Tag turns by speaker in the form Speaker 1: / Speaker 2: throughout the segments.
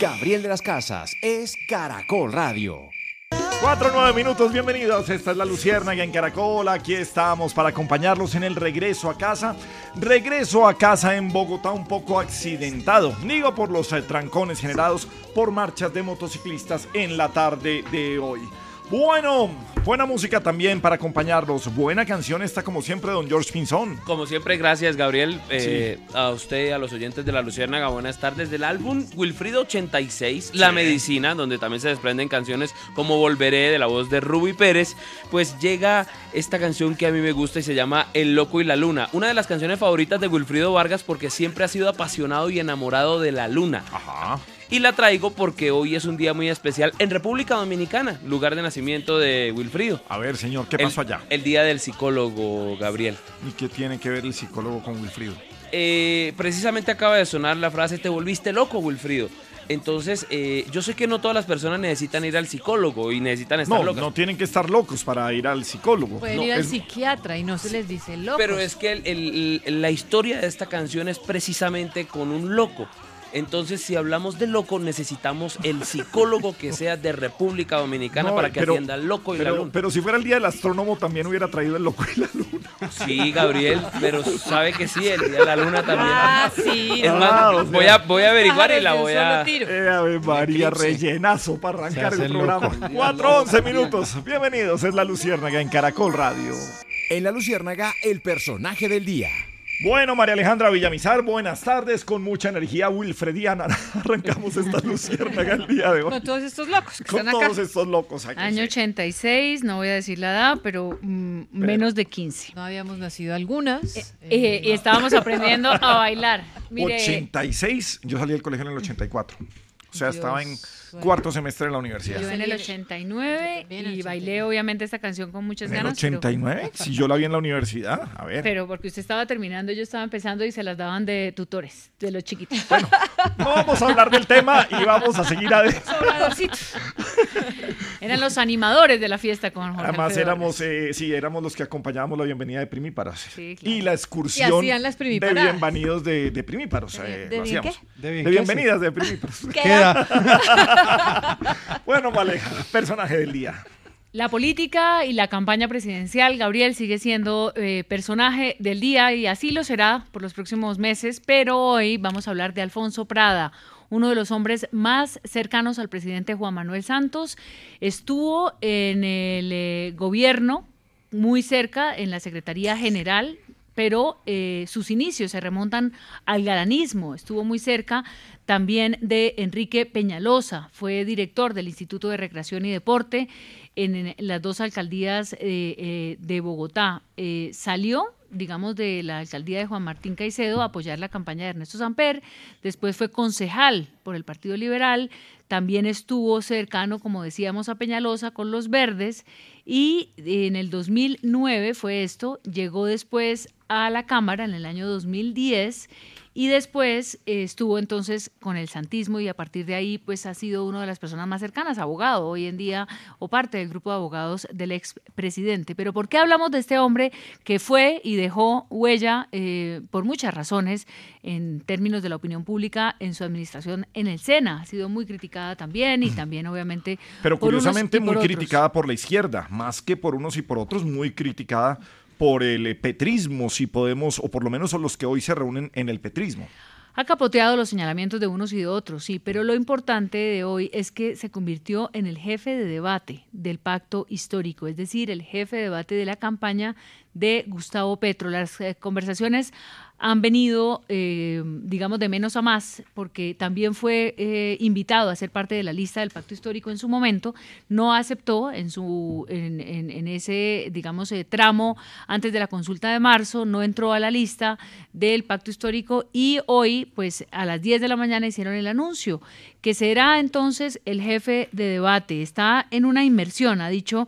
Speaker 1: Gabriel de las Casas es Caracol Radio.
Speaker 2: 4 9 minutos, bienvenidos. Esta es la Luciérnaga en Caracol. Aquí estamos para acompañarlos en el regreso a casa. Regreso a casa en Bogotá un poco accidentado. Digo por los eh, trancones generados por marchas de motociclistas en la tarde de hoy. Bueno, buena música también para acompañarlos. Buena canción está como siempre Don George Pinzón.
Speaker 3: Como siempre, gracias Gabriel, eh, a usted, a los oyentes de la Luciérnaga, buenas tardes. Del álbum Wilfrido 86, La Medicina, donde también se desprenden canciones como Volveré, de la voz de Ruby Pérez, pues llega esta canción que a mí me gusta y se llama El Loco y la Luna. Una de las canciones favoritas de Wilfrido Vargas porque siempre ha sido apasionado y enamorado de la luna.
Speaker 2: Ajá.
Speaker 3: Y la traigo porque hoy es un día muy especial en República Dominicana, lugar de nacimiento de Wilfrido.
Speaker 2: A ver, señor, ¿qué
Speaker 3: El-
Speaker 2: pasó allá?
Speaker 3: El día del psicólogo, Gabriel.
Speaker 2: ¿Y qué tiene que ver el psicólogo con Wilfrido?
Speaker 3: Eh, precisamente acaba de sonar la frase, te volviste loco, Wilfrido. Entonces, eh, yo sé que no todas las personas necesitan ir al psicólogo y necesitan estar
Speaker 2: No,
Speaker 3: locas.
Speaker 2: no tienen que estar locos para ir al psicólogo.
Speaker 4: Pueden
Speaker 3: No,
Speaker 4: ir al
Speaker 2: es-
Speaker 4: psiquiatra y no se les dice loco.
Speaker 3: Pero es que el- el- el- la historia de esta canción es precisamente con un loco. Entonces, si hablamos de loco, necesitamos el psicólogo que sea de República Dominicana
Speaker 2: No,
Speaker 3: para que
Speaker 2: pero-
Speaker 3: atienda al loco y la
Speaker 2: Pero,
Speaker 3: luna.
Speaker 2: pero si fuera el día del astrónomo también hubiera traído el loco y la luna.
Speaker 3: Sí, Gabriel, pero sabe que sí, el día de la luna también.
Speaker 4: Ah, sí.
Speaker 3: Es
Speaker 4: no.
Speaker 3: más,
Speaker 2: Ah, o sea-
Speaker 3: voy, a, voy a averiguar y la voy a...
Speaker 2: Eh, Ave María,
Speaker 3: Eclipse.
Speaker 2: rellenazo para arrancar el programa.
Speaker 5: loco.
Speaker 2: 4 11 minutos. Bienvenidos, es la Luciérnaga en Caracol Radio.
Speaker 1: En la Luciérnaga, el personaje del día.
Speaker 2: Bueno, María Alejandra Villamizar, buenas tardes, con mucha energía wilfrediana. Arrancamos esta Luciérnaga el día de hoy.
Speaker 4: Con todos estos locos que
Speaker 2: Con
Speaker 4: están acá.
Speaker 2: todos estos locos aquí.
Speaker 4: Año
Speaker 2: sí.
Speaker 4: 86, no voy a decir la edad, pero mm, menos de 15.
Speaker 6: No habíamos nacido algunas.
Speaker 4: Eh, y estábamos aprendiendo a bailar. Mire,
Speaker 2: 86, yo salí del colegio en el 84. O sea, estaba en
Speaker 6: bueno.
Speaker 2: cuarto semestre de la universidad.
Speaker 4: yo en el 89
Speaker 6: También en
Speaker 4: y bailé obviamente esta canción con muchas
Speaker 2: ¿En el
Speaker 4: ganas. pero-
Speaker 2: 89? Si yo la vi en la universidad. A ver.
Speaker 4: Pero porque usted estaba terminando, yo estaba empezando y se las daban de tutores, de los chiquitos.
Speaker 2: No vamos a hablar del tema y vamos a seguir adelante.
Speaker 4: Sobradorcitos. Eran los animadores de la fiesta con Jorge
Speaker 2: Además
Speaker 4: Alfredo
Speaker 2: éramos, eh, sí, éramos los que acompañábamos la bienvenida de Primíparos.
Speaker 4: Sí, claro.
Speaker 2: Y la excursión
Speaker 6: Y hacían las
Speaker 2: de
Speaker 6: primíparas.
Speaker 2: bienvenidos de, de Primíparos. eh,
Speaker 6: ¿De
Speaker 2: lo
Speaker 6: bien
Speaker 2: hacíamos.
Speaker 6: qué?
Speaker 5: ¿De bien
Speaker 2: De
Speaker 5: qué?
Speaker 2: bienvenidas de Primíparos.
Speaker 5: Queda.
Speaker 2: bueno, vale, personaje del día.
Speaker 4: La política y la campaña presidencial, Gabriel, sigue siendo eh, personaje del día y así lo será por los próximos meses, pero hoy vamos a hablar de Alfonso Prada, uno de los hombres más cercanos al presidente Juan Manuel Santos. Estuvo en el eh, gobierno muy cerca, en la Secretaría General pero eh, sus inicios se remontan al garanismo. Estuvo muy cerca también de Enrique Peñalosa, fue director del Instituto de Recreación y Deporte en, las dos alcaldías eh, eh, de Bogotá. Salió digamos, de la alcaldía de Juan Martín Caicedo a apoyar la campaña de Ernesto Samper. Después fue concejal por el Partido Liberal. También estuvo cercano, como decíamos, a Peñalosa con los verdes. Y en el 2009 fue esto. Llegó después a la Cámara en el año 2010 y después eh, estuvo entonces con el santismo y a partir de ahí pues ha sido una de las personas más cercanas, abogado hoy en día o parte del grupo de abogados del expresidente. Pero ¿por qué hablamos de este hombre que fue y dejó huella eh, por muchas razones en términos de la opinión pública en su administración en el SENA? Ha sido muy criticada también y también obviamente...
Speaker 2: Pero
Speaker 4: por unos
Speaker 2: curiosamente
Speaker 4: y por
Speaker 2: muy
Speaker 4: otros.
Speaker 2: criticada por la izquierda, más que por unos y por otros, muy criticada por el petrismo, si podemos, o por lo menos son los que hoy se reúnen en el petrismo.
Speaker 4: Ha capoteado los señalamientos de unos y de otros, sí, pero lo importante de hoy es que se convirtió en el jefe de debate del pacto histórico, es decir, el jefe de debate de la campaña de Gustavo Petro. Las eh, conversaciones han venido, eh, digamos, de menos a más, porque también fue eh, invitado a ser parte de la lista del pacto histórico en su momento, no aceptó en, su, en, ese, digamos, eh, tramo antes de la consulta de marzo, no entró a la lista del pacto histórico y hoy, pues a las 10 de la mañana hicieron el anuncio, que será entonces el jefe de debate. Está en una inmersión, ha dicho,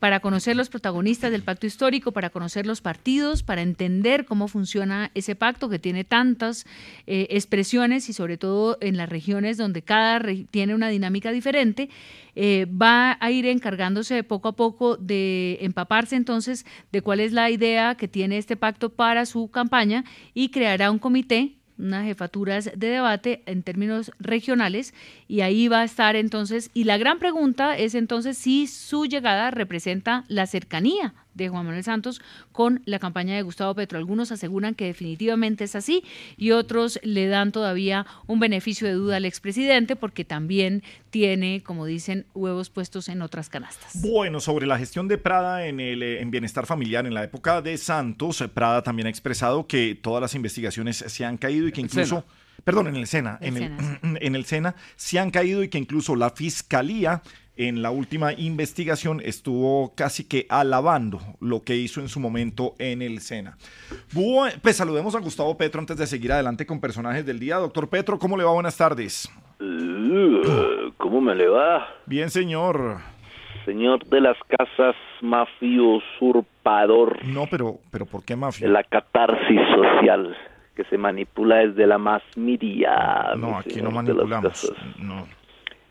Speaker 4: para conocer los protagonistas del pacto histórico, para conocer los partidos, para entender cómo funciona ese pacto que tiene tantas eh, expresiones y sobre todo en las regiones donde cada tiene una dinámica diferente, eh, va a ir encargándose poco a poco de empaparse entonces de cuál es la idea que tiene este pacto para su campaña y creará un comité unas jefaturas de debate en términos regionales y ahí va a estar entonces, y la gran pregunta es entonces si su llegada representa la cercanía de Juan Manuel Santos con la campaña de Gustavo Petro. Algunos aseguran que definitivamente es así y otros le dan todavía un beneficio de duda al expresidente porque también tiene, como dicen, huevos puestos en otras canastas.
Speaker 2: Bueno, sobre la gestión de Prada en, el, en bienestar familiar en la época de Santos, Prada también ha expresado que todas las investigaciones se han caído y que incluso... Perdón, en el SENA, en, el, en el SENA se han caído y que incluso la fiscalía en la última investigación estuvo casi que alabando lo que hizo en su momento en el SENA. pues saludemos a Gustavo Petro antes de seguir adelante con personajes del día. Doctor Petro, ¿cómo le va? Buenas tardes.
Speaker 7: Uh, ¿Cómo me le va?
Speaker 2: Bien, señor.
Speaker 7: Señor de las casas, mafio usurpador.
Speaker 2: No, pero, pero ¿por qué mafia?
Speaker 7: De la catarsis social que se manipula desde la más media.
Speaker 2: No, aquí no manipulamos. No.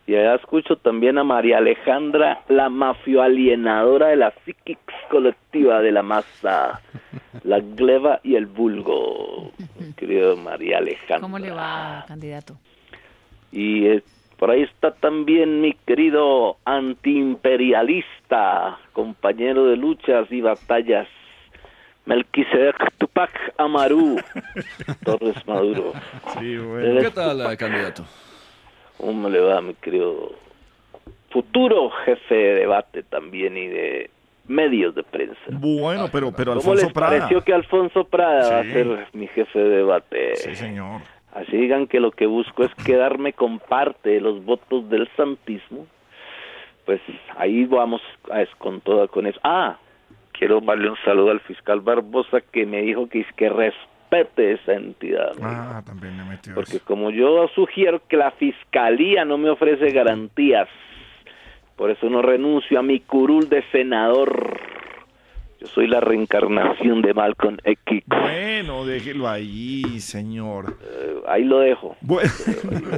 Speaker 7: Y allá escucho también a María Alejandra, la mafio alienadora de la psiquix colectiva de la masa, la gleba y el vulgo, querido María Alejandra.
Speaker 4: ¿Cómo le va, candidato?
Speaker 7: Y eh, por ahí está también mi querido antiimperialista, compañero de luchas y batallas, Melquisedec Tupac Amaru Torres Maduro.
Speaker 2: Sí, bueno.
Speaker 8: ¿Qué tal, candidato?
Speaker 7: ¿Cómo le va, mi querido futuro jefe de debate también y de medios de prensa?
Speaker 2: Bueno, pero, pero
Speaker 7: ¿Cómo
Speaker 2: Alfonso
Speaker 7: les
Speaker 2: Prada.
Speaker 7: pareció que Alfonso Prada va a ser mi jefe de debate?
Speaker 2: Sí, señor.
Speaker 7: Así digan que lo que busco es quedarme con parte de los votos del santismo. Pues ahí vamos a, es con toda con eso. Ah, quiero darle un saludo al fiscal Barbosa que me dijo que es que respete esa entidad.
Speaker 2: Ah, también me metió
Speaker 7: Porque como yo sugiero que la fiscalía no me ofrece garantías, por eso no renuncio a mi curul de senador. Yo soy la reencarnación de Malcolm X.
Speaker 2: Bueno, déjelo ahí, señor.
Speaker 7: Eh, ahí lo dejo.
Speaker 2: Bueno,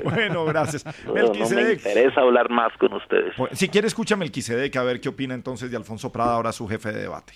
Speaker 2: bueno gracias.
Speaker 7: No, no me interesa hablar más con ustedes.
Speaker 2: si quiere, escucha Melquisedec a ver qué opina entonces de Alfonso Prada, ahora su jefe de debate.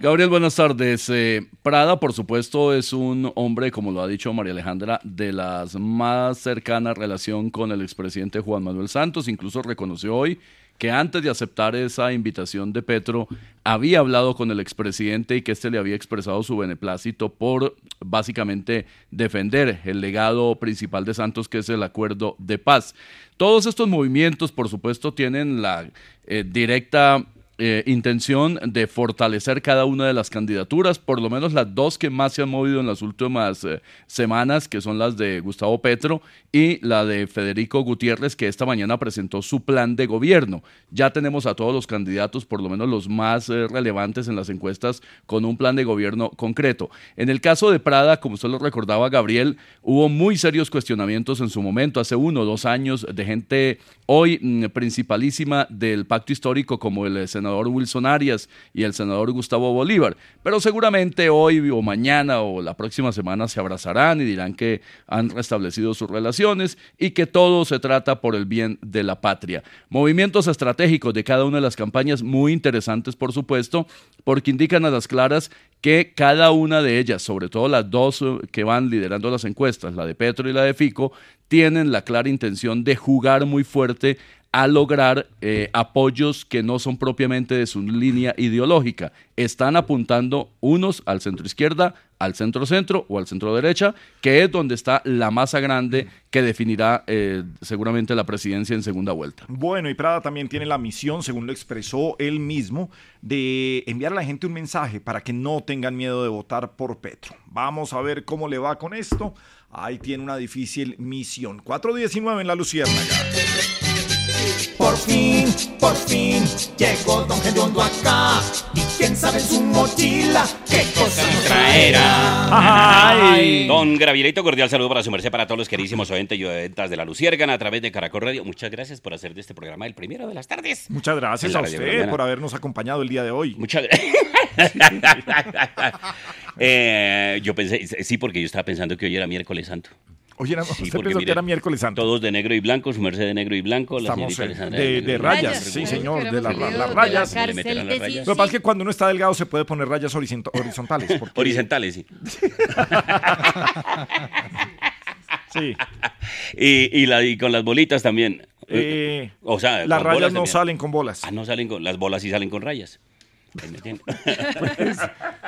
Speaker 8: Gabriel, buenas tardes. Eh, Prada, por supuesto, es un hombre, como lo ha dicho María Alejandra, de las más cercanas relación con el expresidente Juan Manuel Santos. Incluso reconoció hoy que antes de aceptar esa invitación de Petro, había hablado con el expresidente y que éste le había expresado su beneplácito por básicamente defender el legado principal de Santos, que es el acuerdo de paz. Todos estos movimientos, por supuesto, tienen la eh, directa eh, intención de fortalecer cada una de las candidaturas, por lo menos las dos que más se han movido en las últimas eh, semanas, que son las de Gustavo Petro y la de Federico Gutiérrez, que esta mañana presentó su plan de gobierno. Ya tenemos a todos los candidatos, por lo menos los más eh, relevantes en las encuestas, con un plan de gobierno concreto. En el caso de Prada, como usted lo recordaba, Gabriel, hubo muy serios cuestionamientos en su momento, hace uno o dos años, de gente hoy mm, principalísima del pacto histórico, como el Wilson Arias y el senador Gustavo Bolívar. Pero seguramente hoy o mañana o la próxima semana se abrazarán y dirán que han restablecido sus relaciones y que todo se trata por el bien de la patria. Movimientos estratégicos de cada una de las campañas muy interesantes, por supuesto, porque indican a las claras que cada una de ellas, sobre todo las dos que van liderando las encuestas, la de Petro y la de Fico, tienen la clara intención de jugar muy fuerte a lograr eh, apoyos que no son propiamente de su línea ideológica. Están apuntando unos al centro izquierda, al centro centro o al centro derecha, que es donde está la masa grande que definirá eh, seguramente la presidencia en segunda vuelta.
Speaker 2: Bueno, y Prada también tiene la misión, según lo expresó él mismo, de enviar a la gente un mensaje para que no tengan miedo de votar por Petro. Vamos a ver cómo le va con esto. Ahí tiene una difícil misión. 419 en la Luciérnaga.
Speaker 9: Por fin, por fin, llegó Don Gediondo acá. Y quién sabe en su mochila qué cosa nos traerá.
Speaker 10: Ay. Don Gravierito, cordial saludo para su merced, para todos los queridísimos oyentes y oyentas de la Luciérgana a través de Caracol Radio. Muchas gracias por hacer de este programa el primero de las tardes.
Speaker 2: Muchas gracias a usted
Speaker 10: colombiana.
Speaker 2: por habernos acompañado el día de hoy.
Speaker 10: Muchas Eh, yo pensé, sí, porque yo estaba pensando que hoy era miércoles santo.
Speaker 2: Oye, era-
Speaker 10: Sí,
Speaker 2: usted pensó que
Speaker 10: mire,
Speaker 2: era miércoles santo.
Speaker 10: Todos de negro y blanco, su merced de negro y blanco, la
Speaker 2: Estamos
Speaker 10: señorita Alessandra
Speaker 2: de, rayas, sí, señor, de la- las
Speaker 10: de
Speaker 2: rayas.
Speaker 10: la Le las rayas.
Speaker 2: Lo que pasa es que cuando uno está delgado se puede poner rayas horizonta- horizontales. porque-
Speaker 10: Horizontales, sí.
Speaker 2: Sí.
Speaker 10: Y, y la, y con las bolitas también.
Speaker 2: Eh,
Speaker 10: o sea,
Speaker 2: las rayas no
Speaker 10: también.
Speaker 2: salen con bolas.
Speaker 10: Ah, no salen con. Las bolas sí salen con rayas.
Speaker 2: Pues,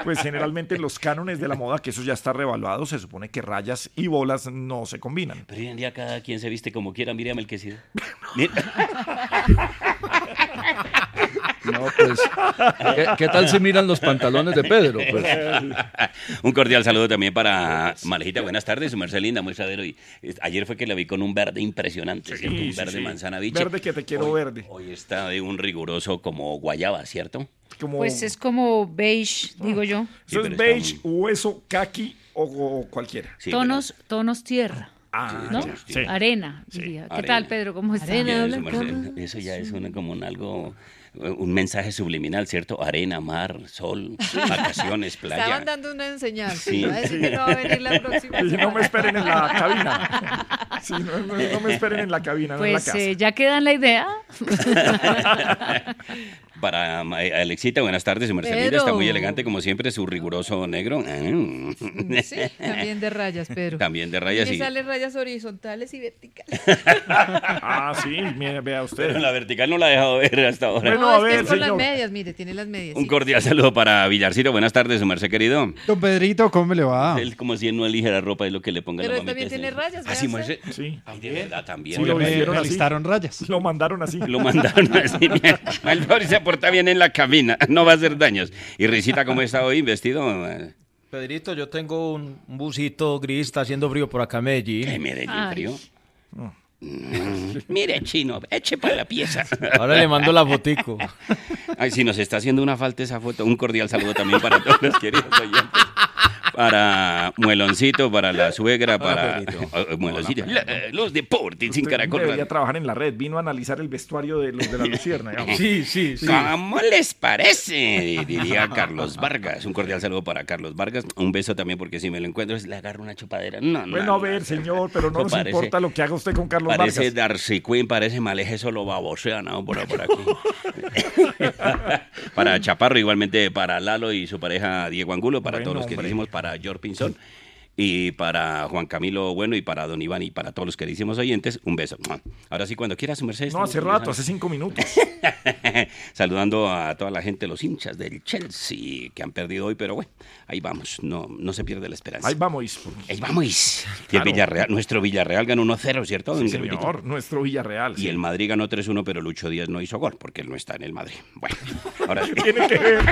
Speaker 2: pues generalmente en los cánones de la moda, que eso ya está revaluado, se supone que rayas y bolas no se combinan.
Speaker 10: Pero hoy en día cada quien se viste como quiera. Mírame el que sí.
Speaker 8: No, pues, ¿qué, qué tal si miran los pantalones de Pedro? Pues,
Speaker 10: Un cordial saludo también para Malejita. Buenas tardes, su merced linda, muestradero. Y eh, ayer fue que la vi con un verde impresionante, ¿cierto?
Speaker 2: Sí,
Speaker 10: Un
Speaker 2: sí,
Speaker 10: verde
Speaker 2: sí.
Speaker 10: manzana biche.
Speaker 2: Verde que te quiero
Speaker 10: Hoy-
Speaker 2: verde.
Speaker 10: Hoy está de un riguroso como guayaba, ¿cierto?
Speaker 2: Como,
Speaker 4: Pues es como beige, digo yo.
Speaker 10: Sí,
Speaker 2: eso es beige,
Speaker 10: muy-
Speaker 2: hueso, kaki o, o cualquiera.
Speaker 10: Sí,
Speaker 4: tonos, tonos tierra.
Speaker 2: Ah,
Speaker 4: ¿no? Arena, diría. ¿Qué
Speaker 10: Arena.
Speaker 4: tal, Pedro? ¿Cómo está?
Speaker 10: pero- Bien, su merced, Eso ya es una, como un algo, un mensaje subliminal, ¿cierto? Arena, mar, sol, vacaciones, playa.
Speaker 5: Estaban dando una enseñanza.
Speaker 10: Sí.
Speaker 5: A decir que no va a venir la próxima
Speaker 2: Y no me esperen en la cabina. Sí, no, no- no me esperen en la cabina, no en la
Speaker 4: Pues
Speaker 2: casa.
Speaker 4: eh, ya quedan la idea.
Speaker 10: Para Ma- Alexita, buenas tardes, su merced linda,
Speaker 5: Pedro.
Speaker 10: está muy elegante como siempre, su riguroso negro. Mm.
Speaker 5: Sí, también de rayas, Pedro.
Speaker 10: También de rayas y...
Speaker 5: salen rayas horizontales y verticales.
Speaker 2: Ah, sí, mire, vea usted.
Speaker 10: Pero la vertical no la ha dejado ver hasta ahora.
Speaker 2: Bueno,
Speaker 5: no,
Speaker 2: a
Speaker 5: es que
Speaker 2: ver,
Speaker 5: es con las medias, mire, tiene las medias.
Speaker 10: Un
Speaker 5: sí.
Speaker 10: cordial saludo para Villarcito, buenas tardes, su merced querido.
Speaker 11: Don Pedrito, ¿cómo le va?
Speaker 10: Él como si él no elige la ropa, es lo que le ponga
Speaker 5: Pero
Speaker 10: la
Speaker 5: él también
Speaker 10: ese.
Speaker 5: tiene rayas,
Speaker 10: Ah, sí.
Speaker 2: Sí.
Speaker 10: Ay, de verdad, también.
Speaker 2: Sí, lo
Speaker 11: me,
Speaker 2: vistieron
Speaker 11: me
Speaker 2: así.
Speaker 11: listaron rayas.
Speaker 2: Lo mandaron así.
Speaker 10: Lo mandaron así. pobre se porta bien en la cabina, no va a hacer daños. ¿Y Risita cómo está hoy vestido?
Speaker 12: Pedrito, yo tengo un, un busito gris, está haciendo frío por acá en Medellín.
Speaker 10: ¿Qué Medellín
Speaker 4: Ay.
Speaker 10: frío? Mm, Mire, chino, eche para la pieza.
Speaker 12: Ahora le mando la fotico.
Speaker 10: Ay, si nos está haciendo una falta esa foto. Un cordial saludo también para todos los queridos oyentes. Para Mueloncito, para la suegra, para
Speaker 12: Pedrito.
Speaker 10: Eh, Mueloncito. La- los deportes sin
Speaker 2: Usted
Speaker 10: Caracol
Speaker 2: debería trabajar en la red. Vino a analizar el vestuario de los de la Lucierna. digamos.
Speaker 12: Sí, sí, sí.
Speaker 10: ¿Cómo les parece? Diría Carlos Vargas. Un cordial saludo para Carlos Vargas. Un beso también porque si me lo encuentro le agarro una chupadera. No, no.
Speaker 2: Bueno, a
Speaker 10: no.
Speaker 2: ver, señor, pero no nos
Speaker 10: Parece-
Speaker 2: importa lo que haga usted con Carlos
Speaker 10: Parece
Speaker 2: Vargas.
Speaker 10: Darcy Quinn, parece Maleje solo babosea, ¿no? Por, por aquí. para Chaparro, igualmente para Lalo y su pareja Diego Angulo, para
Speaker 2: Bueno,
Speaker 10: todos los que
Speaker 2: hombre.
Speaker 10: decimos, para George Pinzón. Y para Juan Camilo Bueno y para Don Iván y para todos los queridísimos oyentes, un beso. Ahora sí, cuando quiera su merced.
Speaker 2: No, hace rato, hace cinco minutos.
Speaker 10: Saludando a toda la gente, los hinchas del Chelsea que han perdido hoy, pero bueno, ahí vamos, no, no se pierde la esperanza.
Speaker 2: Ahí vamos.
Speaker 10: Ahí vamos. Y el
Speaker 2: Claro.
Speaker 10: Villarreal, nuestro Villarreal ganó 1-0, ¿cierto?
Speaker 2: Sí, señor, nuestro Villarreal.
Speaker 10: Y
Speaker 2: sí.
Speaker 10: el Madrid ganó 3-1, pero Lucho Díaz no hizo gol porque él no está en el Madrid. Bueno, ahora sí.
Speaker 2: Tiene que ver.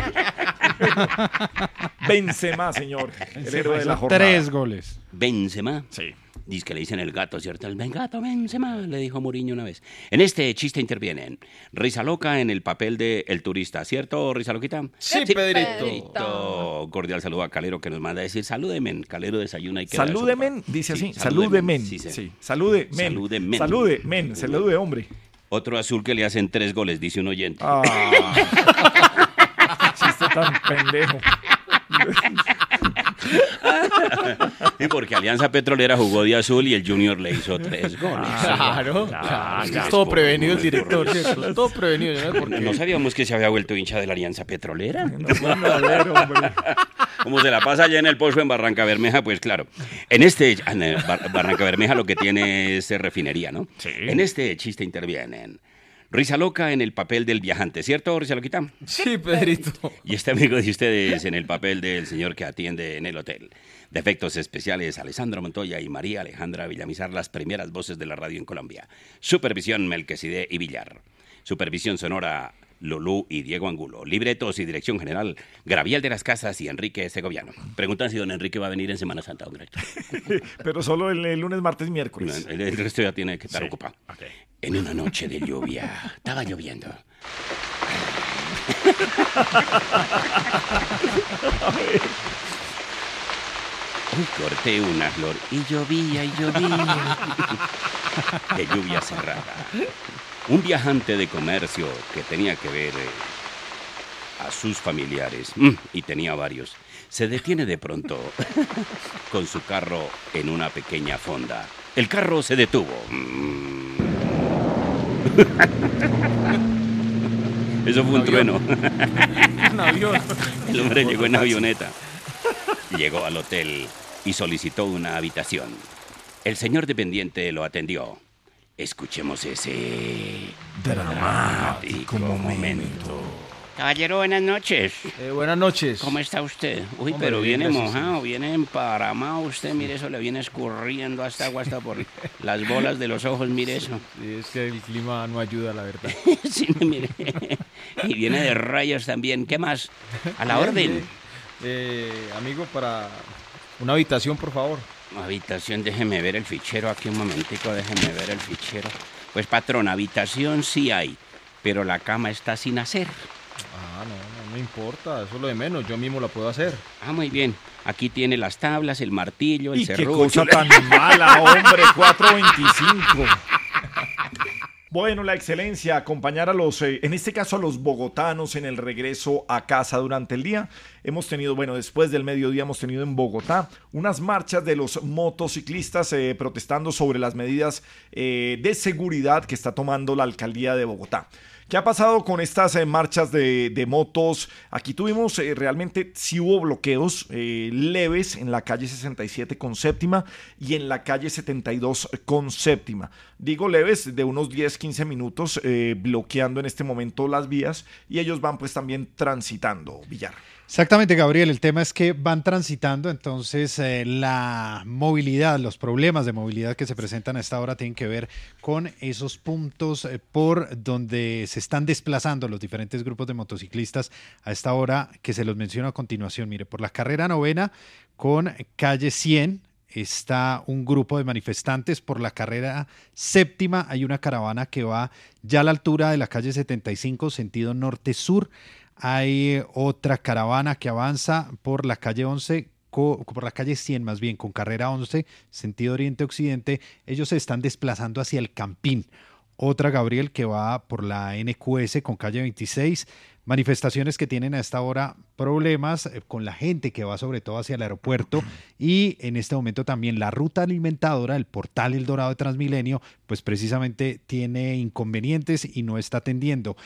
Speaker 2: Benzema, señor. El héroe de la jornada.
Speaker 11: Tres goles.
Speaker 10: Benzema.
Speaker 2: Sí.
Speaker 10: Dice que le dicen el gato, ¿cierto? El gato Benzema, le dijo Mourinho una vez. En este chiste intervienen Risa Loca en el papel de El Turista, ¿cierto, Risa Loquita?
Speaker 12: Sí, Pedrito.
Speaker 10: Pedrito. Cordial saludo a Calero que nos manda a decir salúdeme. Calero desayuna y que
Speaker 2: Salude, men, dice así.
Speaker 10: Sí,
Speaker 2: salude,
Speaker 10: salude,
Speaker 2: men.
Speaker 10: sí, sí.
Speaker 2: Sí, salude, men.
Speaker 10: Salude, men.
Speaker 2: Salude, men. Salude, hombre.
Speaker 10: Otro azul que le hacen tres goles, dice un oyente.
Speaker 2: Ah. Chiste tan pendejo.
Speaker 10: Sí, porque Alianza Petrolera jugó de azul y el Junior le hizo tres goles.
Speaker 12: Claro, claro. Es todo prevenido el director. Todo prevenido. No
Speaker 10: sabíamos que se había vuelto hincha de la Alianza Petrolera. Como se la pasa allá en el pozo en Barranca Bermeja, pues claro. En este, en Barranca Bermeja lo que tiene es refinería, ¿no?
Speaker 2: Sí.
Speaker 10: En este chiste intervienen Risa loca en el papel del viajante, ¿cierto, Risa Loquita?
Speaker 12: Sí, Pedrito.
Speaker 10: Y este amigo de ustedes en el papel del señor que atiende en el hotel. De efectos especiales, Alessandro Montoya y María Alejandra Villamizar, las primeras voces de la radio en Colombia. Supervisión, Melquisede y Villar. Supervisión sonora, Lulú y Diego Angulo. Libretos y dirección general, Graviel de las Casas y Enrique Segoviano. Preguntan si don Enrique va a venir en Semana Santa, don.
Speaker 2: Pero solo el, el lunes, martes y miércoles.
Speaker 10: El, el resto ya tiene que estar
Speaker 2: Sí.
Speaker 10: ocupado. En una noche de lluvia, estaba lloviendo. Corté una flor y llovía y llovía. De lluvia cerrada. Un viajante de comercio que tenía que ver eh, a sus familiares, mm, y tenía varios, se detiene de pronto con su carro en una pequeña fonda. El carro se detuvo. Mm. Eso fue un,
Speaker 12: avión.
Speaker 10: trueno.
Speaker 12: Un avión.
Speaker 10: El hombre llegó en avioneta. Llegó al hotel y solicitó una habitación. El señor dependiente lo atendió. Escuchemos ese dramático momento. Caballero, buenas noches.
Speaker 12: Eh, buenas noches.
Speaker 10: ¿Cómo está usted? Uy,
Speaker 12: Hombre,
Speaker 10: pero viene mojado, viene emparamado usted, mire eso, le viene escurriendo hasta agua hasta por las bolas de los ojos, mire eso.
Speaker 12: Sí, es que el clima no ayuda, la verdad.
Speaker 10: Sí, mire. Y viene de rayos también. ¿Qué más? A la orden.
Speaker 12: Eh, amigo, para una habitación, por favor.
Speaker 10: Habitación, déjeme ver el fichero aquí un momentico, déjeme ver el fichero. Pues patrón, habitación sí hay, pero la cama está sin hacer.
Speaker 12: Ah, no, no me importa, eso es lo de menos, yo mismo la puedo hacer.
Speaker 10: Ah, muy bien. Aquí tiene las tablas, el martillo, el
Speaker 2: Y qué cosa tan mala, hombre, 425. Bueno, la excelencia, acompañar a los, eh, en este caso a los bogotanos en el regreso a casa durante el día. Hemos tenido, bueno, después del mediodía hemos tenido en Bogotá unas marchas de los motociclistas eh, protestando sobre las medidas eh, de seguridad que está tomando la alcaldía de Bogotá. ¿Qué ha pasado con estas eh, marchas de, motos? Aquí tuvimos eh, realmente, sí hubo bloqueos eh, leves en la calle 67 con séptima y en la calle 72 con séptima. Digo leves de unos 10, 15 minutos bloqueando en este momento las vías y ellos van pues también transitando, Villar.
Speaker 11: Exactamente, Gabriel. El tema es que van transitando, entonces eh, la movilidad, los problemas de movilidad que se presentan a esta hora tienen que ver con esos puntos eh, por donde se están desplazando los diferentes grupos de motociclistas a esta hora que se los menciono a continuación. Mire, por la carrera novena con calle 100 está un grupo de manifestantes. Por la carrera séptima hay una caravana que va ya a la altura de la calle 75, sentido norte-sur. Hay otra caravana que avanza por la calle 11, co- por la calle 100 más bien, con carrera 11, sentido oriente-occidente. Ellos se están desplazando hacia el Campín. Otra, Gabriel, que va por la NQS con calle 26. Manifestaciones que tienen a esta hora problemas eh, con la gente que va sobre todo hacia el aeropuerto y en este momento también la ruta alimentadora, el portal El Dorado de Transmilenio, pues precisamente tiene inconvenientes y no está atendiendo.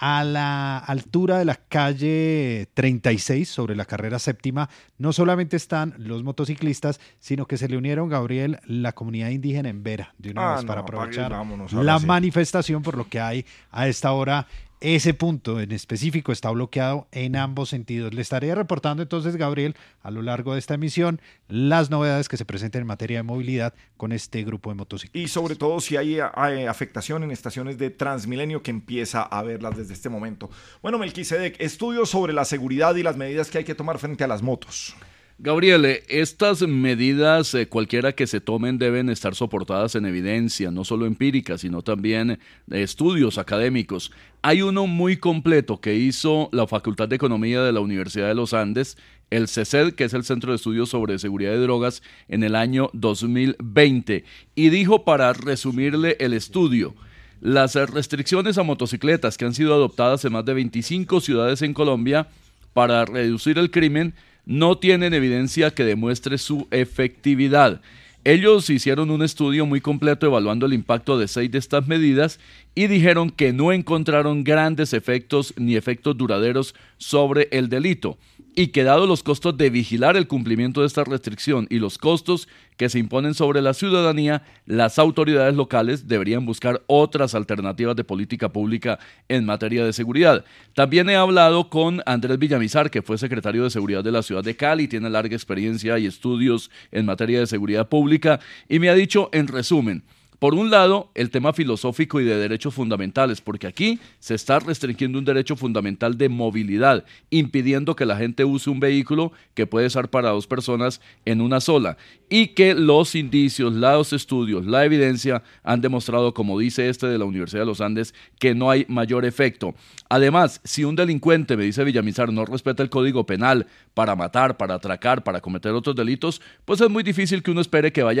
Speaker 11: A la altura de la calle 36, sobre la carrera séptima, no solamente están los motociclistas, sino que se le unieron, Gabriel, la comunidad indígena en Vera, de una
Speaker 2: Ah,
Speaker 11: vez para
Speaker 2: no,
Speaker 11: aprovechar
Speaker 2: vámonos,
Speaker 11: la
Speaker 2: sí.
Speaker 11: manifestación, por lo que hay a esta hora. Ese punto en específico está bloqueado en ambos sentidos. Le estaré reportando entonces, Gabriel, a lo largo de esta emisión, las novedades que se presenten en materia de movilidad con este grupo de motociclistas.
Speaker 2: Y sobre todo si hay, hay afectación en estaciones de Transmilenio que empieza a verlas desde este momento. Bueno, Melquisedec, estudios sobre la seguridad y las medidas que hay que tomar frente a las motos.
Speaker 8: Gabriel, estas medidas, eh, cualquiera que se tomen, deben estar soportadas en evidencia, no solo empírica, sino también estudios académicos. Hay uno muy completo que hizo la Facultad de Economía de la Universidad de los Andes, el CESED, que es el Centro de Estudios sobre Seguridad de Drogas, en el año 2020. Y dijo, para resumirle el estudio, las restricciones a motocicletas que han sido adoptadas en más de 25 ciudades en Colombia para reducir el crimen no tienen evidencia que demuestre su efectividad. Ellos hicieron un estudio muy completo evaluando el impacto de seis de estas medidas y dijeron que no encontraron grandes efectos ni efectos duraderos sobre el delito y que dado los costos de vigilar el cumplimiento de esta restricción y los costos que se imponen sobre la ciudadanía, las autoridades locales deberían buscar otras alternativas de política pública en materia de seguridad. También he hablado con Andrés Villamizar, que fue secretario de Seguridad de la ciudad de Cali, tiene larga experiencia y estudios en materia de seguridad pública, y me ha dicho en resumen, por un lado, el tema filosófico y de derechos fundamentales, porque aquí se está restringiendo un derecho fundamental de movilidad, impidiendo que la gente use un vehículo que puede ser para dos personas en una sola, y que los indicios, los estudios, la evidencia han demostrado, como dice este de la Universidad de los Andes, que no hay mayor efecto. Además, si un delincuente, me dice Villamizar, no respeta el código penal para matar, para atracar, para cometer otros delitos, pues es muy difícil que uno espere que vaya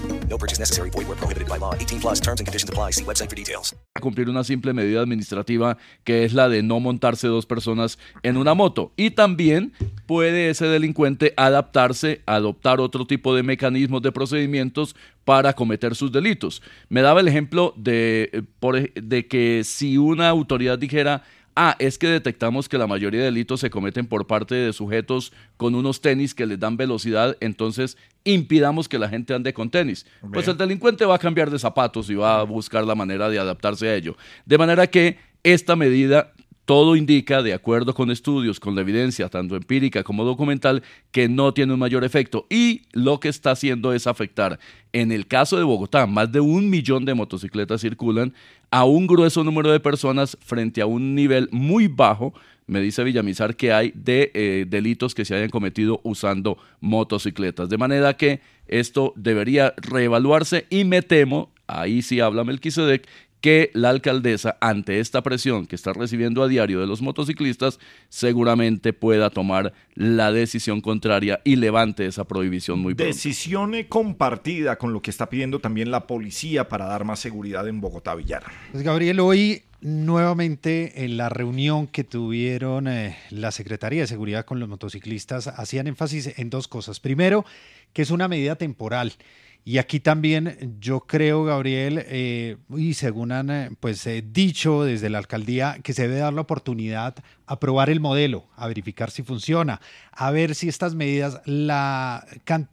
Speaker 13: No purchase necessary. Void where prohibited by law. 18 plus terms and conditions apply. See website for details.
Speaker 8: cumplir una simple medida administrativa que es la de no montarse dos personas en una moto. Y también puede ese delincuente adaptarse, adoptar otro tipo de mecanismos de procedimientos para cometer sus delitos. Me daba el ejemplo de, eh, de que si una autoridad dijera, ah, es que detectamos que la mayoría de delitos se cometen por parte de sujetos con unos tenis que les dan velocidad, entonces impidamos que la gente ande con tenis. Pues el delincuente va a cambiar de zapatos y va a buscar la manera de adaptarse a ello. De manera que esta medida todo indica, de acuerdo con estudios, con la evidencia, tanto empírica como documental, que no tiene un mayor efecto. Y lo que está haciendo es afectar, en el caso de Bogotá, más de un millón de motocicletas circulan, a un grueso número de personas frente a un nivel muy bajo, me dice Villamizar, que hay de eh, delitos que se hayan cometido usando motocicletas. De manera que esto debería reevaluarse y me temo, ahí sí habla Melquisedec, que la alcaldesa, ante esta presión que está recibiendo a diario de los motociclistas, seguramente pueda tomar la decisión contraria y levante esa prohibición muy pronto.
Speaker 2: Decisión compartida con lo que está pidiendo también la policía para dar más seguridad en Bogotá, Villar.
Speaker 11: Pues Gabriel, hoy nuevamente en la reunión que tuvieron eh, la Secretaría de Seguridad con los motociclistas hacían énfasis en dos cosas. Primero, que es una medida temporal. Y aquí también yo creo, Gabriel, eh, y según han eh, pues, dicho desde la alcaldía, que se debe dar la oportunidad a probar el modelo, a verificar si funciona, a ver si estas medidas, la,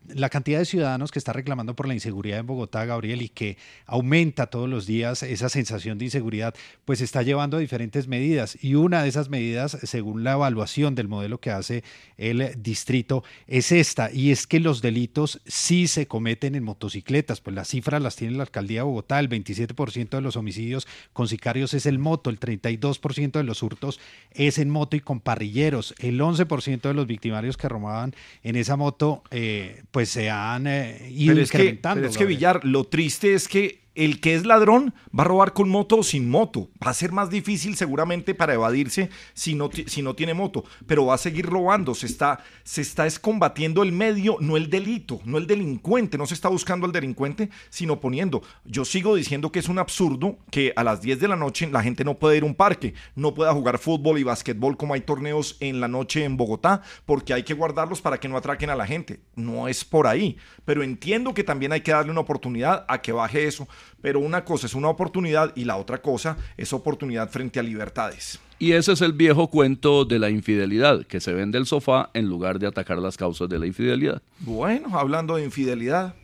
Speaker 11: la cantidad de ciudadanos que está reclamando por la inseguridad en Bogotá, Gabriel, y que aumenta todos los días esa sensación de inseguridad, pues está llevando a diferentes medidas. Y una de esas medidas, según la evaluación del modelo que hace el distrito, es esta, y es que los delitos sí se cometen en motocicletas, pues las cifras las tiene la alcaldía de Bogotá, el 27% de los homicidios con sicarios es el moto, el 32% de los hurtos es en moto y con parrilleros, el 11% de los victimarios que robaban en esa moto, eh, pues se han eh, ido
Speaker 2: Pero es, que,
Speaker 11: incrementando.
Speaker 2: pero es que. Villar, lo triste es que el que es ladrón va a robar con moto o sin moto. Va a ser más difícil seguramente para evadirse si no, si no tiene moto, pero va a seguir robando. Se está, se está es combatiendo el medio, no el delito, no el delincuente. No se está buscando al delincuente, sino poniendo. Yo sigo diciendo que es un absurdo que a las 10 de la noche la gente no pueda ir a un parque, no pueda jugar fútbol y basquetbol como hay torneos en la noche en Bogotá, porque hay que guardarlos para que no atraquen a la gente. No es por ahí, pero entiendo que también hay que darle una oportunidad a que baje eso. Pero una cosa es una oportunidad y la otra cosa es oportunidad frente a libertades.
Speaker 8: Y ese es el viejo cuento de la infidelidad, que se vende el sofá en lugar de atacar las causas de la infidelidad.
Speaker 2: Bueno, hablando de infidelidad.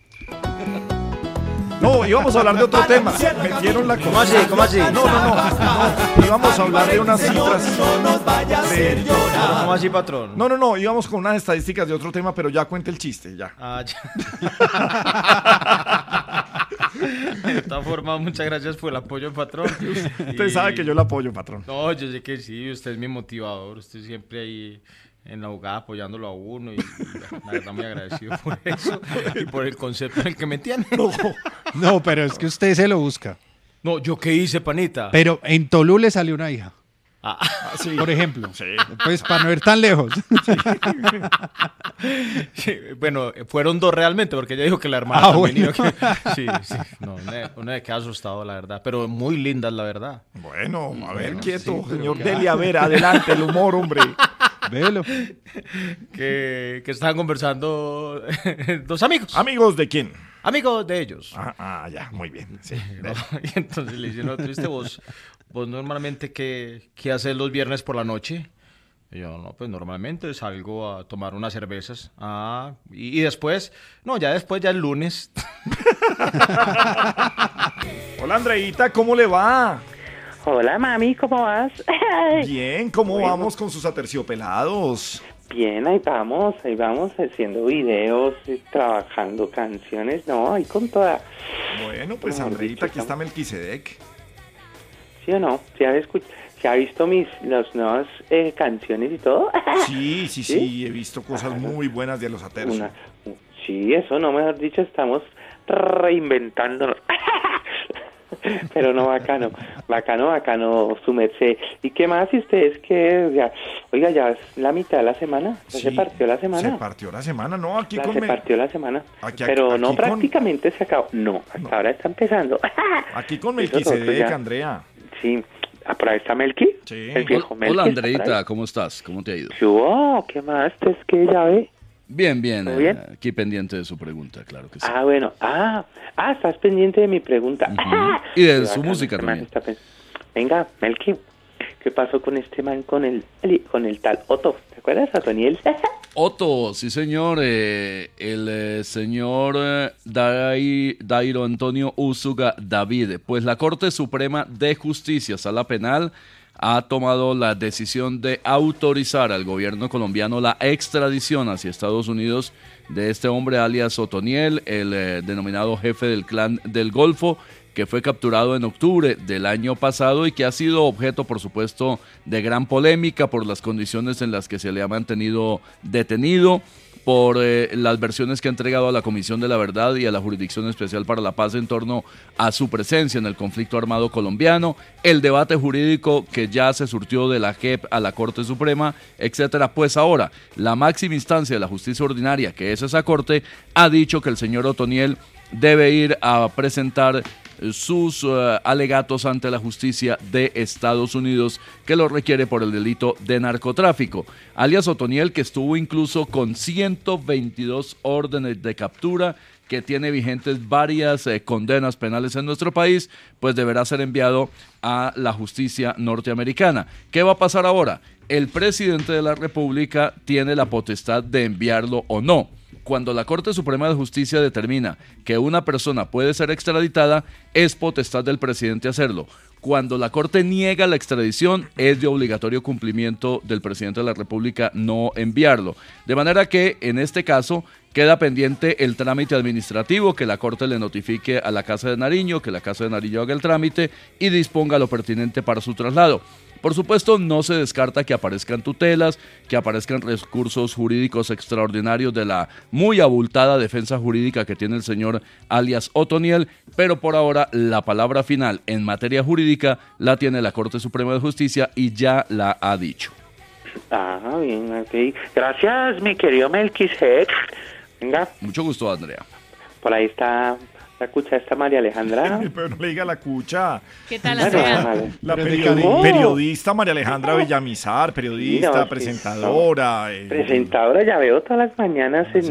Speaker 2: No, íbamos a hablar de otro tema. Metieron la
Speaker 12: ¿Cómo así? ¿Cómo así?
Speaker 2: No, no, no. no. Íbamos a hablar de unas cifras. de-
Speaker 12: ¿Cómo así, patrón?
Speaker 2: No, no, no. Íbamos con unas estadísticas de otro tema, pero ya cuente el chiste, ya.
Speaker 12: Ah, ya. De todas formas, muchas gracias por el apoyo, patrón.
Speaker 2: Usted sabe que yo lo apoyo, patrón.
Speaker 12: No, yo sé que sí, usted es mi motivador, usted siempre ahí en la jugada apoyándolo a uno y, y la verdad muy agradecido por eso y por el concepto en el que me tiene. No,
Speaker 11: No, pero es que usted se lo busca.
Speaker 12: no ¿yo qué hice, panita?
Speaker 11: Pero en Tolú le salió una hija.
Speaker 12: Ah,
Speaker 11: Por ejemplo. Pues para no ir tan lejos.
Speaker 12: Sí, bueno, fueron dos realmente, porque ella dijo que la hermana
Speaker 11: Ah,
Speaker 12: también
Speaker 11: bueno.
Speaker 12: que- Sí, sí, no, una, una de queda asustado, la verdad, pero muy lindas, la verdad.
Speaker 2: Bueno, a ver, quieto,
Speaker 12: sí,
Speaker 2: señor
Speaker 12: qué-
Speaker 2: Deli, a ver, adelante, el humor, hombre.
Speaker 11: Velo.
Speaker 12: Que, que estaban conversando dos amigos.
Speaker 2: ¿Amigos de quién?
Speaker 12: Amigos de ellos.
Speaker 2: Ah, ah, ya, muy bien. Sí.
Speaker 12: ¿no? Y entonces le no, triste, vos, vos normalmente, ¿qué, ¿qué haces los viernes por la noche? Y yo, no, pues normalmente salgo a tomar unas cervezas. Ah, y, y después, no, ya después, ya el lunes.
Speaker 2: Hola, Andreita, ¿cómo le va?
Speaker 14: Hola, mami, ¿cómo vas?
Speaker 2: Bien, ¿cómo
Speaker 14: Bueno.
Speaker 2: vamos con sus aterciopelados?
Speaker 14: Bien, ahí vamos, ahí vamos haciendo videos, y trabajando canciones, no, ahí con toda,
Speaker 2: Bueno, pues Andreita, aquí está Melquisedec.
Speaker 14: ¿Sí o no? ¿Se ha, se ha visto mis las nuevas eh, canciones y todo?
Speaker 2: Sí, sí, sí, he visto cosas muy buenas de los atercios.
Speaker 14: Una- sí, eso no, mejor dicho, estamos reinventándonos. Pero no, bacano, bacano, bacano, su merced. ¿Y qué más? ¿Y ustedes que ya, oiga, ya es la mitad de la semana? ¿Ya se
Speaker 2: Sí,
Speaker 14: partió la semana?
Speaker 2: Se partió la semana, no, aquí con
Speaker 14: se partió la semana.
Speaker 2: Aquí-
Speaker 14: Pero
Speaker 2: aquí
Speaker 14: no
Speaker 2: con-
Speaker 14: prácticamente se acabó. No, hasta ahora está empezando.
Speaker 2: Aquí con Melquisedec, Andrea.
Speaker 14: Sí. Ah, por ahí está Melqui.
Speaker 2: Sí.
Speaker 14: El viejo Melqui.
Speaker 8: Hola. Andreita, ¿cómo estás? ¿Cómo te ha ido?
Speaker 14: ¿Qué hubo? ¿Qué más? ¿Es que ya ve?
Speaker 8: Bien, bien,
Speaker 14: ¿Todo
Speaker 8: eh,
Speaker 14: bien?
Speaker 8: aquí pendiente de su pregunta, claro que sí.
Speaker 14: Ah, bueno. Ah, ah, estás pendiente de mi pregunta.
Speaker 8: Y de su música también.
Speaker 14: está Venga, Melqui. ¿Qué pasó con este man con el, con el tal Otto? ¿Te acuerdas, Otoniel?
Speaker 8: Otto, sí señor, eh, el eh, señor eh, Dai- Dairo Antonio Usuga David, pues la Corte Suprema de Justicia, Sala Penal, ha tomado la decisión de autorizar al gobierno colombiano la extradición hacia Estados Unidos de este hombre alias Otoniel, el denominado jefe del clan del Golfo, que fue capturado en octubre del año pasado y que ha sido objeto, por supuesto, de gran polémica por las condiciones en las que se le ha mantenido detenido, por eh, las versiones que ha entregado a la Comisión de la Verdad y a la Jurisdicción Especial para la Paz en torno a su presencia en el conflicto armado colombiano, el debate jurídico que ya se surtió de la JEP a la Corte Suprema, etcétera. Pues ahora, la máxima instancia de la justicia ordinaria, que es esa Corte, ha dicho que el señor Otoniel debe ir a presentar sus eh, alegatos ante la justicia de Estados Unidos que lo requiere por el delito de narcotráfico. Alias Otoniel, que estuvo incluso con 122 órdenes de captura, que tiene vigentes varias eh, condenas penales en nuestro país, pues deberá ser enviado a la justicia norteamericana. ¿Qué va a pasar ahora? El presidente de la República tiene la potestad de enviarlo o no. Cuando la Corte Suprema de Justicia determina que una persona puede ser extraditada, es potestad del presidente hacerlo. Cuando la Corte niega la extradición, es de obligatorio cumplimiento del presidente de la República no enviarlo. De manera que, en este caso, queda pendiente el trámite administrativo, que la Corte le notifique a la Casa de Nariño, que la Casa de Nariño haga el trámite y disponga lo pertinente para su traslado. Por supuesto, no se descarta que aparezcan tutelas, que aparezcan recursos jurídicos extraordinarios de la muy abultada defensa jurídica que tiene el señor alias Otoniel, pero por ahora la palabra final en materia jurídica la tiene la Corte Suprema de Justicia y ya la ha dicho.
Speaker 14: Ah, bien, ok. Gracias, mi querido Melquisedec. Venga,
Speaker 8: Mucho gusto, Andrea.
Speaker 14: por ahí está la cucha esta María Alejandra.
Speaker 2: Pero no le diga la cucha.
Speaker 4: ¿Qué tal,
Speaker 14: Bueno,
Speaker 4: Andrea?
Speaker 2: La periodi- periodista María Alejandra Villamizar, periodista,
Speaker 14: No, sí,
Speaker 2: presentadora. eh,
Speaker 14: Presentadora, ya veo todas las mañanas en,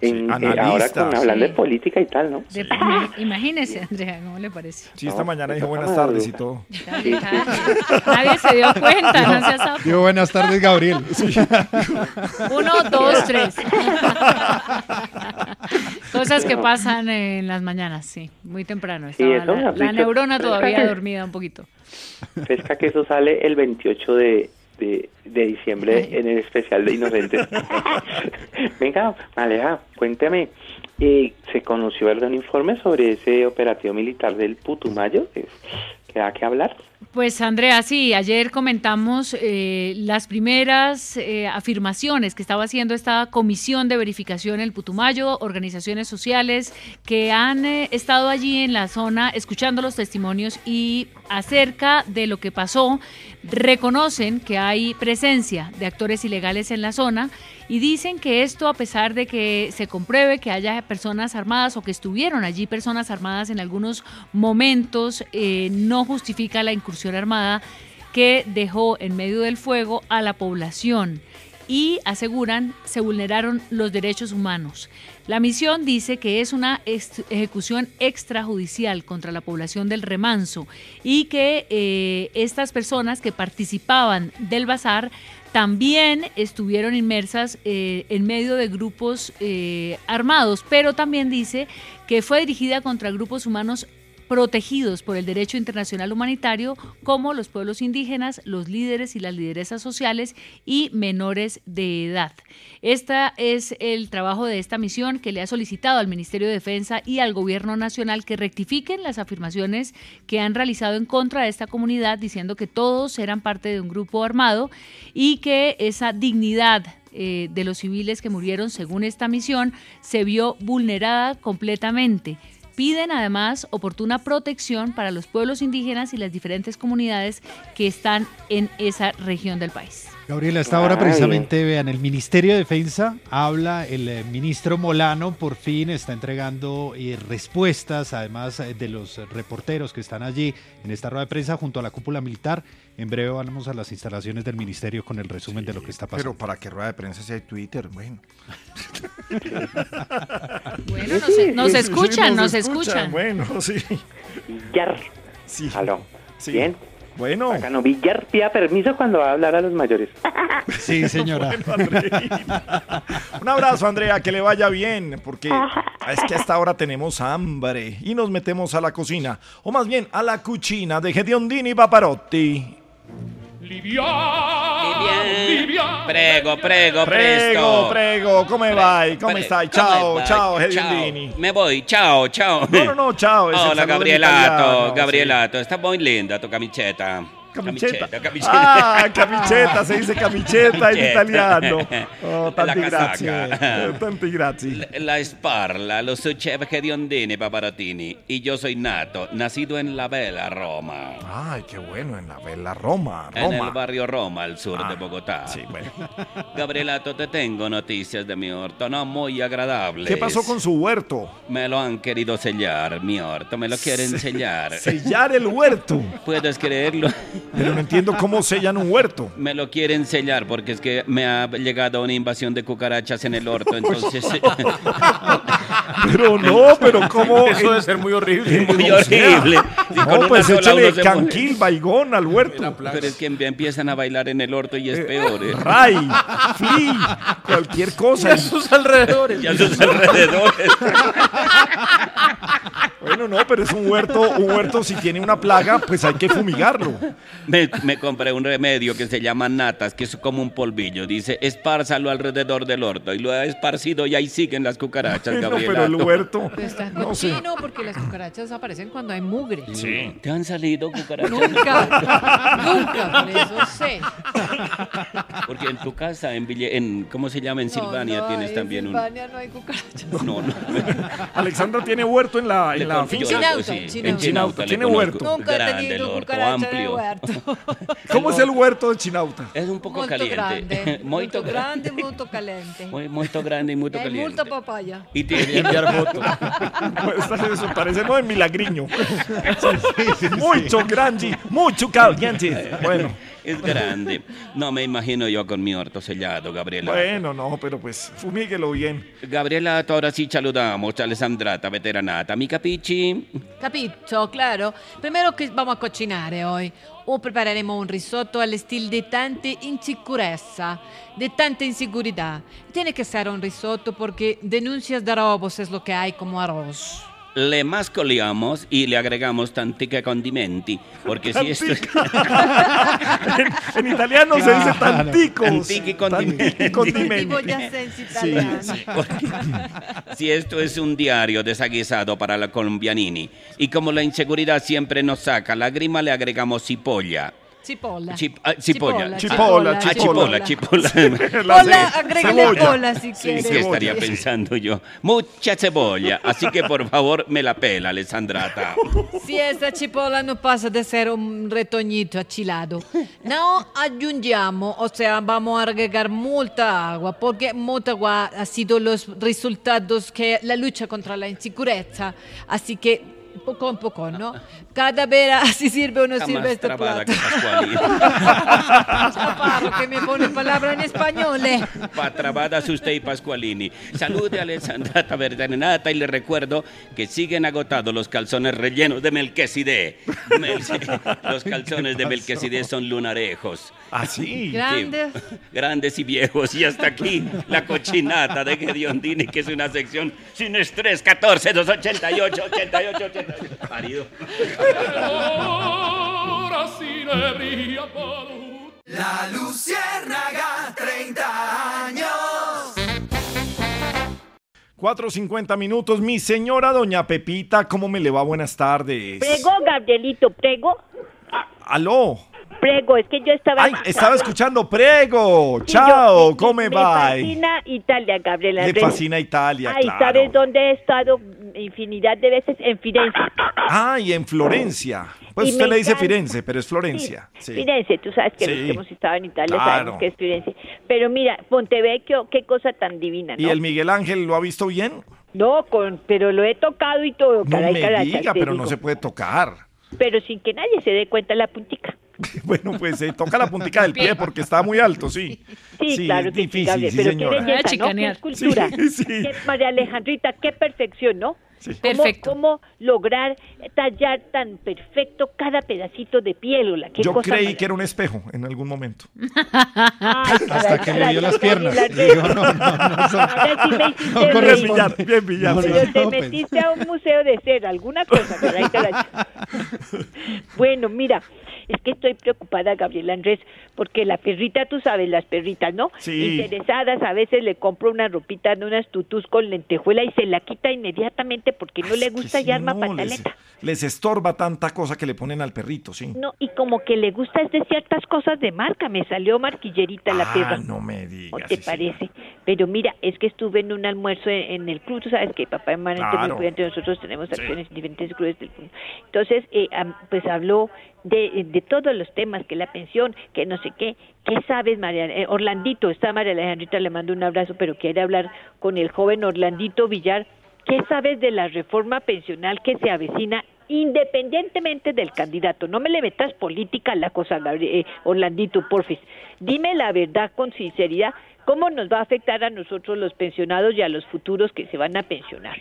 Speaker 14: en- eh, ahora
Speaker 2: analista,
Speaker 14: con, hablando
Speaker 4: sí.
Speaker 14: de política y tal, ¿no?
Speaker 4: Imagínese, Andrea, ¿cómo le parece?
Speaker 2: Sí, esta
Speaker 14: No,
Speaker 2: mañana
Speaker 14: está
Speaker 2: dijo buenas tardes y todo.
Speaker 4: Nadie se dio cuenta, no seas sapo.
Speaker 11: Digo, buenas tardes, Gabriel.
Speaker 4: Uno, dos, tres. Cosas que pasan en las mañanas. Sí, muy temprano.
Speaker 14: Sí, eso
Speaker 4: la, neurona todavía
Speaker 14: que-
Speaker 4: dormida un poquito.
Speaker 14: Pesca que eso sale el 28 de, de, de diciembre en el especial de Inocentes. Venga, Aleja, cuéntame. eh, ¿Se conoció ¿verdad, un informe sobre ese operativo militar del Putumayo? ¿Que, que da que hablar?
Speaker 4: Pues Andrea, sí, ayer comentamos eh, las primeras eh, afirmaciones que estaba haciendo esta comisión de verificación en el Putumayo, organizaciones sociales que han eh, estado allí en la zona escuchando los testimonios y acerca de lo que pasó, reconocen que hay presencia de actores ilegales en la zona y dicen que esto, a pesar de que se compruebe que haya personas armadas o que estuvieron allí personas armadas en algunos momentos, eh, no justifica la incursión armada que dejó en medio del fuego a la población y aseguran se vulneraron los derechos humanos. La misión dice que es una ejecución extrajudicial contra la población del remanso y que eh, estas personas que participaban del bazar también estuvieron inmersas eh, en medio de grupos eh, armados, pero también dice que fue dirigida contra grupos humanos protegidos por el derecho internacional humanitario como los pueblos indígenas, los líderes y las lideresas sociales y menores de edad. Este es el trabajo de esta misión que le ha solicitado al Ministerio de Defensa y al Gobierno Nacional que rectifiquen las afirmaciones que han realizado en contra de esta comunidad diciendo que todos eran parte de un grupo armado y que esa dignidad eh, de los civiles que murieron según esta misión se vio vulnerada completamente. Piden además oportuna protección para los pueblos indígenas y las diferentes comunidades que están en esa región del país.
Speaker 11: Gabriela, a esta hora precisamente, vean, el Ministerio de Defensa habla, el eh, ministro Molano por fin está entregando eh, respuestas, además eh, de los reporteros que están allí en esta rueda de prensa junto a la cúpula militar. En breve vamos a las instalaciones del ministerio con el resumen de lo que está pasando.
Speaker 2: Pero para qué rueda de prensa si hay Twitter, bueno.
Speaker 4: Bueno, nos, nos escuchan, nos escuchan.
Speaker 2: Bueno, sí.
Speaker 14: Villar.
Speaker 2: Sí.
Speaker 14: Aló. Bien.
Speaker 2: Bueno.
Speaker 14: Bacano. Villar pida permiso cuando va a hablar a los mayores.
Speaker 11: Sí, señora.
Speaker 2: Un abrazo, Andrea, que le vaya bien, porque es que hasta ahora tenemos hambre y nos metemos a la cocina, o más bien a la cucina de Gediondini Paparotti.
Speaker 10: Prego, prego,
Speaker 2: Prego,
Speaker 10: presto.
Speaker 2: prego, come vai? Come
Speaker 10: Pre-
Speaker 2: stai?
Speaker 10: come
Speaker 2: Ciao,
Speaker 10: vai?
Speaker 2: ciao,
Speaker 10: Ciao.
Speaker 2: Gediondini.
Speaker 10: Me voy, ciao, ciao.
Speaker 2: No, no, no, ciao. es el
Speaker 10: Hola,
Speaker 2: saludo en
Speaker 10: Gabrielato,
Speaker 2: italiano,
Speaker 10: Gabrielato, está muy linda tu camicheta.
Speaker 2: Camicheta.
Speaker 10: camicheta.
Speaker 2: Ah, camicheta, se dice camicheta en
Speaker 10: Camicheta.
Speaker 2: italiano. Oh,
Speaker 10: La
Speaker 2: tanti
Speaker 10: casaca.
Speaker 2: grazie. Eh, Tanti grazie.
Speaker 10: La Esparla, lo soy chef Gediondini Paparottini y yo soy nato, nacido en la bella Roma.
Speaker 2: Ay, qué bueno, en la bella Roma,
Speaker 10: En el
Speaker 2: Roma.
Speaker 10: barrio Roma, al sur
Speaker 2: Ah,
Speaker 10: de Bogotá.
Speaker 2: sí, bueno.
Speaker 10: Gabrielato, te tengo noticias de mi orto, no muy agradables.
Speaker 2: ¿Qué pasó con su huerto?
Speaker 10: Me lo han querido sellar, mi orto, me lo quieren sellar.
Speaker 2: Sellar el huerto.
Speaker 10: ¿Puedes creerlo?
Speaker 2: Pero no entiendo cómo sellan un huerto.
Speaker 10: Me lo quieren sellar porque es que me ha llegado una invasión de cucarachas en el orto, entonces...
Speaker 2: Pero no, pero cómo.
Speaker 12: Eso debe ser muy horrible.
Speaker 10: Muy
Speaker 2: O sea,
Speaker 10: horrible. Si
Speaker 2: No, pues échale canquil, baigón al huerto.
Speaker 10: Pero es que em- empiezan a bailar en el orto y es peor, ¿eh?
Speaker 2: Ray, fli, cualquier cosa.
Speaker 12: Y a sus alrededores.
Speaker 10: Y a sus alrededores.
Speaker 2: Bueno, no, pero es un huerto, un huerto si tiene una plaga, pues hay que fumigarlo.
Speaker 10: Me, me compré un remedio que se llama natas, que es como un polvillo. Dice, espárzalo alrededor del orto. Y lo he esparcido y ahí siguen las cucarachas,
Speaker 2: Bueno,
Speaker 10: Gabriela.
Speaker 2: pero el huerto.
Speaker 5: Pero está
Speaker 2: No sé.
Speaker 5: cochino porque las cucarachas aparecen cuando hay mugre.
Speaker 10: Sí. ¿Te han salido cucarachas?
Speaker 5: Nunca, nunca, por eso sé.
Speaker 10: Porque en tu casa, en, Ville- en ¿cómo se llama? En Silvania
Speaker 5: No, no,
Speaker 10: tienes
Speaker 5: en
Speaker 10: también
Speaker 5: Silvania no hay cucarachas.
Speaker 10: un... No, no.
Speaker 2: Alexandra tiene huerto en la, en.
Speaker 5: Chinauta,
Speaker 10: sí,
Speaker 5: Chinauta.
Speaker 10: En Chinauta
Speaker 2: Tiene huerto.
Speaker 5: Nunca he tenido cucaracha en el huerto.
Speaker 2: ¿Cómo es el huerto de Chinauta?
Speaker 10: Es un poco caliente. molto
Speaker 5: grande, molto caliente.
Speaker 10: Muy, grande y muy caliente.
Speaker 5: molta papaya.
Speaker 10: Y tiene,
Speaker 12: enviar foto.
Speaker 2: Pues, Eso parecemos en Milagriño. Mucho grande, mucho caliente. Bueno,
Speaker 10: es grande. No me imagino yo con mi orto sellado, Gabriela.
Speaker 2: bueno, no, pero pues fumíguelo bien.
Speaker 10: Gabriela, ahora sí saludamos a Alessandrata, veteranata. ¿Mi capisci?
Speaker 5: Capito, claro. Primero que vamos a cocinare hoy. O prepararemos un risotto al estilo de tanta insicurezza, de tanta inseguridad. Tiene que ser un risotto porque denuncias de robos es lo que hay como arroz.
Speaker 10: Le mascoliamo y le agregamos tantica condimenti, porque si esto
Speaker 2: En italiano se dice tanticos.
Speaker 10: Antichi condimenti.
Speaker 2: condimenti.
Speaker 10: Sí, sí, porque si esto es un diario desaguisado para los colombianini y como la inseguridad siempre nos saca lágrima, le agregamos cipolla.
Speaker 5: Cipolla.
Speaker 10: Chip- ah, cipolla.
Speaker 5: Cipolla,
Speaker 10: Ah,
Speaker 5: cipolla.
Speaker 10: cipolla, cipolla.
Speaker 5: Polla, agrégale si
Speaker 10: Sí,
Speaker 5: quieres.
Speaker 10: ¿qué estaría pensando yo? Mucha cebolla, así que por favor me la pela, Alessandrata.
Speaker 5: Si esa cipolla no pasa de ser un retoñito achilado. No aggiungiamo, o sea, vamos a agregar mucha agua, porque mucha agua ha sido los resultados que la lucha contra la insicurezza. Así que poco a poco, ¿no? Cada vera si sirve o no
Speaker 10: Está
Speaker 5: sirve este
Speaker 10: trabada
Speaker 5: plato.
Speaker 10: que.
Speaker 5: Chaparro, que me pone palabra en español. eh.
Speaker 10: Va trabadas usted y Pascualini. Salude a Alessandrata Verdenata y le recuerdo que siguen agotados los calzones rellenos de Melquisede. Mel- Los calzones de Melquisede son lunarejos.
Speaker 2: ¿Ah, sí?
Speaker 5: Grandes.
Speaker 10: Grandes y viejos. Y hasta aquí la cochinata de Gediondini, que es una sección sin estrés. 14, 288, 88, 88. Parido.
Speaker 9: La Luciérnaga, 30 años.
Speaker 2: 4.50 minutos. Mi señora doña Pepita, ¿cómo me le va? Buenas tardes.
Speaker 15: Prego, Gabrielito, prego.
Speaker 2: Aló.
Speaker 15: Prego, es que yo estaba.
Speaker 2: Ay, estaba escuchando Prego.
Speaker 15: Sí, yo-
Speaker 2: Chao,
Speaker 15: me-
Speaker 2: ¿cómo
Speaker 15: me
Speaker 2: va?
Speaker 15: fascina Italia, Gabriela.
Speaker 2: Le
Speaker 15: Andrés.
Speaker 2: fascina Italia,
Speaker 15: Ay,
Speaker 2: claro.
Speaker 15: ¿sabes dónde he estado infinidad de veces? En Firenze.
Speaker 2: Ah, y en Florencia. Pues
Speaker 15: Y
Speaker 2: usted le dice
Speaker 15: encanta.
Speaker 2: Firenze, pero es Florencia. Sí.
Speaker 15: Firenze, tú sabes que
Speaker 2: Sí.
Speaker 15: los que hemos estado en Italia
Speaker 2: Claro.
Speaker 15: sabemos que es Firenze. Pero mira, Pontevecchio, qué cosa tan divina,
Speaker 2: ¿Y
Speaker 15: ¿no?
Speaker 2: el Miguel Ángel lo ha visto bien?
Speaker 15: No, con, pero lo he tocado y todo.
Speaker 2: No
Speaker 15: caray,
Speaker 2: me
Speaker 15: caray,
Speaker 2: diga, pero
Speaker 15: digo.
Speaker 2: no se puede tocar.
Speaker 15: Pero sin que nadie se dé cuenta la puntica.
Speaker 2: Bueno, pues se toca la puntica del pie porque está muy alto, sí.
Speaker 15: Sí, claro
Speaker 2: es
Speaker 15: sí,
Speaker 2: difícil, sí,
Speaker 15: pero qué
Speaker 2: señora.
Speaker 15: belleza, ¿no? Qué
Speaker 4: chicanear.
Speaker 15: escultura.
Speaker 2: Sí, sí.
Speaker 15: Qué- María Alejandrita, qué perfección, ¿no? ¿Cómo-
Speaker 4: Perfecto.
Speaker 15: ¿Cómo, lograr tallar tan perfecto cada pedacito de piel? Ola? Qué
Speaker 2: Yo
Speaker 15: cosa
Speaker 2: creí que era un espejo en algún momento.
Speaker 11: Hasta que le dio las piernas. Digo, no, no, no, son-
Speaker 15: Ahora sí me hiciste
Speaker 11: no
Speaker 15: reír.
Speaker 11: corresponde.
Speaker 2: Bien,
Speaker 11: No,
Speaker 2: sí.
Speaker 11: no,
Speaker 15: Pero te
Speaker 11: no, pues.
Speaker 15: metiste a un museo de cera, alguna cosa, caray. Bueno, mira, es que estoy preocupada, Gabriel Andrés, porque la perrita, tú sabes, las perritas, ¿no?
Speaker 2: Sí.
Speaker 15: Interesadas, a veces le compro una ropita, unas tutús con lentejuela y se la quita inmediatamente porque no le gusta y arma
Speaker 2: No, les,
Speaker 15: pataleta.
Speaker 2: les estorba tanta cosa que le ponen al perrito, sí.
Speaker 15: No, y como que le gusta es de ciertas cosas de marca, me salió marquillerita la
Speaker 2: ah,
Speaker 15: perra.
Speaker 2: no me
Speaker 15: ¿O
Speaker 2: digas.
Speaker 15: te
Speaker 2: sí,
Speaker 15: parece? Pero mira, es que estuve en un almuerzo en, en el club, tú sabes que papá y mamá
Speaker 2: Claro.
Speaker 15: entre nosotros tenemos acciones en diferentes clubes del mundo. Entonces, eh, pues habló de, de todos los temas, que la pensión, que no sé qué. ¿Qué sabes, María? eh, Orlandito, está María Alejandrita, le mando un abrazo, pero quiere hablar con el joven Orlandito Villar. ¿Qué sabes de la reforma pensional que se avecina independientemente del candidato? No me le metas política a la cosa, eh, Orlandito, porfis. Dime la verdad con sinceridad, ¿cómo nos va a afectar a nosotros los pensionados y a los futuros que se van a pensionar?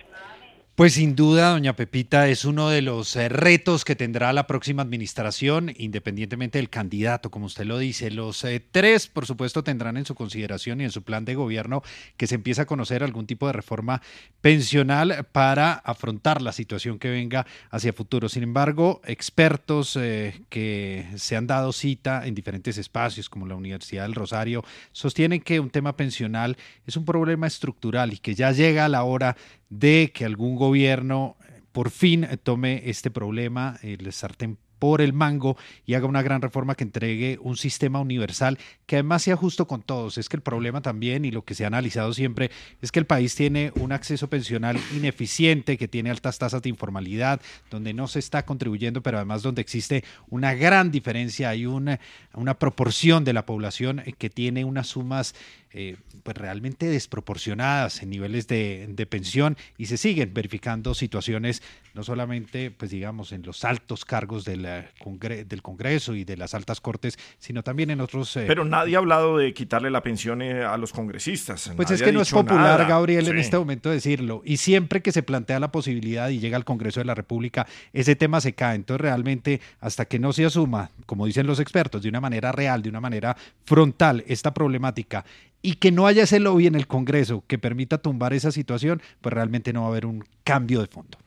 Speaker 11: Pues sin duda, doña Pepita, es uno de los eh, retos que tendrá la próxima administración, independientemente del candidato, como usted lo dice. Los eh, tres, por supuesto, tendrán en su consideración y en su plan de gobierno que se empiece a conocer algún tipo de reforma pensional para afrontar la situación que venga hacia futuro. Sin embargo, expertos eh, que se han dado cita en diferentes espacios, como la Universidad del Rosario, sostienen que un tema pensional es un problema estructural y que ya llega la hora de que algún gobierno eh, por fin eh, tome este problema, el sartén por el mango y haga una gran reforma que entregue un sistema universal que además sea justo con todos. Es que el problema también y lo que se ha analizado siempre es que el país tiene un acceso pensional ineficiente, que tiene altas tasas de informalidad, donde no se está contribuyendo, pero además donde existe una gran diferencia, hay una, una proporción de la población eh, que tiene unas sumas eh, pues realmente desproporcionadas en niveles de, de pensión y se siguen verificando situaciones no solamente pues digamos en los altos cargos del, congre- del Congreso y de las altas cortes, sino también en otros... eh,
Speaker 2: Pero nadie ha hablado de quitarle la pensión eh, a los congresistas.
Speaker 11: Pues
Speaker 2: Nadie
Speaker 11: es que no es popular,
Speaker 2: nada.
Speaker 11: Gabriel, en este momento decirlo. Y siempre que se plantea la posibilidad y llega al Congreso de la República, ese tema se cae. Entonces, realmente, hasta que no se asuma, como dicen los expertos, de una manera real, de una manera frontal, esta problemática, y que no haya ese lobby en el Congreso que permita tumbar esa situación, pues realmente no va a haber un cambio de fondo.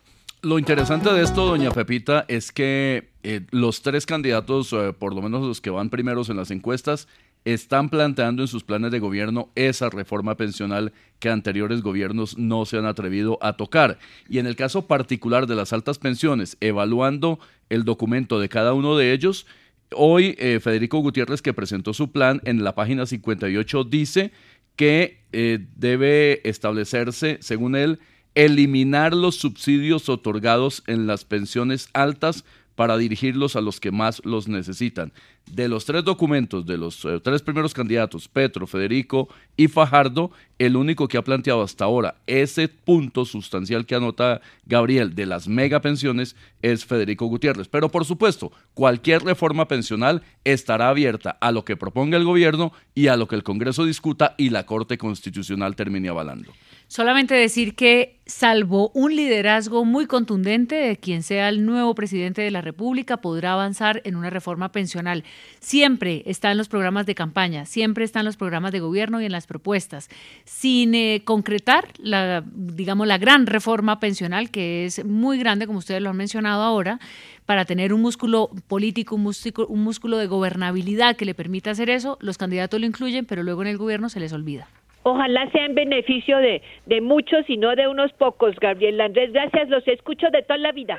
Speaker 8: Lo interesante de esto, doña Pepita, es que eh, los tres candidatos, eh, por lo menos los que van primeros en las encuestas, están planteando en sus planes de gobierno esa reforma pensional que anteriores gobiernos no se han atrevido a tocar. Y en el caso particular de las altas pensiones, evaluando el documento de cada uno de ellos, hoy eh, Federico Gutiérrez, que presentó su plan en la página 58, dice que eh, debe establecerse, según él, eliminar los subsidios otorgados en las pensiones altas para dirigirlos a los que más los necesitan. De los tres documentos, de los eh, tres primeros candidatos, Petro, Federico y Fajardo, el único que ha planteado hasta ahora ese punto sustancial que anota Gabriel de las megapensiones es Federico Gutiérrez. Pero por supuesto, cualquier reforma pensional estará abierta a lo que proponga el gobierno y a lo que el Congreso discuta y la Corte Constitucional termine avalando.
Speaker 4: Solamente decir que, salvo un liderazgo muy contundente de quien sea el nuevo presidente de la República, podrá avanzar en una reforma pensional. Siempre está en los programas de campaña, siempre está en los programas de gobierno y en las propuestas. Sin eh, concretar, la, digamos, la gran reforma pensional, que es muy grande, como ustedes lo han mencionado ahora, para tener un músculo político, un músculo, un músculo de gobernabilidad que le permita hacer eso, los candidatos lo incluyen, pero luego en el gobierno se les olvida.
Speaker 15: Ojalá sea en beneficio de, de muchos y no de unos pocos, Gabriel Andrés. Gracias, los escucho de toda la vida.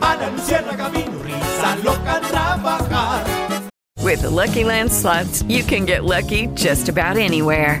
Speaker 9: Ana risa loca trabajar.
Speaker 16: With the Lucky Land slots, you can get lucky just about anywhere.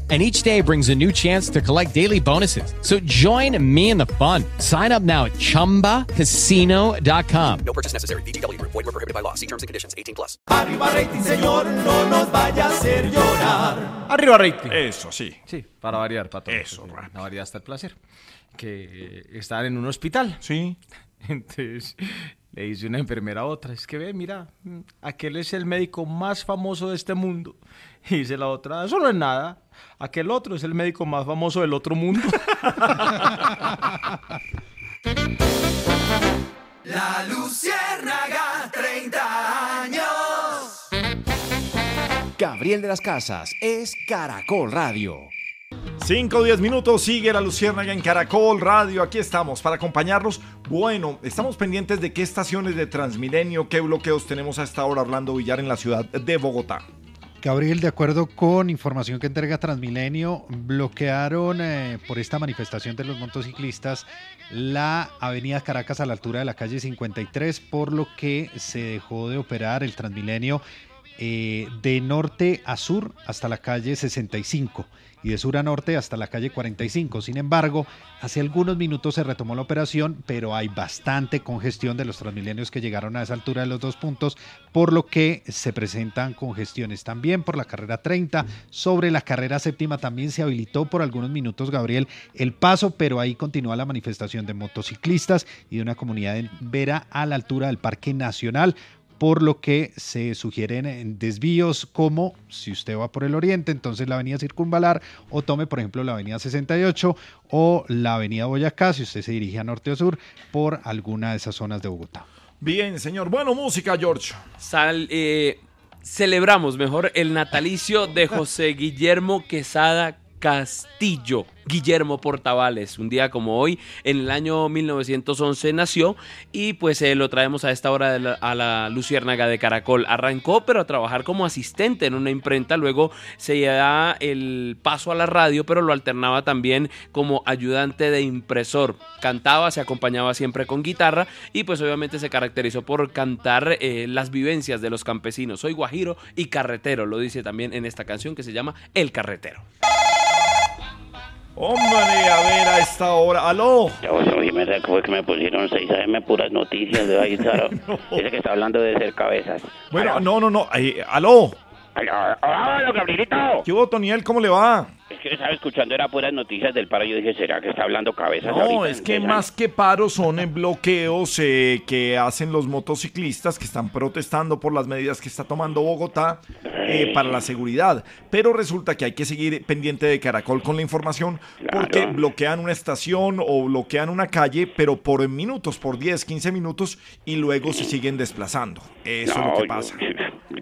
Speaker 17: And each day brings a new chance to collect daily bonuses. So join me in the fun. Sign up now at chumbacasino.com.
Speaker 13: No purchase necessary. VGW Group. Void were prohibited by law. See terms and conditions. 18 plus.
Speaker 9: Arriba rating, señor, no nos vaya a hacer llorar.
Speaker 12: Arriba rating.
Speaker 2: Eso, sí.
Speaker 12: Sí, para variar, para todos.
Speaker 2: Eso,
Speaker 12: Para variar hasta el placer. Que eh, están en un hospital.
Speaker 2: Sí.
Speaker 12: Entonces le dice una enfermera a otra, es que ve, mira, mm, aquel es el médico más famoso de este mundo. Y dice la otra, eso no es nada. Aquel otro es el médico más famoso del otro mundo.
Speaker 9: La Luciérnaga, 30 años.
Speaker 1: Gabriel de las Casas es Caracol Radio.
Speaker 2: 5 o 10 minutos, sigue la Luciérnaga en Caracol Radio. Aquí estamos para acompañarlos. Bueno, estamos pendientes de qué estaciones de Transmilenio, qué bloqueos tenemos a esta hora Orlando Villar en la ciudad de Bogotá.
Speaker 11: Gabriel, de acuerdo con información que entrega Transmilenio, bloquearon eh, por esta manifestación de los motociclistas la avenida Caracas a la altura de la calle 53, por lo que se dejó de operar el Transmilenio eh, de norte a sur hasta la calle 65 y de sur a norte hasta la calle 45. Sin embargo, hace algunos minutos se retomó la operación, pero hay bastante congestión de los transmilenios que llegaron a esa altura de los dos puntos, por lo que se presentan congestiones también por la carrera 30. Sobre la carrera séptima también se habilitó por algunos minutos, Gabriel, el paso, pero ahí continúa la manifestación de motociclistas y de una comunidad en Vera a la altura del Parque Nacional por lo que se sugieren eh, desvíos como si usted va por el oriente, entonces la avenida Circunvalar o tome por ejemplo la avenida 68 o la avenida Boyacá si usted se dirige a norte o sur por alguna de esas zonas de Bogotá.
Speaker 2: Bien, señor. Bueno, música, George.
Speaker 3: Sal, eh, celebramos mejor el natalicio de José Guillermo Quesada Castillo. Guillermo Portavales, un día como hoy, en el año 1911 nació y pues eh, lo traemos a esta hora a la Luciérnaga de Caracol. Arrancó pero a trabajar como asistente en una imprenta, luego se da el paso a la radio, pero lo alternaba también como ayudante de impresor. Cantaba, se acompañaba siempre con guitarra y pues obviamente se caracterizó por cantar eh, las vivencias de los campesinos. Soy guajiro y carretero, lo dice también en esta canción que se llama El Carretero.
Speaker 2: Hombre, a ver, a esta hora. ¡Aló!
Speaker 10: Yo me recuerdo que me pusieron 6 AM puras noticias de ahí, claro. Dice que está hablando de ser cabezas.
Speaker 2: Bueno, no, no, no. eh, ¡Aló!
Speaker 10: ¡Hola, Gabrielito!
Speaker 2: ¿Qué hubo, Toniel? ¿Cómo le va?
Speaker 10: Que estaba escuchando, era puras noticias del paro. Yo dije, ¿será que está hablando cabezas
Speaker 2: No,
Speaker 10: ahorita?
Speaker 2: es que más que paros son eh, bloqueos eh, que hacen los motociclistas que están protestando por las medidas que está tomando Bogotá eh, para la seguridad. Pero resulta que hay que seguir pendiente de Caracol con la información porque bloquean una estación o bloquean una calle, pero por minutos, por 10, 15 minutos y luego se siguen desplazando. Eso es lo que
Speaker 10: yo-
Speaker 2: pasa.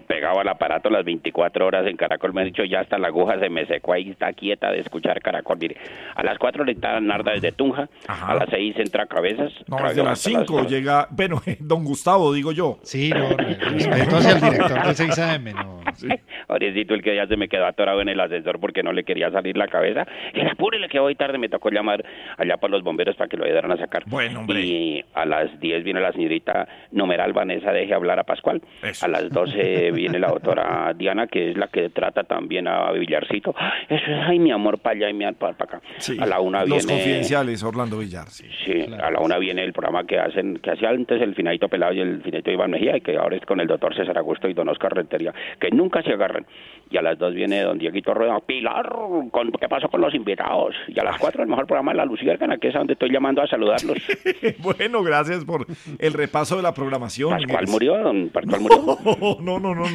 Speaker 10: Pegado al aparato las 24 horas en Caracol, me han dicho, ya hasta la aguja se me secó ahí, está quieta de escuchar Caracol. Mire, a las 4 le está Narda desde Tunja, a las 6 entra Cabezas.
Speaker 2: No,
Speaker 10: Cabezas
Speaker 2: desde las
Speaker 10: hasta
Speaker 2: 5 llega, bueno, don Gustavo, digo yo.
Speaker 11: Sí, no, respeto hacia el director del 6 AM, no.
Speaker 10: Pobrecito, el que ya se me quedó atorado en el ascensor porque no le quería salir la cabeza. Y apúrele que hoy tarde me tocó llamar allá para los bomberos para que lo ayudaran a sacar.
Speaker 2: Bueno,
Speaker 10: hombre. Y a las 10 viene la señorita numeral Vanessa, deje hablar a Pascual. A las 12 viene la doctora Diana, que es la que trata también a Villarcito. Eso es, ay, mi amor, para allá y mi amor para acá.
Speaker 2: Sí,
Speaker 10: a la una
Speaker 2: los
Speaker 10: viene...
Speaker 2: confidenciales, Orlando Villar. sí.
Speaker 10: Sí, a la una viene el programa que hacen, que hacía antes el Finadito Pelado y el Finadito Iván Mejía, y que ahora es con el doctor César Augusto y don Oscar Rentería, que nunca se agarran. Y a las dos viene don Dieguito Rueda, Pilar, con, ¿qué pasó con los invitados? Y a las cuatro el mejor programa de la Luciérgana, que es a donde estoy llamando a saludarlos.
Speaker 2: bueno, gracias por el repaso de la programación.
Speaker 10: ¿Pascual murió? ¿Don Pascual murió?
Speaker 2: No, no, no, no.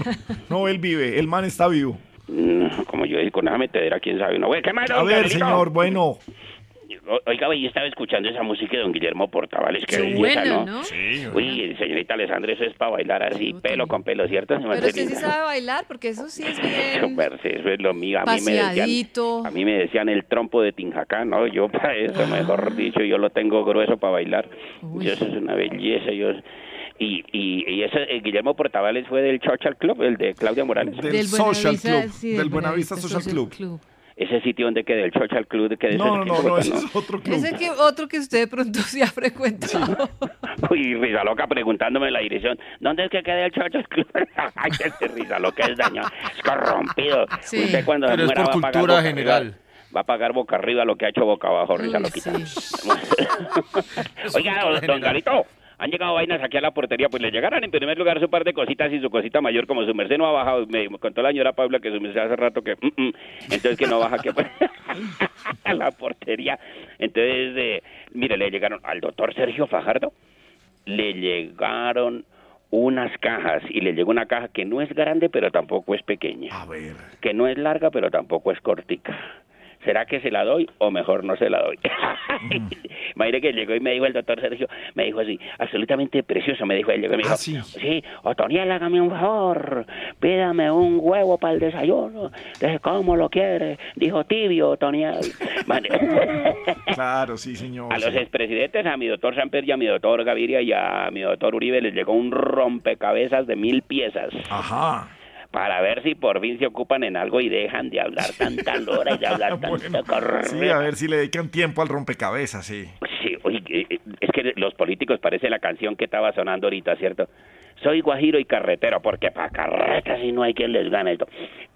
Speaker 2: No, él vive, el man está vivo.
Speaker 10: Mm, Como yo dije, con esa metedera, quién sabe. No, güey, ¿qué más,
Speaker 2: A ver, señor, bueno.
Speaker 10: Oiga, yo estaba escuchando esa música de don Guillermo Portavales, que
Speaker 5: Qué
Speaker 10: belleza, ¿no?
Speaker 5: ¿no?
Speaker 2: Sí,
Speaker 10: Uy, señorita Alessandra, eso es para bailar así, pelo con pelo, ¿cierto?
Speaker 5: Pero usted sí sabe bailar, porque eso sí es bien
Speaker 10: eso es lo mío. A mí, me decían,
Speaker 5: paseadito.
Speaker 10: a mí me decían el trompo de Tinjacá, ¿no? Yo para eso, mejor dicho, yo lo tengo grueso para bailar. Yo, eso es una belleza. Yo, y, y, y ese eh, Guillermo Portavales fue del Social Club, el de Claudia Morales.
Speaker 2: Del, Social Club. del Buenavista Social, Club.
Speaker 10: Ese sitio donde queda el Social Club. Que
Speaker 2: No, no, no, no, ese es otro club.
Speaker 5: Ese que otro que usted de pronto sí ha frecuentado.
Speaker 10: Uy, risa loca preguntándome la dirección. ¿Dónde es que queda el Social Club? Ay, ese risa loca es dañado, es corrompido.
Speaker 12: Sí.
Speaker 10: Usted cuando
Speaker 12: Pero es por
Speaker 10: va a pagar
Speaker 12: cultura
Speaker 10: boca
Speaker 12: general.
Speaker 10: arriba- va a pagar boca arriba lo que ha hecho boca abajo, risa loquita. Oiga, don, don Galito, han llegado vainas aquí a la portería, pues le llegaron en primer lugar su par de cositas y su cosita mayor, como su merced no ha bajado, me contó la señora Paula que su merced hace rato que, mm, mm, entonces que no baja, que pues, a la portería. Entonces, eh, mire, le llegaron al doctor Sergio Fajardo, le llegaron unas cajas y le llegó una caja que no es grande pero tampoco es pequeña.
Speaker 2: A ver.
Speaker 10: Que no es larga pero tampoco es cortica. ¿Será que se la doy o mejor no se la doy? Imagínate que llegó y me dijo el doctor Sergio, me dijo así, absolutamente precioso, me dijo él, llegó y me dijo, sí, Otoniel, hágame un favor, pídame un huevo para el desayuno, Dije, ¿cómo lo quiere? Dijo tibio, Otoniel.
Speaker 2: Claro, sí, señor.
Speaker 10: A los
Speaker 2: sí.
Speaker 10: expresidentes, a mi doctor Samper y a mi doctor Gaviria y a mi doctor Uribe les llegó un rompecabezas de mil piezas.
Speaker 2: Ajá.
Speaker 10: Para ver si por fin se ocupan en algo y dejan de hablar tanta lora y de hablar tanta carrera.
Speaker 2: Sí, a ver si le dedican tiempo al rompecabezas, sí.
Speaker 10: Sí, oye, eh, es que los políticos parece la canción que estaba sonando ahorita, ¿cierto? Soy guajiro y carretero, porque para carretas si no hay quien les gane esto.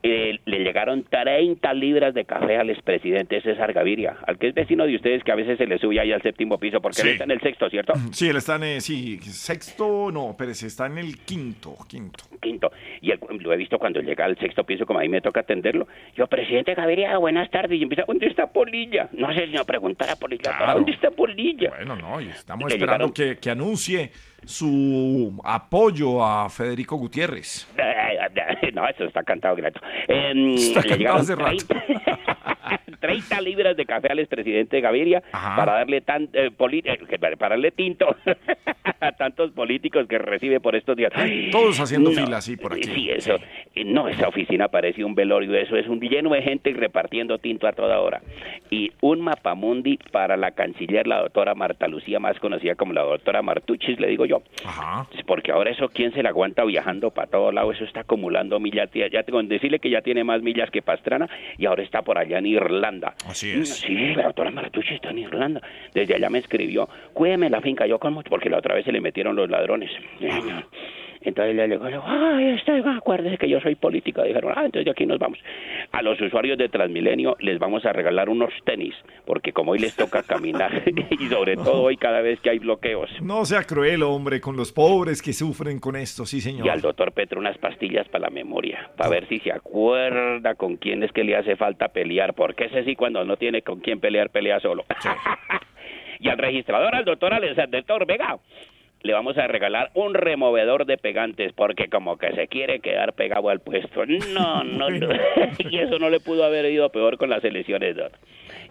Speaker 10: Eh, le llegaron 30 libras de café al expresidente César Gaviria, al que es vecino de ustedes que a veces se le sube ahí al séptimo piso, porque él está en el sexto, ¿cierto?
Speaker 2: Sí, él está en, eh, sí, sexto, no, Pérez, está en el quinto, quinto.
Speaker 10: quinto. Y el- lo he visto cuando llega al sexto piso, como a mí me toca atenderlo. Yo, presidente Gaviria, buenas tardes. Y empieza, ¿dónde está Polilla? No sé si no preguntar a Polilla,
Speaker 2: Claro.
Speaker 10: ¿dónde está Polilla?
Speaker 2: Bueno, no, y estamos
Speaker 10: Le
Speaker 2: esperando
Speaker 10: llegaron-
Speaker 2: que, que anuncie su apoyo a Federico Gutiérrez.
Speaker 10: No, eso está cantado grato. Em,
Speaker 2: Está
Speaker 10: le
Speaker 2: cantado rato.
Speaker 10: 30, 30 libras de café al expresidente Gaviria para darle tan, eh, eh, para darle tinto a tantos políticos que recibe por estos días.
Speaker 2: Todos haciendo
Speaker 10: No,
Speaker 2: fila, sí, por aquí.
Speaker 10: Sí, eso. Eh, No, esa oficina parece un velorio, eso es un lleno de gente repartiendo tinto a toda hora. Y un mapamundi para la canciller, la doctora Marta Lucía, más conocida como la doctora Martuchis, le digo yo.
Speaker 2: Ajá.
Speaker 10: Porque ahora eso, ¿quién se la aguanta viajando para todos lados? Eso está acumulando millas. Ya tengo decirle que ya tiene más millas que Pastrana y ahora está por allá en Irlanda.
Speaker 2: Así es.
Speaker 10: Sí, la doctora Martucci está en Irlanda. Desde allá me escribió, cuídeme la finca, yo con mucho, porque la otra vez se le metieron los ladrones. Entonces le digo, ay, este, acuérdese que yo soy político. Dijeron, ah, entonces de aquí nos vamos. A los usuarios de Transmilenio les vamos a regalar unos tenis, porque como hoy les toca caminar, y sobre todo hoy cada vez que hay bloqueos.
Speaker 2: No sea cruel, hombre, con los pobres que sufren con esto, sí, señor.
Speaker 10: Y al doctor Petro unas pastillas para la memoria, para ver si se acuerda con quién es que le hace falta pelear, porque ese sí cuando no tiene con quién pelear, pelea solo. y al registrador, al doctor Alexander Vega, le vamos a regalar un removedor de pegantes porque como que se quiere quedar pegado al puesto. No, no, y eso no le pudo haber ido peor con las elecciones, Doc.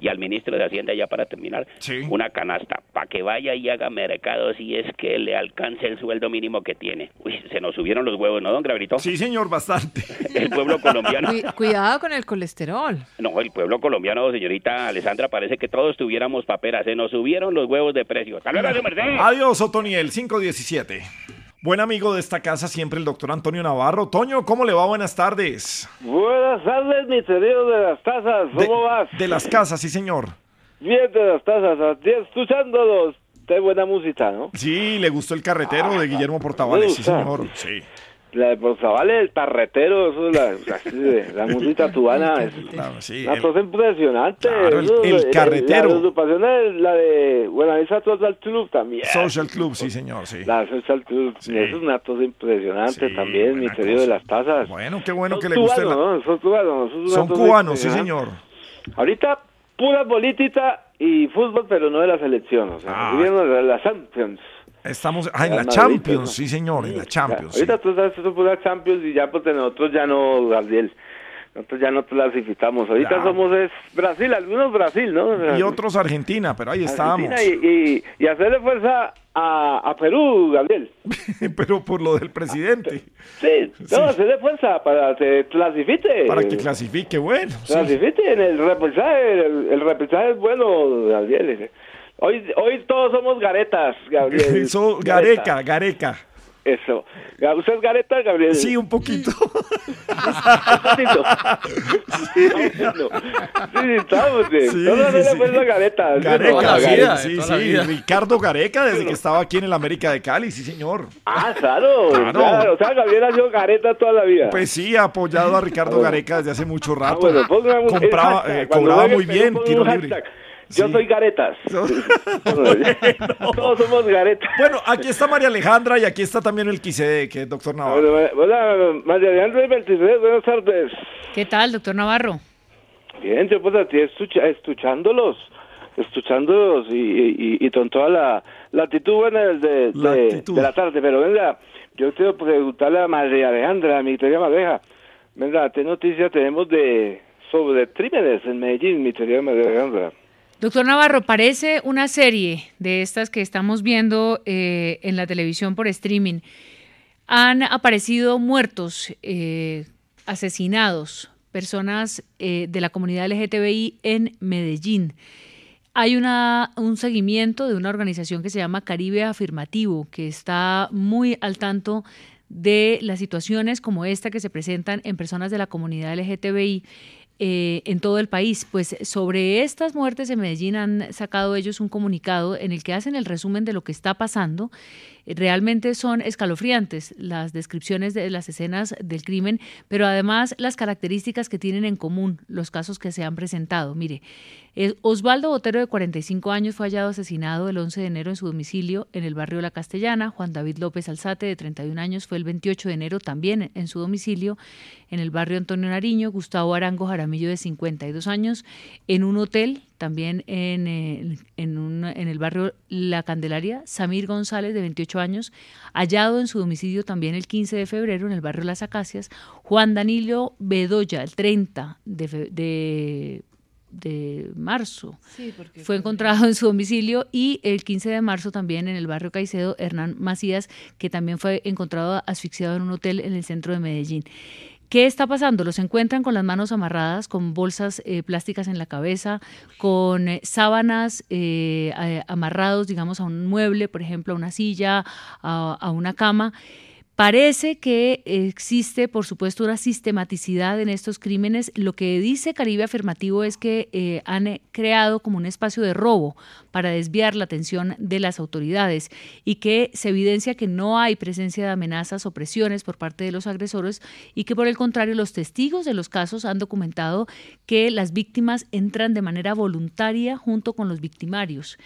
Speaker 10: Y al ministro de Hacienda, ya para terminar, una canasta para que vaya y haga mercado si es que le alcance el sueldo mínimo que tiene. Uy, se nos subieron los huevos, ¿no, don Grabrito?
Speaker 2: Sí, señor, bastante.
Speaker 10: El pueblo colombiano.
Speaker 5: Cu- cuidado con el colesterol.
Speaker 10: No, el pueblo colombiano, señorita Alessandra, parece que todos tuviéramos paperas. Se nos subieron los huevos de precio. Hasta luego, su merced.
Speaker 2: Adiós, Otoniel, 517. Buen amigo de esta casa, siempre el doctor Antonio Navarro. Toño, ¿cómo le va? Buenas tardes.
Speaker 7: Buenas tardes, mi querido de las tazas. ¿Cómo vas?
Speaker 2: De las casas, sí, señor.
Speaker 7: Bien de las tazas, aquí escuchándolos. Qué buena música, ¿no?
Speaker 2: Sí, le gustó el carretero de Guillermo Portavales, sí, señor. Sí.
Speaker 7: La de Portavales, el tarretero, eso es la, de- la música tubana. Es
Speaker 2: sí,
Speaker 7: una
Speaker 2: el-
Speaker 7: cosa impresionante.
Speaker 2: Claro, el-
Speaker 7: Eso,
Speaker 2: el
Speaker 7: la-
Speaker 2: carretero.
Speaker 7: La, agrupación es la de Buenavista Social Club también.
Speaker 2: Social Club, sí, señor, sí.
Speaker 7: La Social Club, eso es una cosa impresionante también, mi querido de las tazas.
Speaker 2: Bueno, qué bueno
Speaker 7: Son
Speaker 2: que le guste la-
Speaker 7: cubanos, ¿no? Son cubanos.
Speaker 2: Son
Speaker 7: cosa
Speaker 2: cubanos, sí, señor.
Speaker 7: Ahorita pura política y fútbol, pero no de la selección. O sea,
Speaker 2: Ah.
Speaker 7: de la Champions.
Speaker 2: Estamos ah, en la Champions,
Speaker 7: ¿no?
Speaker 2: sí, señor, en la Champions. sí.
Speaker 7: Ahorita tú sabes son pura Champions y ya pues nosotros ya no, Gabriel. Nosotros ya no clasificamos. Ahorita somos es Brasil, algunos Brasil, ¿no?
Speaker 2: Y otros Argentina, pero ahí estábamos.
Speaker 7: Y, y, y hacerle fuerza a, a Perú, Gabriel.
Speaker 2: pero por lo del presidente.
Speaker 7: Sí, no, hacerle fuerza para que clasifique.
Speaker 2: Para que clasifique, bueno. sí.
Speaker 7: Clasifique en el repechaje. El, el repechaje es bueno, Gabriel. Hoy, hoy todos somos garetas, Gabriel.
Speaker 2: So- Gareca, Gareca.
Speaker 7: Eso. ¿Usted es gareta, Gabriel?
Speaker 2: Sí, un poquito.
Speaker 7: Sí. Sí, estamos bien.
Speaker 2: Sí,
Speaker 7: Todos
Speaker 2: sí, sí.
Speaker 7: fuerza Gareta.
Speaker 2: Gareca, sí, sí. Ricardo Gareca, desde que estaba aquí en el América de Cali, sí, señor.
Speaker 7: Ah, claro,
Speaker 2: Claro.
Speaker 7: claro. O sea, Gabriel ha sido Gareta toda la vida.
Speaker 2: Pues sí, ha apoyado a Ricardo Gareca desde hace mucho rato.
Speaker 7: Ah, bueno,
Speaker 2: Compraba, eh, cobraba muy bien, tiro libre.
Speaker 7: hashtag. Yo
Speaker 2: Sí.
Speaker 7: soy Garetas. Todos somos Garetas.
Speaker 2: Bueno, aquí está María Alejandra y aquí está también el Quisede, que es doctor Navarro.
Speaker 7: Hola, hola, María Alejandra 23, buenas tardes.
Speaker 4: ¿Qué tal, doctor Navarro?
Speaker 7: Bien, yo pues aquí estucha- escuchándolos, escuchándolos y, y, y con toda la, la actitud buena de, de,
Speaker 2: La
Speaker 7: de-
Speaker 2: actitud.
Speaker 7: de la tarde. Pero venga, yo quiero preguntarle a María Alejandra, a mi querida Madeja, venga, ¿qué noticias tenemos de sobre crímenes en Medellín, mi querida María Alejandra?
Speaker 4: Doctor Navarro, parece una serie de estas que estamos viendo eh, en la televisión por streaming. Han aparecido muertos, eh, asesinados, personas eh, de la comunidad LGTBI en Medellín. Hay una, un seguimiento de una organización que se llama Caribe Afirmativo, que está muy al tanto de las situaciones como esta que se presentan en personas de la comunidad LGTBI eh, en todo el país. Pues sobre estas muertes en Medellín han sacado ellos un comunicado en el que hacen el resumen de lo que está pasando. Realmente son escalofriantes las descripciones de las escenas del crimen, pero además las características que tienen en común los casos que se han presentado. Mire, eh, Osvaldo Botero, de 45 años, fue hallado asesinado el 11 de enero en su domicilio en el barrio La Castellana. Juan David López Alzate, de 31 años, fue el 28 de enero también en su domicilio en el barrio Antonio Nariño. Gustavo Arango Jaramillo, de 52 años, en un hotel también en, eh, en, un- en el barrio La Candelaria. Samir González, de 28 años, hallado en su domicilio también el 15 de febrero en el barrio Las Acacias. Juan Danilo Bedoya, el 30 de, fe- de de marzo.
Speaker 5: Sí, porque
Speaker 4: fue encontrado en su domicilio y el 15 de marzo también en el barrio Caicedo, Hernán Macías, que también fue encontrado asfixiado en un hotel en el centro de Medellín. ¿Qué está pasando? Los encuentran con las manos amarradas, con bolsas eh, plásticas en la cabeza, con eh, sábanas eh, amarrados, digamos, a un mueble, por ejemplo, a una silla, a una cama Parece que existe, por supuesto, una sistematicidad en estos crímenes. Lo que dice Caribe Afirmativo es que eh, han creado como un espacio de robo para desviar la atención de las autoridades y que se evidencia que no hay presencia de amenazas o presiones por parte de los agresores y que por el contrario los testigos de los casos han documentado que las víctimas entran de manera voluntaria junto con los victimarios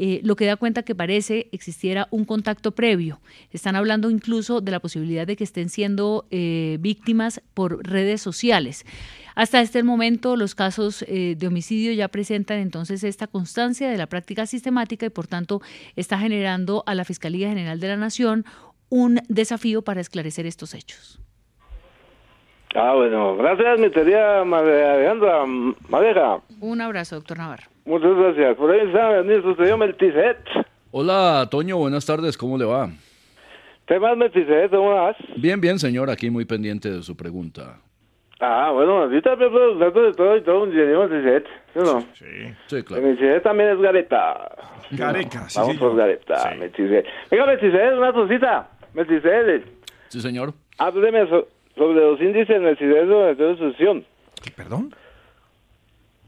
Speaker 4: eh, lo que da cuenta que parece existiera un contacto previo. Están hablando incluso de la posibilidad de que estén siendo eh, víctimas por redes sociales. Hasta este momento los casos eh, de homicidio ya presentan entonces esta constancia de la práctica sistemática y por tanto está generando a la Fiscalía General de la Nación un desafío para esclarecer estos hechos.
Speaker 18: Ah, bueno, gracias, mi querida María Alejandra Madeja.
Speaker 4: Un abrazo, doctor Navarro.
Speaker 18: Muchas gracias. Por ahí está nuestro señor Melchizedek.
Speaker 8: Hola, Toño, buenas tardes, ¿cómo le va?
Speaker 18: ¿Qué más? ¿Cómo vas?
Speaker 8: Bien, bien, señor, aquí muy pendiente de su pregunta.
Speaker 18: Ah, bueno, ahorita me de todo y todo un ingeniero Melchizedek, ¿sí o no?
Speaker 2: Sí.
Speaker 8: Sí, claro.
Speaker 18: Melchizedek también es Gareta.
Speaker 2: Gareca, sí,
Speaker 18: Vamos por Gareta, Melchizedek. Venga, Melchizedek, una cosita. Melchizedek,
Speaker 8: Sí, señor.
Speaker 18: hábleme so- sobre los índices Melchizedek de la institución.
Speaker 2: ¿Perdón?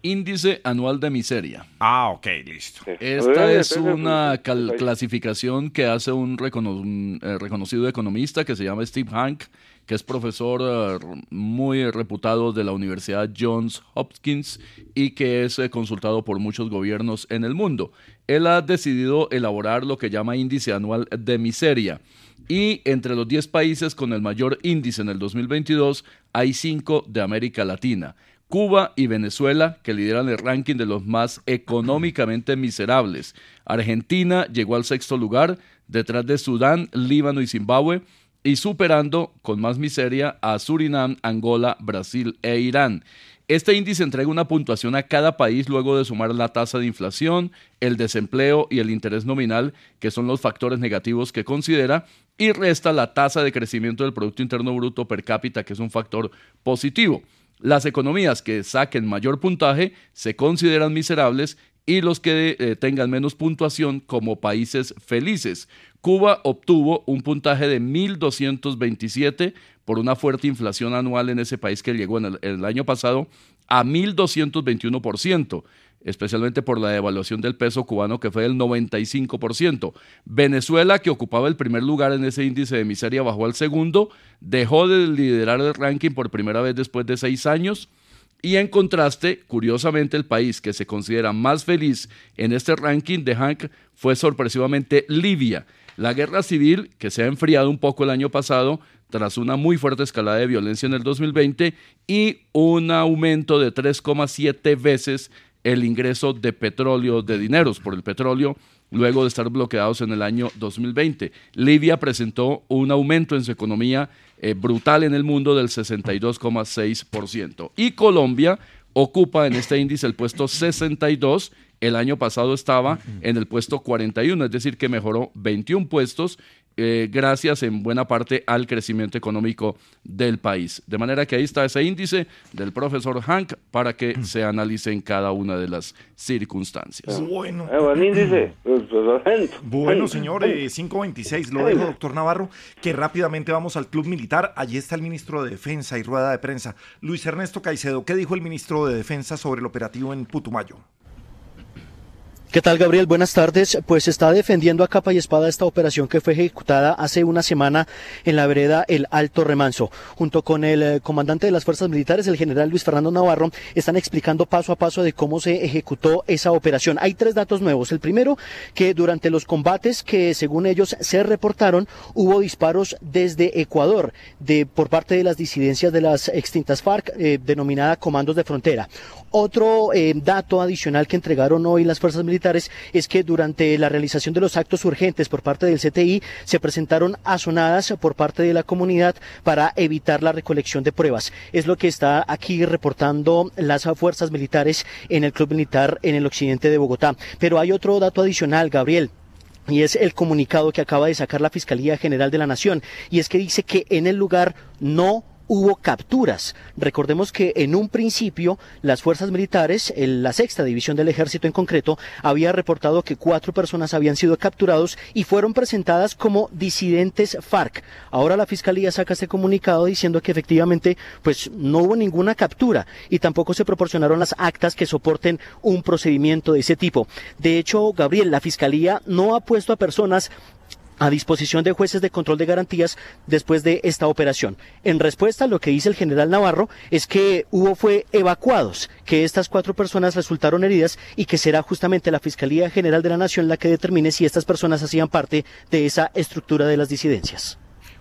Speaker 8: Índice anual de miseria.
Speaker 2: Ah, ok, listo.
Speaker 8: Esta es una cal- clasificación que hace un, recono- un, eh, reconocido economista que se llama Steve Hank, que es profesor eh, muy reputado de la Universidad Johns Hopkins y que es eh, consultado por muchos gobiernos en el mundo. Él ha decidido elaborar lo que llama índice anual de miseria. Y entre los 10 países con el mayor índice en el 2022 hay 5 de América Latina. Cuba y Venezuela, que lideran el ranking de los más económicamente miserables. Argentina llegó al sexto lugar, detrás de Sudán, Líbano y Zimbabue, y superando con más miseria a Surinam, Angola, Brasil e Irán. Este índice entrega una puntuación a cada país luego de sumar la tasa de inflación, el desempleo y el interés nominal, que son los factores negativos que considera, y resta la tasa de crecimiento del Producto Interno Bruto per cápita, que es un factor positivo. Las economías que saquen mayor puntaje se consideran miserables y los que eh, tengan menos puntuación como países felices. Cuba obtuvo un puntaje de 1.227 por una fuerte inflación anual en ese país que llegó en el, el año pasado a 1.221%, especialmente por la devaluación del peso cubano que fue del 95%. Venezuela, que ocupaba el primer lugar en ese índice de miseria, bajó al segundo, dejó de liderar el ranking por primera vez después de seis años. Y en contraste, curiosamente, el país que se considera más feliz en este ranking de Hank fue sorpresivamente Libia. La guerra civil, que se ha enfriado un poco el año pasado, tras una muy fuerte escalada de violencia en el 2020 y un aumento de 3,7 veces el ingreso de petróleo, de dineros por el petróleo, luego de estar bloqueados en el año 2020. Libia presentó un aumento en su economía eh, brutal en el mundo del 62,6%. Y Colombia ocupa en este índice el puesto 62. El año pasado estaba en el puesto 41, es decir, que mejoró 21 puestos eh, gracias en buena parte al crecimiento económico del país. De manera que ahí está ese índice del profesor Hank para que se analicen cada una de las circunstancias.
Speaker 2: Bueno.
Speaker 18: Eh, buen índice. Pues, pues.
Speaker 2: Bueno, señor, eh, 526, lo dejo, doctor Navarro, que rápidamente vamos al Club Militar. Allí está el ministro de Defensa y rueda de prensa. Luis Ernesto Caicedo, ¿qué dijo el ministro de Defensa sobre el operativo en Putumayo?
Speaker 19: ¿Qué tal, Gabriel? Buenas tardes. Pues está defendiendo a capa y espada esta operación que fue ejecutada hace una semana en la vereda El Alto Remanso. Junto con el eh, comandante de las fuerzas militares, el general Luis Fernando Navarro, están explicando paso a paso de cómo se ejecutó esa operación. Hay tres datos nuevos. El primero, que durante los combates que según ellos se reportaron, hubo disparos desde Ecuador de, por parte de las disidencias de las extintas FARC, eh, denominada Comandos de Frontera. Otro eh, dato adicional que entregaron hoy las fuerzas militares es que durante la realización de los actos urgentes por parte del CTI se presentaron azonadas por parte de la comunidad para evitar la recolección de pruebas. Es lo que está aquí reportando las fuerzas militares en el Club Militar en el occidente de Bogotá. Pero hay otro dato adicional, Gabriel. Y es el comunicado que acaba de sacar la Fiscalía General de la Nación. Y es que dice que en el lugar no hubo capturas. Recordemos que en un principio las fuerzas militares, la sexta división del ejército en concreto, había reportado que cuatro personas habían sido capturados y fueron presentadas como disidentes FARC. Ahora la fiscalía saca este comunicado diciendo que efectivamente pues no hubo ninguna captura y tampoco se proporcionaron las actas que soporten un procedimiento de ese tipo. De hecho, Gabriel, la fiscalía no ha puesto a personas a disposición de jueces de control de garantías después de esta operación. En respuesta, lo que dice el general Navarro es que hubo fue evacuados, que estas cuatro personas resultaron heridas y que será justamente la Fiscalía General de la Nación la que determine si estas personas hacían parte de esa estructura de las disidencias.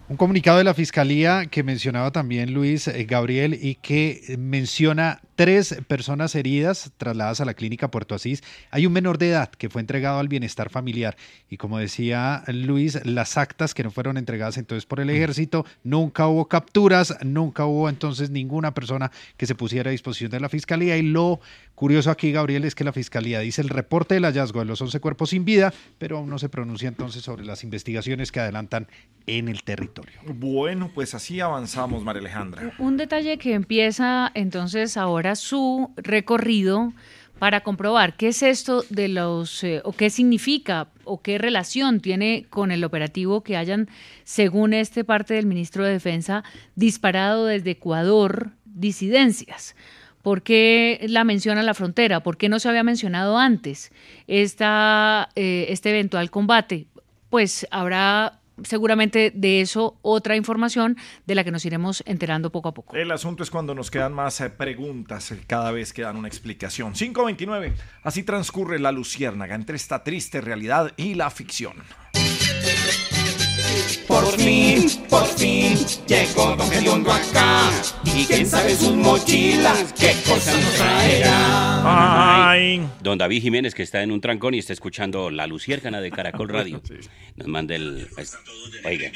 Speaker 11: Un comunicado de la Fiscalía que mencionaba también Luis eh, Gabriel y que menciona tres personas heridas trasladadas a la clínica Puerto Asís. Hay un menor de edad que fue entregado al bienestar familiar y como decía Luis, las actas que no fueron entregadas entonces por el ejército, nunca hubo capturas, nunca hubo entonces ninguna persona que se pusiera a disposición de la Fiscalía y lo curioso aquí, Gabriel, es que la Fiscalía dice el reporte del hallazgo de los 11 cuerpos sin vida, pero aún no se pronuncia entonces sobre las investigaciones que adelantan en el territorio.
Speaker 2: Bueno, pues así avanzamos, María Alejandra.
Speaker 4: Un detalle que empieza entonces ahora su recorrido para comprobar qué es esto de los, eh, o qué significa, o qué relación tiene con el operativo que hayan, según este parte del ministro de Defensa, disparado desde Ecuador disidencias. ¿Por qué la menciona la frontera? ¿Por qué no se había mencionado antes esta, eh, este eventual combate? Pues habrá seguramente de eso otra información de la que nos iremos enterando poco a poco.
Speaker 2: El asunto es cuando nos quedan más eh, preguntas eh, cada vez que dan una explicación. 529. Así transcurre la luciérnaga entre esta triste realidad y la ficción.
Speaker 9: Por fin, por fin, llegó Don Gediondo acá. Y quién sabe sus mochilas, qué cosas nos traerá.
Speaker 2: Ay.
Speaker 10: Don David Jiménez, que está en un trancón y está escuchando La Luciérgana de Caracol Radio. Nos manda el... Oiga,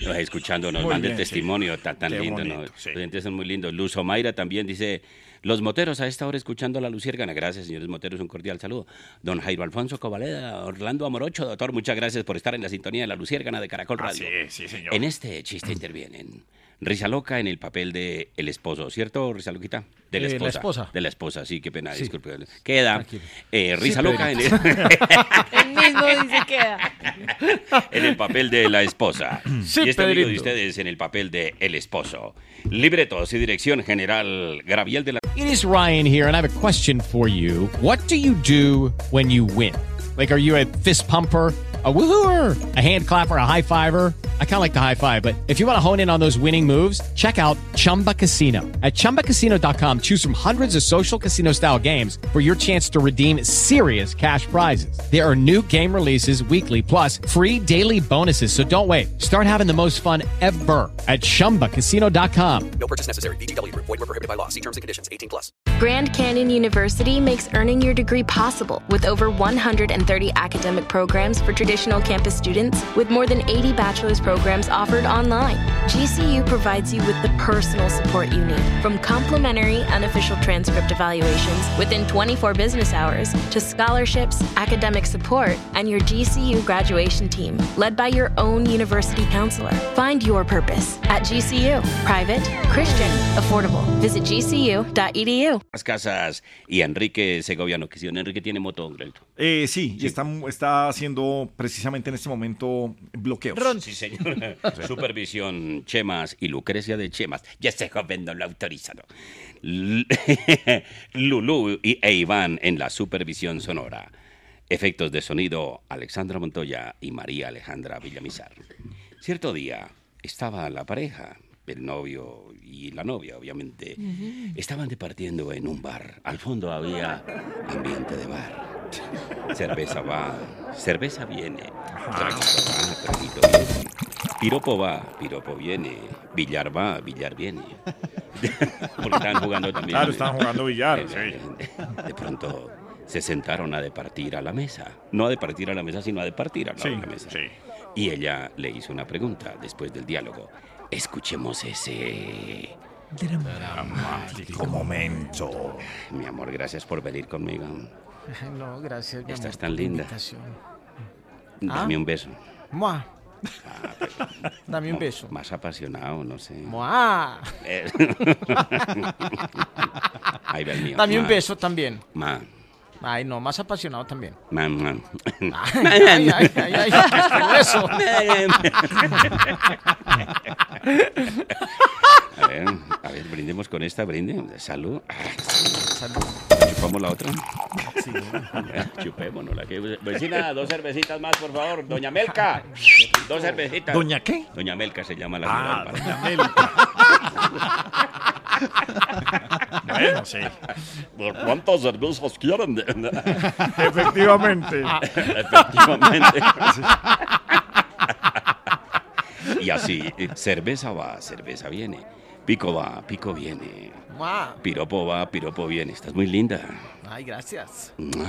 Speaker 10: nos escuchando, nos
Speaker 2: Muy
Speaker 10: manda el
Speaker 2: bien, sí.
Speaker 10: testimonio, está tan
Speaker 2: Qué
Speaker 10: lindo. ¿no?
Speaker 2: bonito, sí.
Speaker 10: Los oyentes son muy lindos. Luz Omaira también dice... Los moteros a esta hora escuchando La Luciérgana. Gracias, señores moteros, un cordial saludo. Don Jairo Alfonso Covaleda, Orlando Amorocho, doctor, muchas gracias por estar en la sintonía de La Luciérgana de Caracol Radio.
Speaker 2: Así es, sí, señor.
Speaker 10: En este chiste intervienen Risa Loca en el papel de el esposo, ¿cierto, Risa Loquita? De la
Speaker 12: Eh, la
Speaker 10: esposa. De la esposa, sí, qué pena,
Speaker 12: Sí.
Speaker 10: disculpe. Queda eh, Risa
Speaker 12: Sí,
Speaker 10: Loca en el,
Speaker 5: El mismo dice queda.
Speaker 10: en el papel de la esposa.
Speaker 12: Sí,
Speaker 10: y este amigo de ustedes en el papel de el esposo. Libretos y dirección general Graviel de la...
Speaker 17: It is Ryan here, and I have a question for you. What do you do when you win? Like, are you a fist pumper? A woohooer, a hand clapper, a high fiver. I kind of like the high five, but if you want to hone in on those winning moves, check out Chumba Casino. At chumbacasino.com, choose from hundreds of social casino style games for your chance to redeem serious cash prizes. There are new game releases weekly, plus free daily bonuses. So don't wait. Start having the most fun ever at chumbacasino.com.
Speaker 13: No purchase necessary. VGW Group. Void were prohibited by law. See terms and conditions. 18 plus.
Speaker 20: Grand Canyon University makes earning your degree possible with over 130 academic programs for traditional campus students, with more than 80 bachelor's programs offered online. GCU provides you with the personal support you need, from complimentary unofficial transcript evaluations within 24 business hours to scholarships, academic support, and your GCU graduation team, led by your own university counselor. Find your purpose at GCU. Private, Christian, affordable. Visit gcu.edu.
Speaker 10: Las casas y Enrique Segoviano, que si don Enrique tiene moto, don Grelto.
Speaker 2: Eh, sí, y está, está haciendo precisamente en este momento bloqueos.
Speaker 10: Sí, señor. Supervisión Chemas y Lucrecia de Chemas. Ya ese joven no lo ha autorizado. L- Lulú y e Iván en la supervisión sonora. Efectos de sonido Alexandra Montoya y María Alejandra Villamizar. Cierto día estaba la pareja, el novio y la novia, obviamente. Estaban departiendo en un bar. Al fondo había ambiente de bar. Cerveza va, cerveza viene. Traguito va, traguito viene. Piropo va, piropo viene. Billar va, billar viene. Porque estaban jugando también.
Speaker 2: Claro, estaban jugando billar,
Speaker 10: Eh,
Speaker 2: sí.
Speaker 10: De pronto se sentaron a departir a la mesa. No a departir a la mesa, sino a departir a la,
Speaker 2: Sí,
Speaker 10: la mesa. Y ella le hizo una pregunta después del diálogo. Escuchemos ese...
Speaker 2: Dramático momento.
Speaker 10: Mi amor, gracias por venir conmigo.
Speaker 12: No, gracias. mi
Speaker 10: Estás
Speaker 12: amor,
Speaker 10: tan
Speaker 12: por la
Speaker 10: linda.
Speaker 12: invitación.
Speaker 10: Dame
Speaker 12: Ah.
Speaker 10: un beso.
Speaker 12: Mua. Dame un beso.
Speaker 10: Más apasionado, no sé.
Speaker 12: ¡Mua!
Speaker 10: Eh. Ahí va el mío.
Speaker 12: Dame un
Speaker 10: Ma.
Speaker 12: beso también.
Speaker 10: Ma.
Speaker 12: Ay, no, más apasionado también. Ay, ay, ay, ay, ay, ¿qué fue eso?
Speaker 10: A ver, a ver, brindemos con esta, brinde. Salud.
Speaker 12: Salud.
Speaker 10: ¿Chupamos la otra?
Speaker 12: Sí.
Speaker 10: Chupémonos la que... Vecina, dos cervecitas más, por favor. Doña Melca. Dos cervecitas.
Speaker 2: ¿Doña qué?
Speaker 10: Doña Melca se llama la
Speaker 2: Ah, doña Melca. Bueno, sí.
Speaker 10: ¿Cuántas cervezas quieren?
Speaker 2: Efectivamente.
Speaker 10: Efectivamente. Y así, eh, cerveza va, cerveza viene. Pico va, pico viene.
Speaker 12: ¡Mua!
Speaker 10: Piropo va, piropo viene. Estás muy linda.
Speaker 12: Ay, gracias.
Speaker 10: Mua.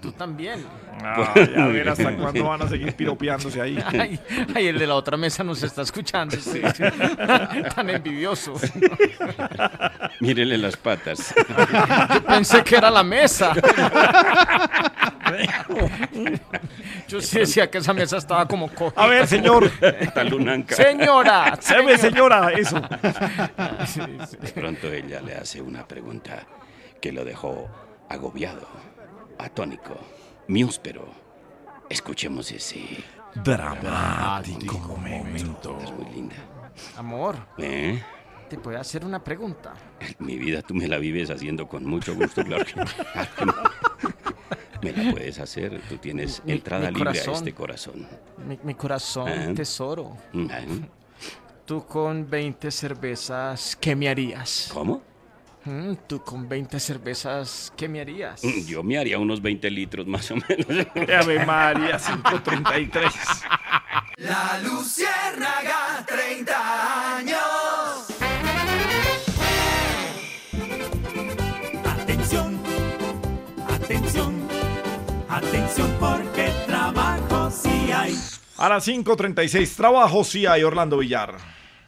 Speaker 12: Tú también.
Speaker 2: Ay, a ver hasta cuándo van a seguir piropeándose ahí.
Speaker 12: Ay, ay, el de la otra mesa nos está escuchando. sí. Tan envidioso.
Speaker 10: Mírenle las patas.
Speaker 12: Yo pensé que era la mesa. Yo sí decía que esa mesa estaba como cogida.
Speaker 2: A ver, señor.
Speaker 12: Señora.
Speaker 2: Se ve, señora, eso.
Speaker 10: De pronto ella le hace una pregunta que lo dejó agobiado, atónico, miúspero. Escuchemos ese
Speaker 2: Dramático momento.
Speaker 10: Estás muy linda.
Speaker 12: Amor,
Speaker 10: ¿Eh?
Speaker 12: te puedo hacer una pregunta.
Speaker 10: Mi vida tú me la vives haciendo con mucho gusto, claro que, claro que no. Me la puedes hacer. Tú tienes
Speaker 12: Mi-
Speaker 10: entrada
Speaker 12: mi
Speaker 10: libre a
Speaker 12: corazón.
Speaker 10: este corazón.
Speaker 12: Mi, mi corazón,
Speaker 10: Ah.
Speaker 12: tesoro.
Speaker 10: Ah,
Speaker 12: Tú con 20 cervezas, ¿qué me harías?
Speaker 10: ¿Cómo?
Speaker 12: Mm, Tú con 20 cervezas, ¿qué me harías?
Speaker 10: Yo me haría unos 20 litros más o menos.
Speaker 2: Ave María, 533.
Speaker 9: La Luciérnaga, 30 años. Hay.
Speaker 2: A las 5.36, trabajo sí hay, Orlando Villar.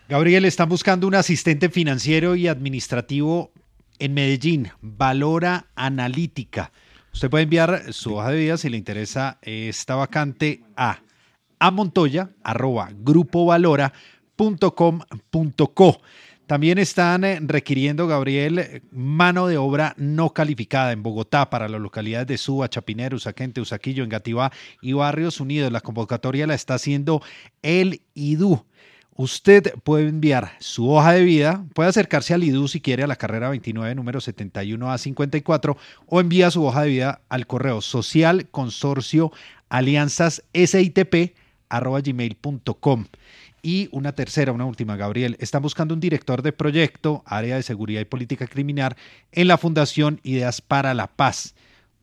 Speaker 11: Gabriel, están buscando un asistente financiero y administrativo en Medellín, Valora Analítica. Usted puede enviar su hoja de vida si le interesa esta vacante a amontoya.grupovalora.com.co. También están eh, requiriendo, Gabriel, mano de obra no calificada en Bogotá para las localidades de Suba, Chapinero, Usaquente, Usaquillo, Engativá y Barrios Unidos. La convocatoria la está haciendo el IDU. Usted puede enviar su hoja de vida, puede acercarse al IDU si quiere a la carrera 29, número 71A54, o envía su hoja de vida al correo social alianzas SITP arroba gmail.com. Y una tercera, una última, Gabriel. Están buscando un director de proyecto, área de seguridad y política criminal, en la Fundación Ideas para la Paz.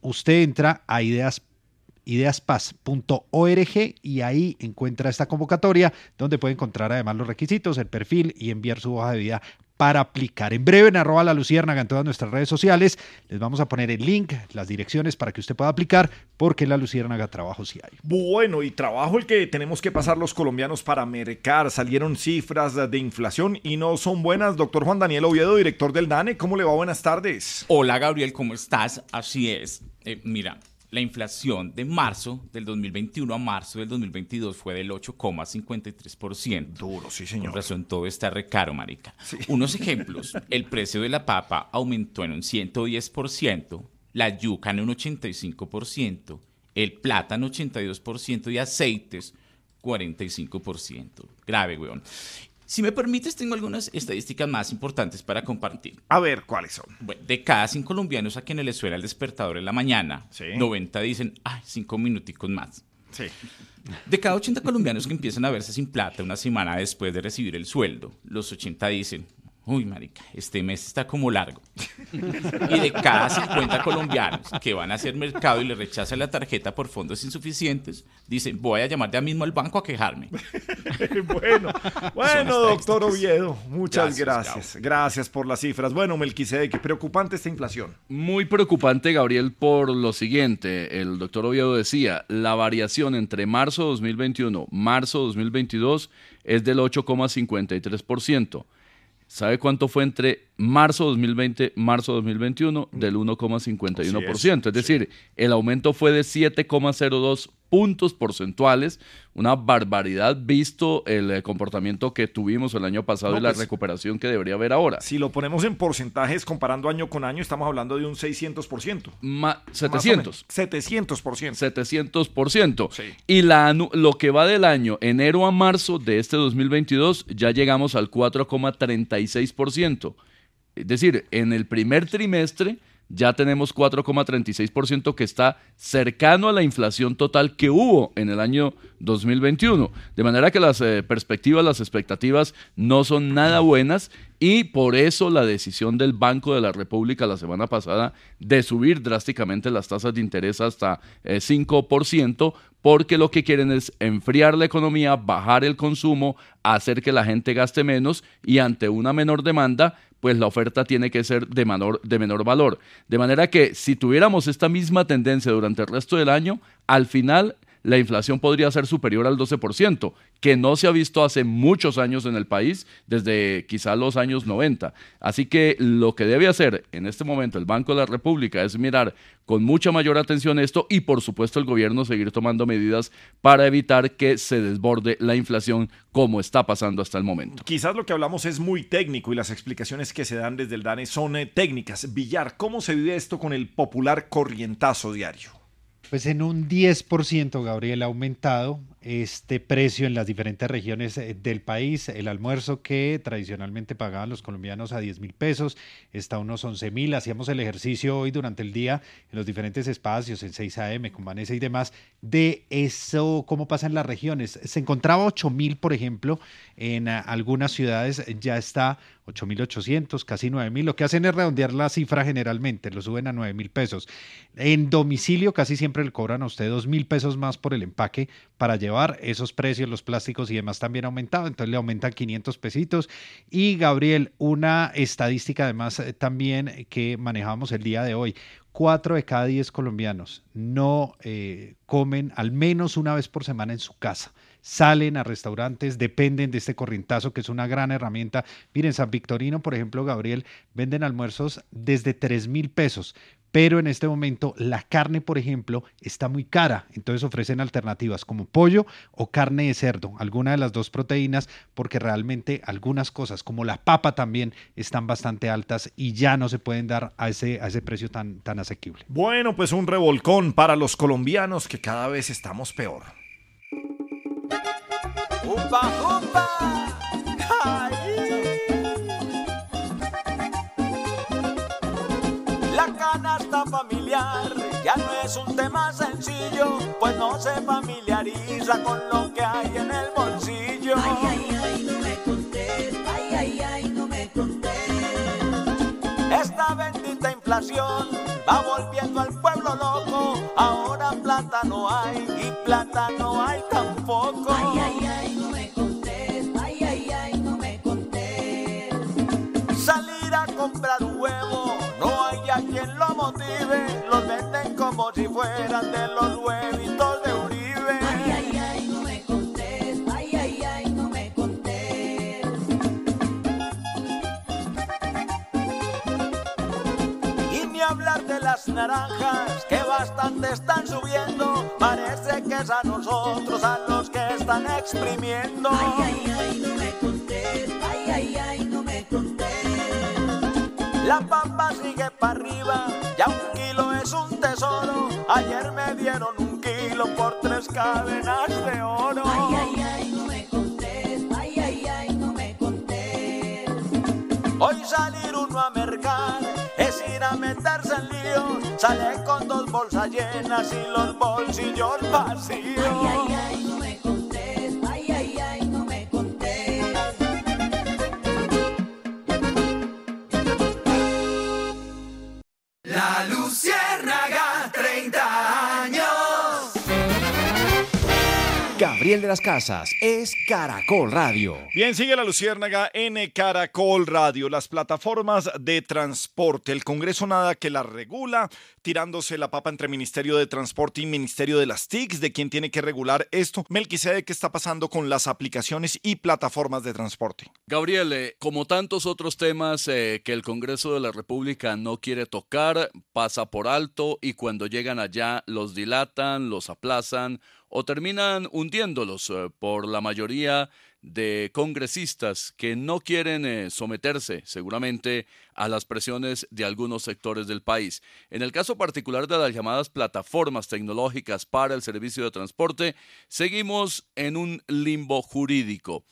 Speaker 11: Usted entra a ideas ideaspaz.org y ahí encuentra esta convocatoria donde puede encontrar además los requisitos, el perfil y enviar su hoja de vida para aplicar. En breve en arroba la luciérnaga en todas nuestras redes sociales les vamos a poner el link, las direcciones para que usted pueda aplicar porque en la luciérnaga trabajo sí hay.
Speaker 2: Bueno, y trabajo el que tenemos que pasar los colombianos para mercar. Salieron cifras de inflación y no son buenas. Doctor Juan Daniel Oviedo, director del DANE, ¿cómo le va? Buenas tardes.
Speaker 21: Hola Gabriel, ¿cómo estás? Así es. Eh, mira, la inflación de marzo del 2021 a marzo del 2022 fue del 8,53%.
Speaker 2: Duro, sí, señor.
Speaker 21: Con razón, todo está recaro, marica. Unos ejemplos. El precio de la papa aumentó en un 110%, la yuca en un 85%, el plátano 82% y aceites 45%. Grave, weón. Si me permites, tengo algunas estadísticas más importantes para compartir.
Speaker 2: A ver, ¿cuáles son?
Speaker 21: Bueno, de cada 100 colombianos a quienes les suena el despertador en la mañana, 90 dicen, ay, cinco minuticos más.
Speaker 2: Sí.
Speaker 21: De cada 80 colombianos que empiezan a verse sin plata una semana después de recibir el sueldo, los 80 dicen, uy, marica, este mes está como largo. Y de cada 50 colombianos que van a hacer mercado y le rechazan la tarjeta por fondos insuficientes, dicen, voy a llamar ya mismo al banco a quejarme.
Speaker 2: bueno, bueno, doctor Oviedo, muchas
Speaker 21: Gracias,
Speaker 2: gracias. Gracias, por las cifras. Bueno, Melquisedec, preocupante esta inflación.
Speaker 8: Muy preocupante, Gabriel, por lo siguiente. El doctor Oviedo decía, la variación entre marzo 2021, marzo 2022 es del 8,53%. ¿Sabe cuánto fue entre marzo 2020 marzo 2021? Del 1,51%. Es, decir, el aumento fue de 7,02 puntos porcentuales, una barbaridad visto el eh, comportamiento que tuvimos el año pasado
Speaker 2: No,
Speaker 8: y la
Speaker 2: pues,
Speaker 8: recuperación que debería haber ahora.
Speaker 2: Si lo ponemos en porcentajes comparando año con año, estamos hablando de un 600%.
Speaker 8: Ma-
Speaker 2: Más o
Speaker 8: 700.
Speaker 2: menos. 700%.
Speaker 8: 700%. Y la, lo que va del año enero a marzo de este 2022 ya llegamos al 4,36%. Es decir, en el primer trimestre ya tenemos 4,36% que está cercano a la inflación total que hubo en el año 2021. De manera que las eh, perspectivas, las expectativas no son nada buenas y por eso la decisión del Banco de la República la semana pasada de subir drásticamente las tasas de interés hasta eh, 5%, porque lo que quieren es enfriar la economía, bajar el consumo, hacer que la gente gaste menos y ante una menor demanda, pues la oferta tiene que ser de menor, de menor valor. De manera que si tuviéramos esta misma tendencia durante el resto del año, al final la inflación podría ser superior al 12%, que no se ha visto hace muchos años en el país, desde quizá los años 90. Así que lo que debe hacer en este momento el Banco de la República es mirar con mucha mayor atención esto y por supuesto el gobierno seguir tomando medidas para evitar que se desborde la inflación como está pasando hasta el momento.
Speaker 2: Quizás lo que hablamos es muy técnico y las explicaciones que se dan desde el DANE son eh, técnicas. Villar, ¿cómo se vive esto con el popular corrientazo diario?
Speaker 11: Pues en un 10%, Gabriel, ha aumentado este precio en las diferentes regiones eh, del país. El almuerzo que tradicionalmente pagaban los colombianos a 10 mil pesos está a unos 11 mil. Hacíamos el ejercicio hoy durante el día en los diferentes espacios, en 6 AM, con Vanessa y demás, de eso, cómo pasa en las regiones. Se encontraba 8 mil, por ejemplo, en ah, algunas ciudades ya está 8.800, casi 9.000. Lo que hacen es redondear la cifra generalmente, lo suben a 9.000 pesos. En domicilio casi siempre le cobran a usted 2.000 pesos más por el empaque para llevar esos precios, los plásticos y demás también ha aumentado, entonces le aumentan 500 pesitos. Y Gabriel, una estadística además eh, también que manejamos el día de hoy. Cuatro de cada diez colombianos no eh, comen al menos una vez por semana en su casa salen a restaurantes, dependen de este corrientazo, que es una gran herramienta. Miren, San Victorino, por ejemplo, Gabriel, venden almuerzos desde 3 mil pesos, pero en este momento la carne, por ejemplo, está muy cara, entonces ofrecen alternativas como pollo o carne de cerdo, alguna de las dos proteínas, porque realmente algunas cosas, como la papa también, están bastante altas y ya no se pueden dar a ese, a ese precio tan, tan asequible.
Speaker 2: Bueno, pues un revolcón para los colombianos que cada vez estamos peor.
Speaker 9: ¡Upa, upa! La canasta familiar ya no es un tema sencillo, pues no se familiariza con lo que hay en el bolsillo. Ay, ay, ay, no me contés, ay, ay, ay, no me contés. Esta bendita inflación va volviendo al pueblo loco, ahora plata no hay y plata no hay tampoco. Ay, ay, comprar un huevo, no hay a quien lo motive, los venden como si fueran de los huevitos de Uribe. Ay, ay, ay, no me contés, ay, ay, ay, no me contés. Y ni hablar de las naranjas, que bastante están subiendo. Parece que es a nosotros a los que están exprimiendo. Ay, ay, ay, La pampa sigue para arriba, ya un kilo es un tesoro. Ayer me dieron un kilo por tres cadenas de oro. Ay, ay, ay, no me contés, ay, ay, ay, no me contés. Hoy salir uno a mercar es ir a meterse en líos. Sale con dos bolsas llenas y los bolsillos vacíos. Ay, ay, ay,
Speaker 22: La Luciérnaga, 30
Speaker 1: Gabriel de las Casas es Caracol Radio.
Speaker 2: Bien, sigue la Luciérnaga en Caracol Radio, las plataformas de transporte. El Congreso nada que las regula, tirándose la papa entre Ministerio de Transporte y Ministerio de las TICs, de quién tiene que regular esto. Melquisede, ¿qué está pasando con las aplicaciones y plataformas de transporte?
Speaker 8: Gabriel, eh, como tantos otros temas eh, que el Congreso de la República no quiere tocar, pasa por alto y cuando llegan allá los dilatan, los aplazan o terminan hundiéndolos eh, por la mayoría de congresistas que no quieren eh, someterse seguramente a las presiones de algunos sectores del país. En el caso particular de las llamadas plataformas tecnológicas para el servicio de transporte, seguimos en un limbo jurídico.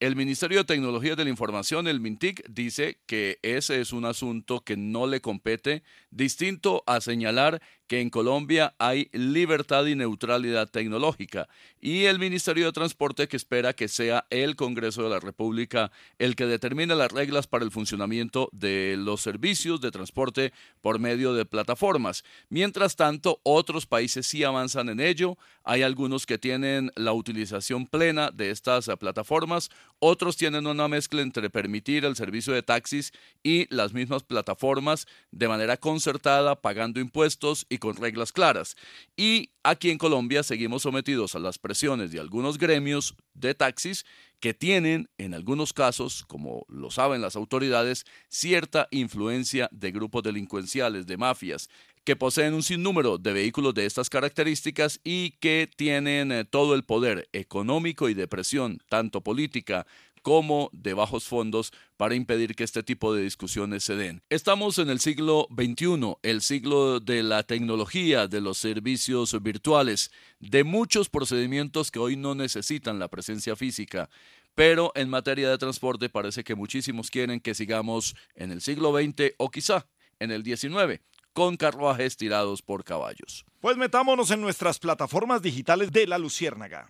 Speaker 8: El Ministerio de Tecnología de la Información, el MINTIC, dice que ese es un asunto que no le compete, distinto a señalar que en Colombia hay libertad y neutralidad tecnológica y el Ministerio de Transporte que espera que sea el Congreso de la República el que determine las reglas para el funcionamiento de los servicios de transporte por medio de plataformas. Mientras tanto, otros países sí avanzan en ello. Hay algunos que tienen la utilización plena de estas plataformas, otros tienen una mezcla entre permitir el servicio de taxis y las mismas plataformas de manera concertada, pagando impuestos y con reglas claras. Y aquí en Colombia seguimos sometidos a las presiones de algunos gremios de taxis que tienen, en algunos casos, como lo saben las autoridades, cierta influencia de grupos delincuenciales, de mafias, que poseen un sinnúmero de vehículos de estas características y que tienen eh, todo el poder económico y de presión, tanto política como de bajos fondos para impedir que este tipo de discusiones se den. Estamos en el siglo XXI, el siglo de la tecnología, de los servicios virtuales, de muchos procedimientos que hoy no necesitan la presencia física. Pero en materia de transporte parece que muchísimos quieren que sigamos en el siglo XX o quizá en el XIX, con carruajes tirados por caballos.
Speaker 2: Pues metámonos en nuestras plataformas digitales de la Luciérnaga.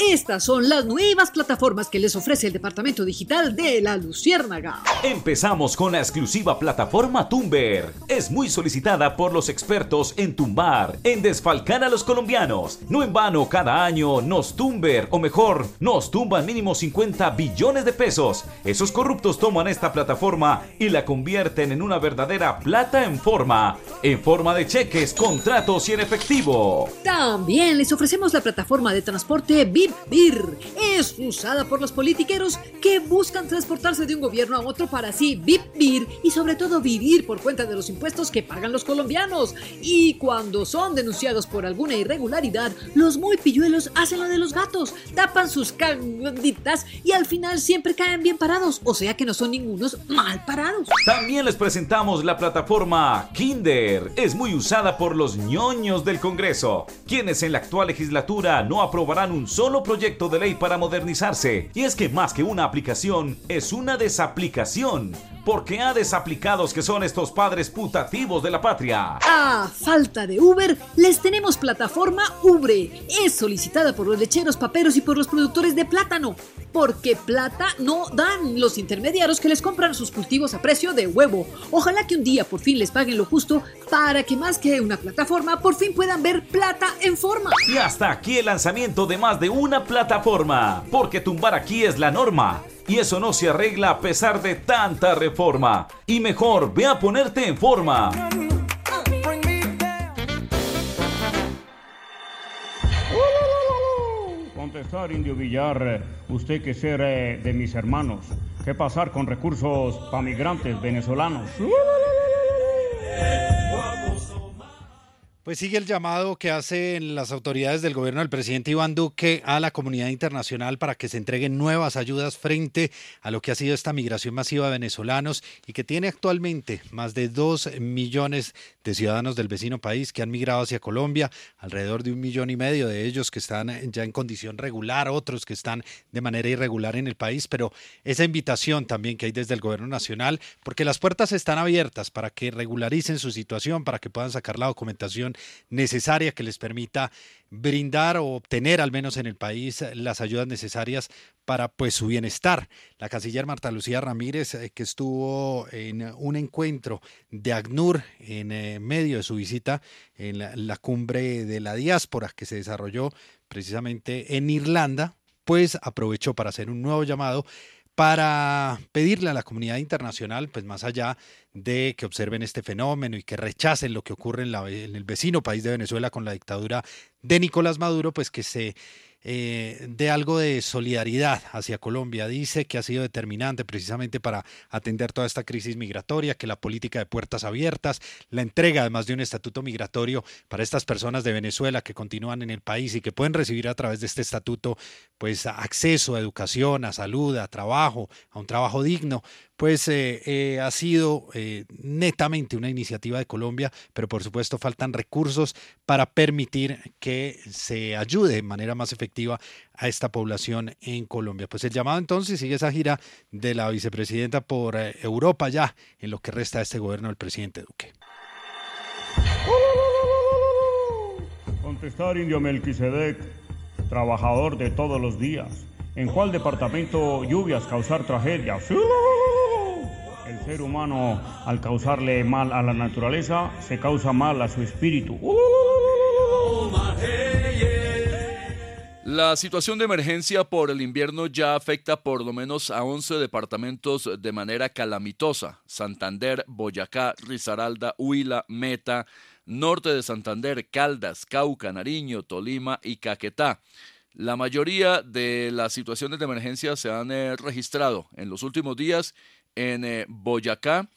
Speaker 22: Estas son las nuevas plataformas que les ofrece el Departamento Digital de la Luciérnaga.
Speaker 23: Empezamos con la exclusiva plataforma Tumber. Es muy solicitada por los expertos en tumbar, en desfalcar a los colombianos. No en vano, cada año nos tumber, o mejor, nos tumban mínimo 50 billones de pesos. Esos corruptos toman esta plataforma y la convierten en una verdadera plata en forma, en forma de cheques, contratos y en efectivo.
Speaker 22: También les ofrecemos la plataforma de transporte VIP BIR. Es usada por los politiqueros que buscan transportarse de un gobierno a otro para así vivir y sobre todo vivir por cuenta de los impuestos que pagan los colombianos. Y cuando son denunciados por alguna irregularidad, los muy pilluelos hacen lo de los gatos, tapan sus canditas y al final siempre caen bien parados, o sea que no son ningunos mal parados.
Speaker 23: También les presentamos la plataforma Kinder. Es muy usada por los ñoños del Congreso, quienes en la actual legislatura no aprobarán un solo proyecto de ley para modernizarse. Y es que más que una aplicación, es una desaplicación. Porque a desaplicados que son estos padres putativos de la patria.
Speaker 22: A falta de Uber, les tenemos plataforma Ubre. Es solicitada por los lecheros, paperos y por los productores de plátano. Porque plata no dan los intermediarios que les compran sus cultivos a precio de huevo. Ojalá que un día por fin les paguen lo justo para que más que una plataforma por fin puedan ver plata en forma.
Speaker 23: Y hasta aquí el lanzamiento de más de una plataforma. Porque tumbar aquí es la norma. Y eso no se arregla a pesar de tanta reforma. Y mejor, ve a ponerte en forma.
Speaker 24: Contestar, Indio Villar, usted que ser eh, de mis hermanos. ¿Qué pasar con recursos para migrantes venezolanos?
Speaker 11: Pues sigue el llamado que hacen las autoridades del gobierno del presidente Iván Duque a la comunidad internacional para que se entreguen nuevas ayudas frente a lo que ha sido esta migración masiva de venezolanos y que tiene actualmente más de dos millones de ciudadanos del vecino país que han migrado hacia Colombia, alrededor de un millón y medio de ellos que están ya en condición regular, otros que están de manera irregular en el país, pero esa invitación también que hay desde el gobierno nacional, porque las puertas están abiertas para que regularicen su situación, para que puedan sacar la documentación necesaria que les permita brindar o obtener al menos en el país las ayudas necesarias para pues su bienestar. La canciller Marta Lucía Ramírez, eh, que estuvo en un encuentro de ACNUR en eh, medio de su visita en la, la cumbre de la diáspora que se desarrolló precisamente en Irlanda, pues aprovechó para hacer un nuevo llamado para pedirle a la comunidad internacional, pues más allá de que observen este fenómeno y que rechacen lo que ocurre en, la- en el vecino país de Venezuela con la dictadura de Nicolás Maduro, pues que se eh, dé algo de solidaridad hacia Colombia. Dice que ha sido determinante precisamente para atender toda esta crisis migratoria, que la política de puertas abiertas, la entrega además de un estatuto migratorio para estas personas de Venezuela que continúan en el país y que pueden recibir a través de este estatuto pues acceso a educación, a salud, a trabajo, a un trabajo digno, pues eh, eh, ha sido eh, netamente una iniciativa de Colombia, pero por supuesto faltan recursos para permitir que se ayude de manera más efectiva a esta población en Colombia. Pues el llamado entonces sigue esa gira de la vicepresidenta por Europa ya en lo que resta de este gobierno del presidente Duque.
Speaker 24: Contestar Indio Melquisedec, trabajador de todos los días. ¿En cuál departamento lluvias causar tragedias? El ser humano, al causarle mal a la naturaleza, se causa mal a su espíritu.
Speaker 8: La situación de emergencia por el invierno ya afecta por lo menos a 11 departamentos de manera calamitosa. Santander, Boyacá, Risaralda, Huila, Meta, norte de Santander, Caldas, Cauca, Nariño, Tolima y Caquetá. La mayoría de las situaciones de emergencia se han eh, registrado en los últimos días en eh, Boyacá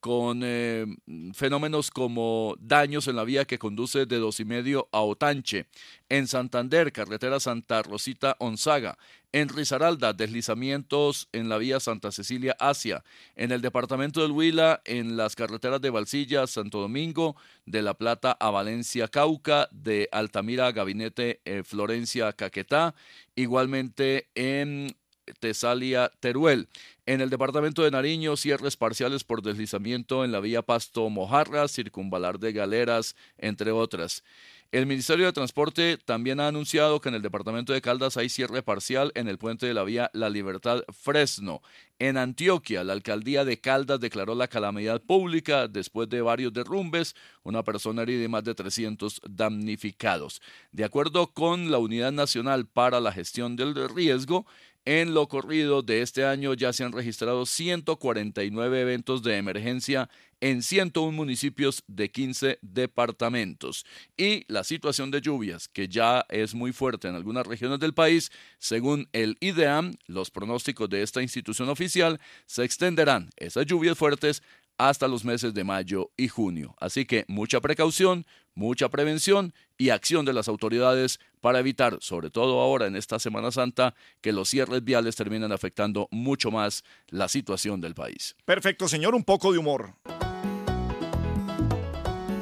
Speaker 8: con eh, fenómenos como daños en la vía que conduce de dos y medio a Otanche, en Santander, carretera Santa Rosita Onzaga, en Risaralda, deslizamientos en la vía Santa Cecilia Asia, en el departamento del Huila, en las carreteras de Valsilla, Santo Domingo, de La Plata a Valencia, Cauca, de Altamira Gabinete eh, Florencia, Caquetá, igualmente en Tesalia, Teruel. En el departamento de Nariño, cierres parciales por deslizamiento en la vía Pasto Mojarra, circunvalar de Galeras, entre otras. El Ministerio de Transporte también ha anunciado que en el departamento de Caldas hay cierre parcial en el puente de la vía La Libertad Fresno. En Antioquia, la alcaldía de Caldas declaró la calamidad pública después de varios derrumbes, una persona herida y más de 300 damnificados. De acuerdo con la Unidad Nacional para la Gestión del Riesgo, en lo corrido de este año ya se han registrado 149 eventos de emergencia en 101 municipios de 15 departamentos. Y la situación de lluvias, que ya es muy fuerte en algunas regiones del país, según el IDEAM, los pronósticos de esta institución oficial, se extenderán esas lluvias fuertes hasta los meses de mayo y junio. Así que mucha precaución, mucha prevención y acción de las autoridades para evitar, sobre todo ahora en esta Semana Santa, que los cierres viales terminen afectando mucho más la situación del país.
Speaker 2: Perfecto, señor, un poco de humor.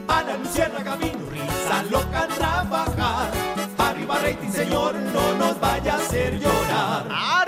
Speaker 9: Ana Luciérnaga vino, risa loca trabajar. Arriba rating, señor, no nos vaya a hacer llorar.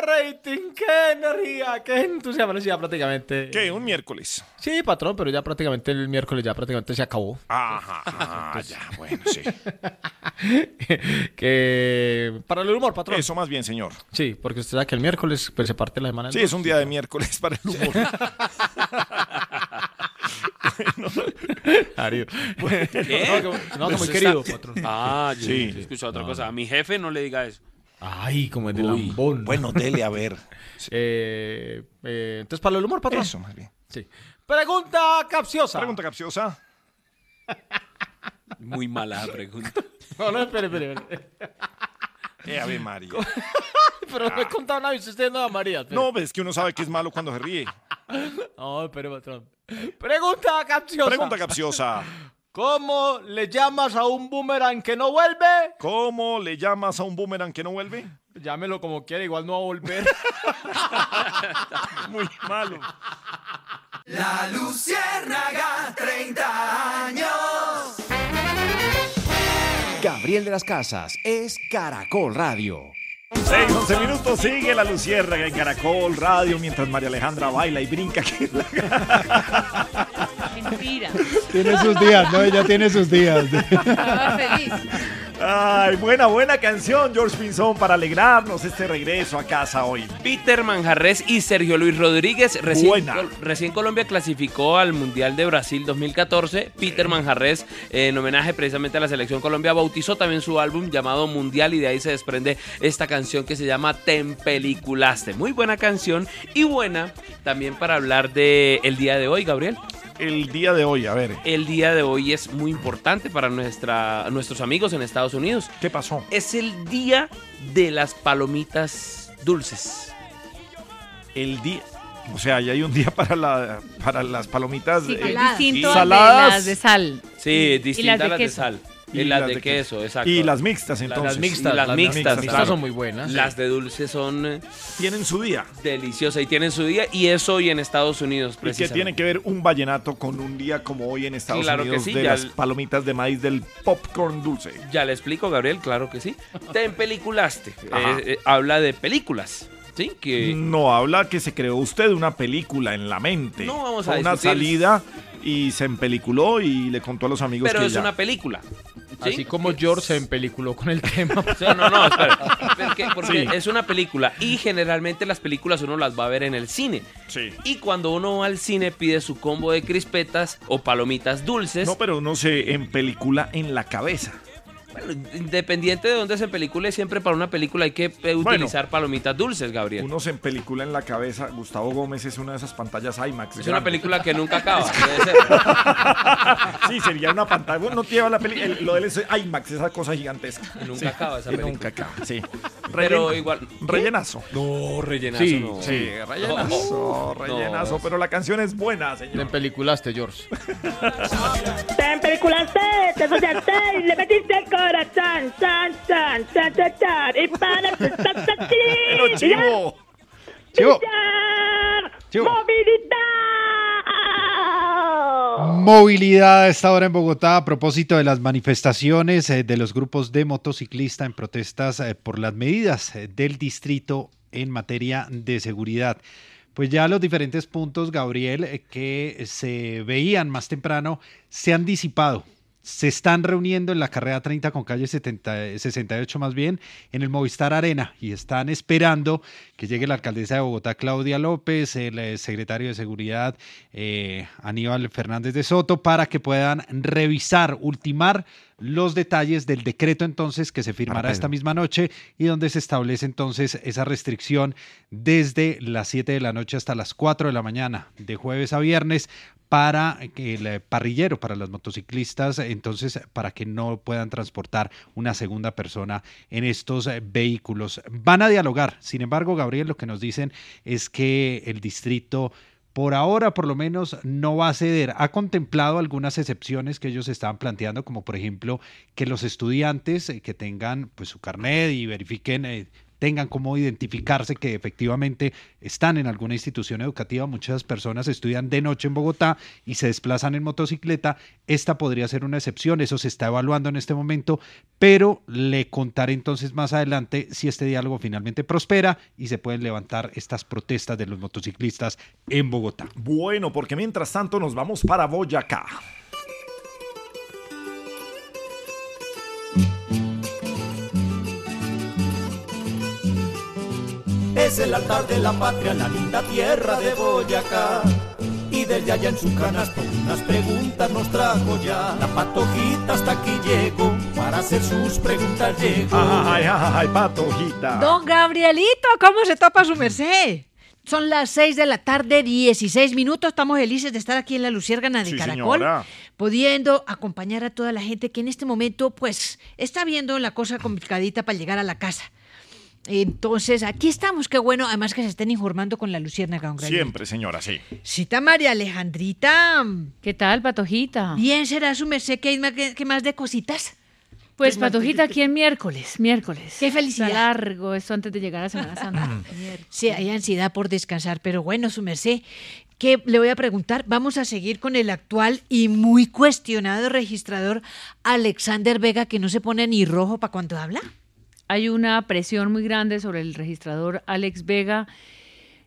Speaker 12: ¡Arriba rating! ¡Qué energía! ¡Qué entusiasmo! Sí, ya prácticamente.
Speaker 2: ¿Qué? ¿Un miércoles?
Speaker 12: Sí, patrón, pero ya prácticamente el miércoles ya prácticamente se acabó.
Speaker 2: Ajá, ah, ya, bueno, sí.
Speaker 12: que para el humor, patrón.
Speaker 2: Eso más bien, señor.
Speaker 12: Sí, porque usted sabe que el miércoles pues, se parte la semana. en
Speaker 2: Sí,
Speaker 12: dos.
Speaker 2: es un día de miércoles para el humor.
Speaker 12: Darío.
Speaker 3: ¿Qué?
Speaker 12: No, que- no, que muy
Speaker 3: Usted
Speaker 12: querido,
Speaker 3: está-
Speaker 12: patrón.
Speaker 3: Ah, yo
Speaker 2: Sí.
Speaker 3: he escuchado otra cosa. A mi jefe no le diga eso.
Speaker 12: Ay, como es de
Speaker 3: Uy.
Speaker 12: lambón.
Speaker 2: Bueno, dele a ver.
Speaker 12: Eh, eh, entonces, para el humor, patrón.
Speaker 2: Eso más bien.
Speaker 12: Sí. Pregunta capciosa.
Speaker 2: Pregunta capciosa.
Speaker 3: Muy mala la pregunta.
Speaker 12: No, no, espere, espere. espere.
Speaker 2: Eh, a ver, María.
Speaker 12: Pero no he contado nada y usted no, María. espere.
Speaker 2: No, es que uno sabe que es malo cuando se ríe.
Speaker 12: No, espere, patrón. Pregunta capciosa.
Speaker 2: Pregunta capciosa.
Speaker 12: ¿Cómo le llamas a un boomerang que no vuelve?
Speaker 2: ¿Cómo le llamas a un boomerang que no vuelve?
Speaker 12: Llámelo como quiera, igual no va a volver.
Speaker 2: Muy malo.
Speaker 9: La Luciérnaga, 30 años.
Speaker 1: Gabriel de las Casas es Caracol Radio.
Speaker 2: 6, 11 minutos, sigue la Luciérnaga en Caracol Radio mientras María Alejandra baila y brinca. la-
Speaker 4: Mentira.
Speaker 11: Tiene sus días, ¿no? Ella tiene sus días.
Speaker 4: Estaba feliz.
Speaker 2: Ay, buena, buena canción, George Pinzón, para alegrarnos este regreso a casa hoy.
Speaker 3: Peter Manjarres y Sergio Luis Rodríguez. Recién. Col- recién Colombia clasificó al Mundial de Brasil 2014. Peter Manjarres, eh, en homenaje precisamente a la selección Colombia, bautizó también su álbum llamado Mundial y de ahí se desprende esta canción que se llama Tempeliculaste. Muy buena canción y buena también para hablar de el día de hoy, Gabriel.
Speaker 2: El día de hoy, a ver.
Speaker 3: El día de hoy es muy importante para nuestra, nuestros amigos en Estados Unidos.
Speaker 2: ¿Qué pasó?
Speaker 3: Es el día de las palomitas dulces.
Speaker 2: El día. O sea, ya hay un día para, la, para las palomitas
Speaker 4: Sí,
Speaker 2: eh,
Speaker 4: distinto de
Speaker 2: saladas.
Speaker 4: las de sal.
Speaker 3: Sí, distintas
Speaker 4: las de
Speaker 3: a las de sal.
Speaker 2: Y
Speaker 3: Y las
Speaker 2: las
Speaker 3: de
Speaker 2: de
Speaker 3: queso,
Speaker 2: queso.
Speaker 3: exacto.
Speaker 2: Y las mixtas, entonces.
Speaker 3: Las mixtas, las,
Speaker 2: las
Speaker 3: mixtas,
Speaker 2: mixtas
Speaker 3: claro.
Speaker 2: son muy buenas.
Speaker 3: Las de dulce son... eh,
Speaker 2: Tienen su día.
Speaker 3: Deliciosas y tienen su día y es hoy en Estados Unidos,
Speaker 2: ¿Y qué
Speaker 3: precisamente.
Speaker 2: tiene que ver un vallenato con un día como hoy en Estados
Speaker 3: Claro que
Speaker 2: Unidos
Speaker 3: sí,
Speaker 2: de las
Speaker 3: el-
Speaker 2: palomitas de maíz del popcorn dulce?
Speaker 3: Ya le explico, Gabriel, claro que sí. Te empeliculaste. Eh, eh, habla de películas, ¿sí? Que...
Speaker 2: No habla que se creó usted una película en la mente.
Speaker 3: No vamos a
Speaker 2: una
Speaker 3: discutir.
Speaker 2: salida y se empeliculó y le contó a los amigos
Speaker 3: Pero
Speaker 2: que
Speaker 3: es
Speaker 2: ya-
Speaker 3: una película. ¿Sí?
Speaker 12: Así como George se empeliculó con el tema.
Speaker 3: Sí, no, no, espera. Porque, porque
Speaker 2: Sí.
Speaker 3: es una película y generalmente las películas uno las va a ver en el cine.
Speaker 2: Sí.
Speaker 3: Y cuando uno va al cine pide su combo de crispetas o palomitas dulces.
Speaker 2: No, pero uno se empelicula en la cabeza.
Speaker 3: Bueno, independiente de dónde se pelicule, siempre para una película hay que eh, utilizar palomitas dulces, Gabriel.
Speaker 2: Uno se empelicula en la cabeza. Gustavo Gómez es una de esas pantallas IMAX.
Speaker 3: Es una película que nunca acaba. debe ser.
Speaker 2: sí, sería una pantalla. Bueno, no lleva la peli el- lo de él es IMAX, esa cosa gigantesca.
Speaker 3: Y nunca
Speaker 2: Sí,
Speaker 3: acaba esa
Speaker 2: y
Speaker 3: película.
Speaker 2: Nunca acaba, sí.
Speaker 3: Pero
Speaker 2: Rellena-
Speaker 3: igual.
Speaker 2: Rellenazo.
Speaker 3: No, rellenazo
Speaker 2: Sí,
Speaker 3: no.
Speaker 2: sí, rellenazo,
Speaker 3: No.
Speaker 2: rellenazo. Pero la canción es buena, señor.
Speaker 12: Te empeliculaste, George.
Speaker 25: Te empeliculaste, te soñaste y le metiste el corazón. Chan, chan, chan, chan, chan. Y para tu ta, ta, ti.
Speaker 2: Pero chivo.
Speaker 11: Chivo. Chivo.
Speaker 25: Movilidad.
Speaker 11: Movilidad a esta hora en Bogotá a propósito de las manifestaciones eh, de los grupos de motociclistas en protestas eh, por las medidas eh, del distrito en materia de seguridad. Pues ya los diferentes puntos, Gabriel, que se veían más temprano, se han disipado. Se están reuniendo en la carrera 30 con calle 70 68 más bien, en el Movistar Arena y están esperando que llegue la alcaldesa de Bogotá, Claudia López, el eh, secretario de Seguridad, eh, Aníbal Fernández de Soto, para que puedan revisar, ultimar los detalles del decreto entonces que se firmará esta misma noche y donde se establece entonces esa restricción desde las 7 de la noche hasta las 4 de la mañana, de jueves a viernes, para el eh, parrillero, para los motociclistas, entonces para que no puedan transportar una segunda persona en estos eh, vehículos. Van a dialogar, sin embargo, Gabriel, lo que nos dicen es que el distrito por ahora por lo menos no va a ceder. Ha contemplado algunas excepciones que ellos estaban planteando, como por ejemplo que los estudiantes eh, que tengan pues su carnet y verifiquen tengan cómo identificarse que efectivamente están en alguna institución educativa. Muchas personas estudian de noche en Bogotá y se desplazan en motocicleta. Esta podría ser una excepción, eso se está evaluando en este momento, pero le contaré entonces más adelante si este diálogo finalmente prospera y se pueden levantar estas protestas de los motociclistas en Bogotá.
Speaker 2: Bueno, porque mientras tanto nos vamos para Boyacá.
Speaker 9: Es el altar de la patria, la linda tierra de Boyacá. Y desde allá en su canasto unas preguntas nos trajo ya. La patojita hasta aquí llegó, para hacer sus preguntas llegó.
Speaker 2: Ay, ay, ay, patojita.
Speaker 5: Don Gabrielito, ¿cómo se topa su merced? Son las 6 de la tarde, 16 minutos. Estamos felices de estar aquí en la Luciérgana de
Speaker 2: Sí,
Speaker 5: Caracol,
Speaker 2: señora.
Speaker 5: pudiendo acompañar a toda la gente que en este momento, pues, está viendo la cosa complicadita para llegar a la casa. Entonces, aquí estamos, qué bueno, además que se estén informando con la Luciérnaga.
Speaker 2: Siempre, señora, sí.
Speaker 5: Cita María Alejandrita.
Speaker 4: ¿Qué tal, Patojita?
Speaker 5: Bien, será su merced que hay más, que, que más de cositas.
Speaker 4: Pues Patojita aquí en miércoles, miércoles.
Speaker 5: Qué felicidad.
Speaker 4: Está largo esto antes de llegar a Semana Santa.
Speaker 5: Sí, hay ansiedad por descansar, pero bueno, su merced, que le voy a preguntar, vamos a seguir con el actual y muy cuestionado registrador Alexander Vega, que no se pone ni rojo para cuando habla.
Speaker 4: Hay una presión muy grande sobre el registrador Alex Vega.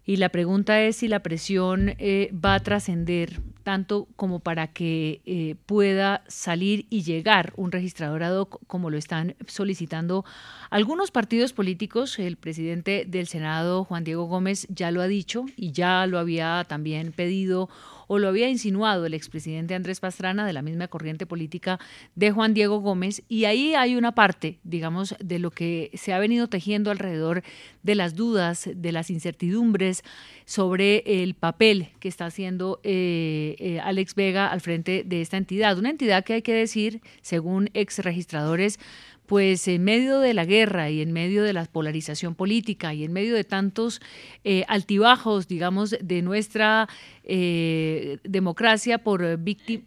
Speaker 4: Y la pregunta es si la presión eh, va a trascender tanto como para que eh, pueda salir y llegar un registrador ad hoc como lo están solicitando algunos partidos políticos. El presidente del Senado, Juan Diego Gómez, ya lo ha dicho y ya lo había también pedido o lo había insinuado el expresidente Andrés Pastrana de la misma corriente política de Juan Diego Gómez. Y ahí hay una parte, digamos, de lo que se ha venido tejiendo alrededor de las dudas, de las incertidumbres sobre el papel que está haciendo eh, eh, Alex Vega al frente de esta entidad, una entidad que hay que decir, según ex registradores, pues en medio de la guerra y en medio de la polarización política y en medio de tantos eh, altibajos, digamos, de nuestra eh, democracia por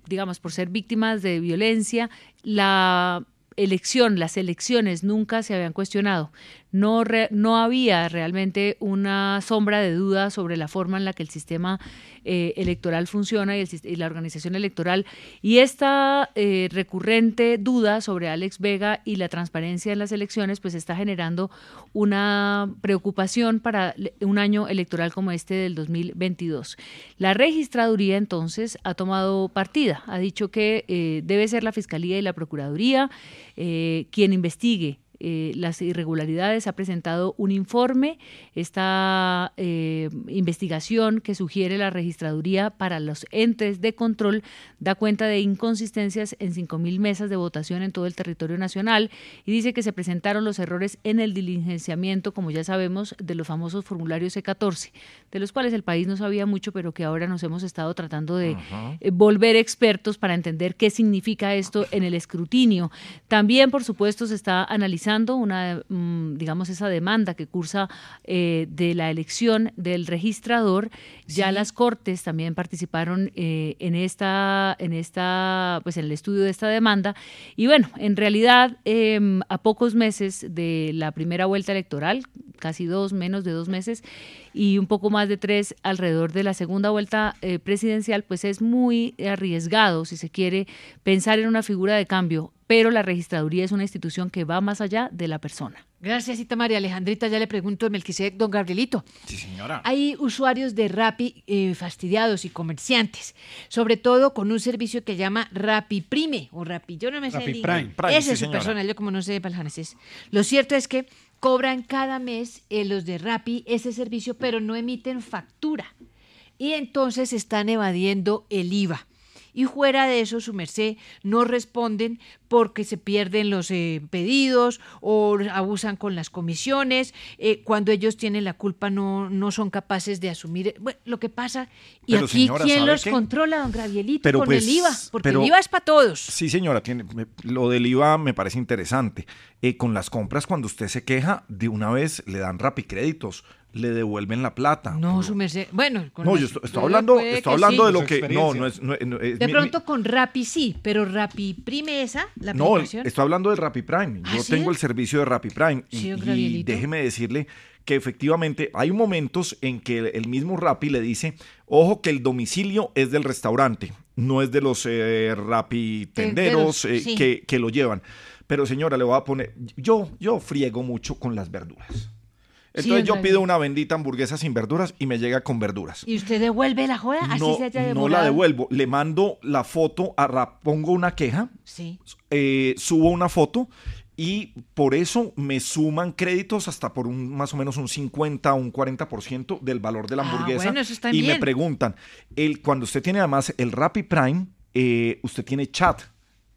Speaker 4: digamos, por ser víctimas de violencia, la elección, las elecciones nunca se habían cuestionado. No, no había realmente una sombra de duda sobre la forma en la que el sistema eh, electoral funciona y, la organización electoral. Y esta eh, recurrente duda sobre Alex Vega y la transparencia en las elecciones, pues está generando una preocupación para un año electoral como este del 2022. La registraduría entonces ha tomado partida, ha dicho que eh, debe ser la Fiscalía y la Procuraduría quien investigue eh, las irregularidades, ha presentado un informe, esta eh, investigación que sugiere la registraduría para los entes de control da cuenta de inconsistencias en 5.000 mesas de votación en todo el territorio nacional y dice que se presentaron los errores en el diligenciamiento, como ya sabemos, de los famosos formularios C14, de los cuales el país no sabía mucho, pero que ahora nos hemos estado tratando de eh, volver expertos para entender qué significa esto en el escrutinio. También, por supuesto, se está analizando una, mm, digamos, esa demanda que cursa eh, de la elección del registrador. Ya las cortes también participaron eh, en esta, en esta, pues en el estudio de esta demanda. Y bueno, en realidad, em, a pocos meses de la primera vuelta electoral, casi dos, menos de dos meses, y un poco más de tres alrededor de la segunda vuelta eh, presidencial, pues es muy arriesgado, si se quiere, pensar en una figura de cambio pero la registraduría es una institución que va más allá de la persona.
Speaker 5: Gracias, Cita María Alejandrita. Ya le pregunto a Melquisedec, don Gabrielito.
Speaker 2: Sí, señora.
Speaker 5: Hay usuarios de Rappi eh, fastidiados y comerciantes, sobre todo con un servicio que llama Rappi Prime o Rappi. Yo no me sé
Speaker 2: Rappi Prime. Prime.
Speaker 5: Esa es su persona, yo como no sé de. Lo cierto es que cobran cada mes eh, los de Rappi ese servicio, pero no emiten factura. Y entonces están evadiendo el IVA y fuera de eso, su merced, no responden porque se pierden los eh, pedidos o abusan con las comisiones, eh, cuando ellos tienen la culpa no, no son capaces de asumir lo que pasa. Y aquí, ¿quién los controla, don Gravielito? con el
Speaker 2: pues,
Speaker 5: IVA, porque el IVA es para todos.
Speaker 2: Sí, señora, tiene, lo del IVA me parece interesante. Eh, con las compras, cuando usted se queja, de una vez le dan rapicréditos le devuelven la plata.
Speaker 5: No, su merced. Bueno,
Speaker 2: no, yo estoy, hablando, estoy hablando de lo que. No, no es.
Speaker 5: de pronto con Rappi sí, pero Rappi Prime esa, la
Speaker 2: No, estoy hablando de Rappi Prime. ¿Ah, yo tengo el servicio de Rappi Prime. y, déjeme decirle que efectivamente hay momentos en que el mismo Rappi le dice, ojo que el domicilio es del restaurante, no es de los eh, Rappi tenderos eh, que, que lo llevan. Pero señora, le voy a poner, yo, yo friego mucho con las verduras. Entonces yo pido una bendita hamburguesa sin verduras y me llega con verduras.
Speaker 5: ¿Y usted devuelve la joya? Así
Speaker 2: no,
Speaker 5: se haya
Speaker 2: No la devuelvo. Le mando la foto, a, pongo una queja,
Speaker 5: sí.
Speaker 2: Eh, subo una foto y por eso me suman créditos hasta por un más o menos un 50 o un 40% del valor de la ah, hamburguesa.
Speaker 5: bueno, eso está
Speaker 2: y
Speaker 5: bien.
Speaker 2: me preguntan, el, cuando usted tiene además el Rappi Prime, eh, usted tiene chat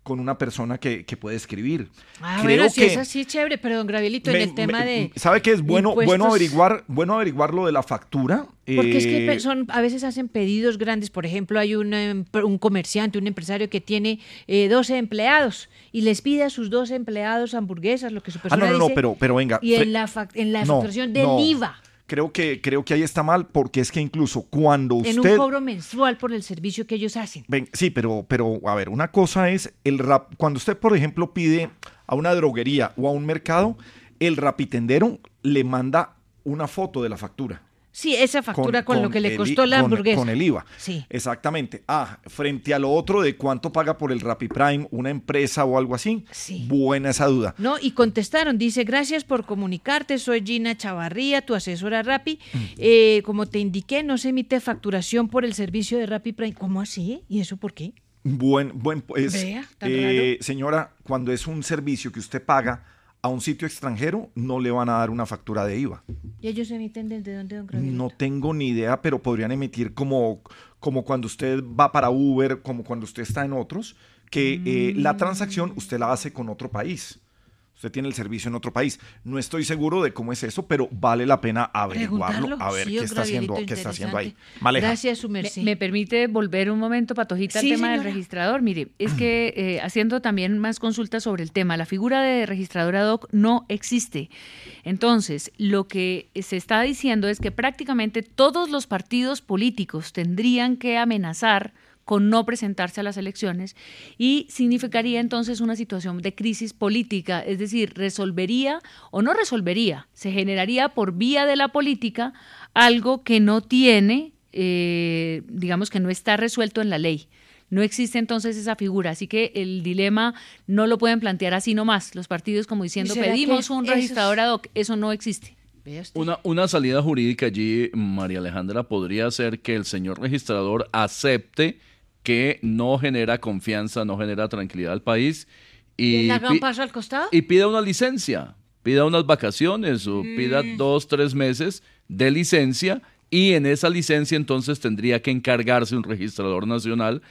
Speaker 2: con una persona que, puede escribir.
Speaker 5: Ah, bueno, sí, eso sí chévere, pero don Gravielito, en el tema de.
Speaker 2: ¿Sabe qué es bueno, bueno averiguar, bueno averiguar lo de la factura?
Speaker 5: Porque es que eh, son, a veces hacen pedidos grandes. Por ejemplo, hay un, em, un comerciante, un empresario que tiene eh, 12 empleados y les pide a sus 12 empleados hamburguesas, lo que su persona
Speaker 2: Ah, no,
Speaker 5: no,
Speaker 2: no, pero, pero venga.
Speaker 5: Y en la, en la facturación del IVA
Speaker 2: creo que, creo que ahí está mal porque es que incluso cuando usted...
Speaker 5: En un cobro mensual por el servicio que ellos hacen.
Speaker 2: Ven, sí, pero, pero a ver, una cosa es el rap, cuando usted, por ejemplo, pide a una droguería o a un mercado, el rapitendero le manda una foto de la factura.
Speaker 5: Sí, esa factura con, lo que le costó la hamburguesa.
Speaker 2: Con el IVA.
Speaker 5: Sí.
Speaker 2: Exactamente. Ah, frente a lo otro de cuánto paga por el Rappi Prime una empresa o algo así. Buena esa duda.
Speaker 5: No, y contestaron, dice, gracias por comunicarte, soy Gina Chavarría, tu asesora Rappi. Eh, como te indiqué, no se emite facturación por el servicio de Rappi Prime. ¿Cómo así? ¿Y eso por qué?
Speaker 2: Buen, buen, pues,
Speaker 5: Vea,
Speaker 2: eh, señora, cuando es un servicio que usted paga a un sitio extranjero, no le van a dar una factura de IVA.
Speaker 5: ¿Y ellos emiten desde dónde, don?
Speaker 2: No tengo ni idea, pero podrían emitir como, como cuando usted va para Uber, como cuando usted está en otros, que eh, la transacción usted la hace con otro país. Usted tiene el servicio en otro país. No estoy seguro de cómo es eso, pero vale la pena averiguarlo, a ver
Speaker 5: Sí,
Speaker 2: qué está haciendo, qué está haciendo ahí. Maleja.
Speaker 5: Gracias, su merced.
Speaker 4: ¿Me, me permite volver un momento, Patojita,
Speaker 5: Sí,
Speaker 4: al tema del registrador? Mire, es que eh, haciendo también más consultas sobre el tema, la figura de registrador ad hoc no existe. Entonces, lo que se está diciendo es que prácticamente todos los partidos políticos tendrían que amenazar con no presentarse a las elecciones y significaría entonces una situación de crisis política, es decir, resolvería o no resolvería, se generaría por vía de la política algo que no tiene, eh, digamos que no está resuelto en la ley. No existe entonces esa figura, así que el dilema no lo pueden plantear así nomás. Los partidos como diciendo pedimos un
Speaker 5: esos-
Speaker 4: registrador ad hoc, eso no existe.
Speaker 8: Una, una salida jurídica allí, María Alejandra, podría ser que el señor registrador acepte que no genera confianza, no genera tranquilidad al país y,
Speaker 5: ¿Le hagan
Speaker 8: pi-
Speaker 5: paso al costado?
Speaker 8: y pida una licencia, pida unas vacaciones o pida
Speaker 5: Mm.
Speaker 8: dos, tres meses de licencia y en esa licencia entonces tendría que encargarse un registrador nacional.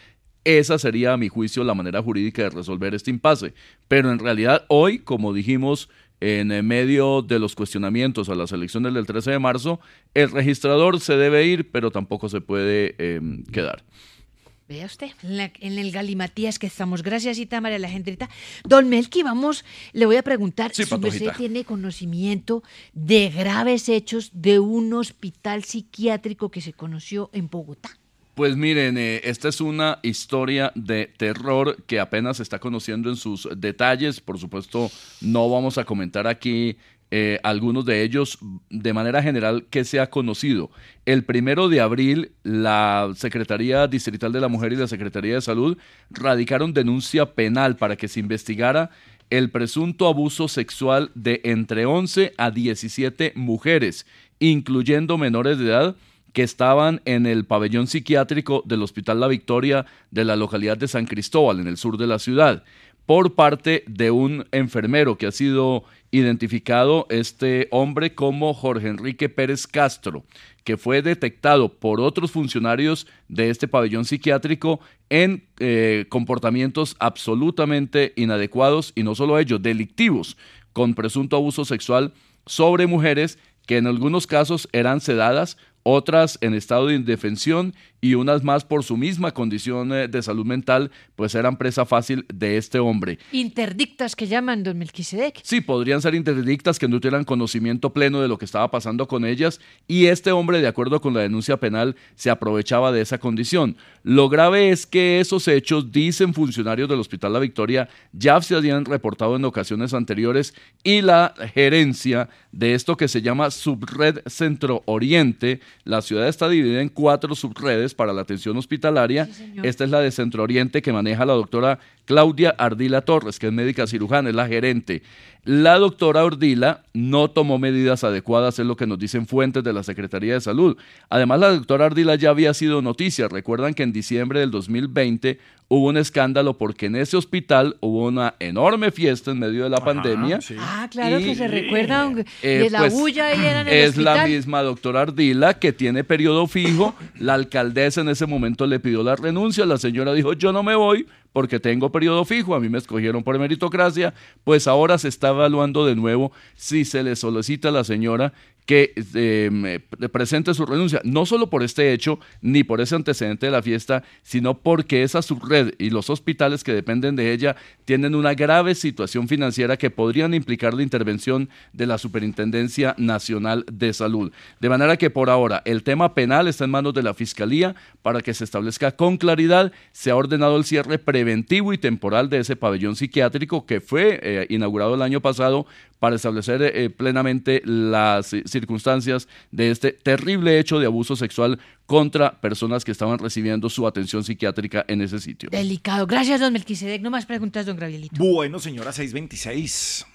Speaker 8: Esa sería, a mi juicio, la manera jurídica de resolver este impasse. Pero en realidad, hoy, como dijimos en medio de los cuestionamientos a las elecciones del 13 de marzo, el registrador se debe ir, pero tampoco se puede eh, quedar.
Speaker 5: Vea usted, en, la- en el galimatías que estamos. Gracias, Ita María Alejandrita. Don Melqui, vamos, le voy a preguntar,
Speaker 8: Sí,
Speaker 5: ¿su merced
Speaker 8: Patojita.
Speaker 5: tiene conocimiento de graves hechos de un hospital psiquiátrico que se conoció en Bogotá?
Speaker 8: Pues miren, eh, esta es una historia de terror que apenas se está conociendo en sus detalles. Por supuesto, no vamos a comentar aquí eh, algunos de ellos de manera general que se ha conocido. El primero de abril, la Secretaría Distrital de la Mujer y la Secretaría de Salud radicaron denuncia penal para que se investigara el presunto abuso sexual de entre 11 a 17 mujeres, incluyendo menores de edad que estaban en el pabellón psiquiátrico del Hospital La Victoria de la localidad de San Cristóbal, en el sur de la ciudad, por parte de un enfermero que ha sido identificado este hombre como Jorge Enrique Pérez Castro, que fue detectado por otros funcionarios de este pabellón psiquiátrico en eh, comportamientos absolutamente inadecuados y no solo ellos, delictivos, con presunto abuso sexual sobre mujeres que en algunos casos eran sedadas, otras en estado de indefensión y unas más por su misma condición eh, de salud mental, pues eran presa fácil de este hombre.
Speaker 5: Interdictas que llaman don Melquisedec.
Speaker 8: Sí, podrían ser interdictas que no tuvieran conocimiento pleno de lo que estaba pasando con ellas y este hombre, de acuerdo con la denuncia penal, se aprovechaba de esa condición. Lo grave es que esos hechos, dicen funcionarios del Hospital La Victoria, ya se habían reportado en ocasiones anteriores y la gerencia de esto que se llama Subred Centro Oriente, la ciudad está dividida en cuatro subredes para la atención hospitalaria. Esta es la de Centro Oriente que maneja la doctora Claudia Ardila Torres, que es médica cirujana, es la gerente. La doctora Ardila no tomó medidas adecuadas, es lo que nos dicen fuentes de la Secretaría de Salud. Además, la doctora Ardila ya había sido noticia. Recuerdan que en diciembre del 2020 hubo un escándalo porque en ese hospital hubo una enorme fiesta en medio de la pandemia.
Speaker 5: Ah, claro
Speaker 8: Y-
Speaker 5: que se recuerdan
Speaker 8: Eh,
Speaker 5: de la
Speaker 8: pues,
Speaker 5: bulla ahí en el
Speaker 8: es la misma doctora Ardila que tiene periodo fijo. La alcaldesa en ese momento le pidió la renuncia. La señora dijo, yo no me voy porque tengo periodo fijo. A mí me escogieron por meritocracia. Pues ahora se está evaluando de nuevo si se le solicita a la señora que eh, presente su renuncia, no solo por este hecho, ni por ese antecedente de la fiesta, sino porque esa subred y los hospitales que dependen de ella tienen una grave situación financiera que podrían implicar la intervención de la Superintendencia Nacional de Salud. De manera que por ahora el tema penal está en manos de la Fiscalía para que se establezca con claridad. Se ha ordenado el cierre preventivo y temporal de ese pabellón psiquiátrico que fue eh, inaugurado el año pasado para establecer eh, plenamente las eh, circunstancias de este terrible hecho de abuso sexual contra personas que estaban recibiendo su atención psiquiátrica en ese sitio.
Speaker 5: Delicado. Gracias, don Melquisedec. No más preguntas, don Gravielito.
Speaker 2: Bueno, señora 626.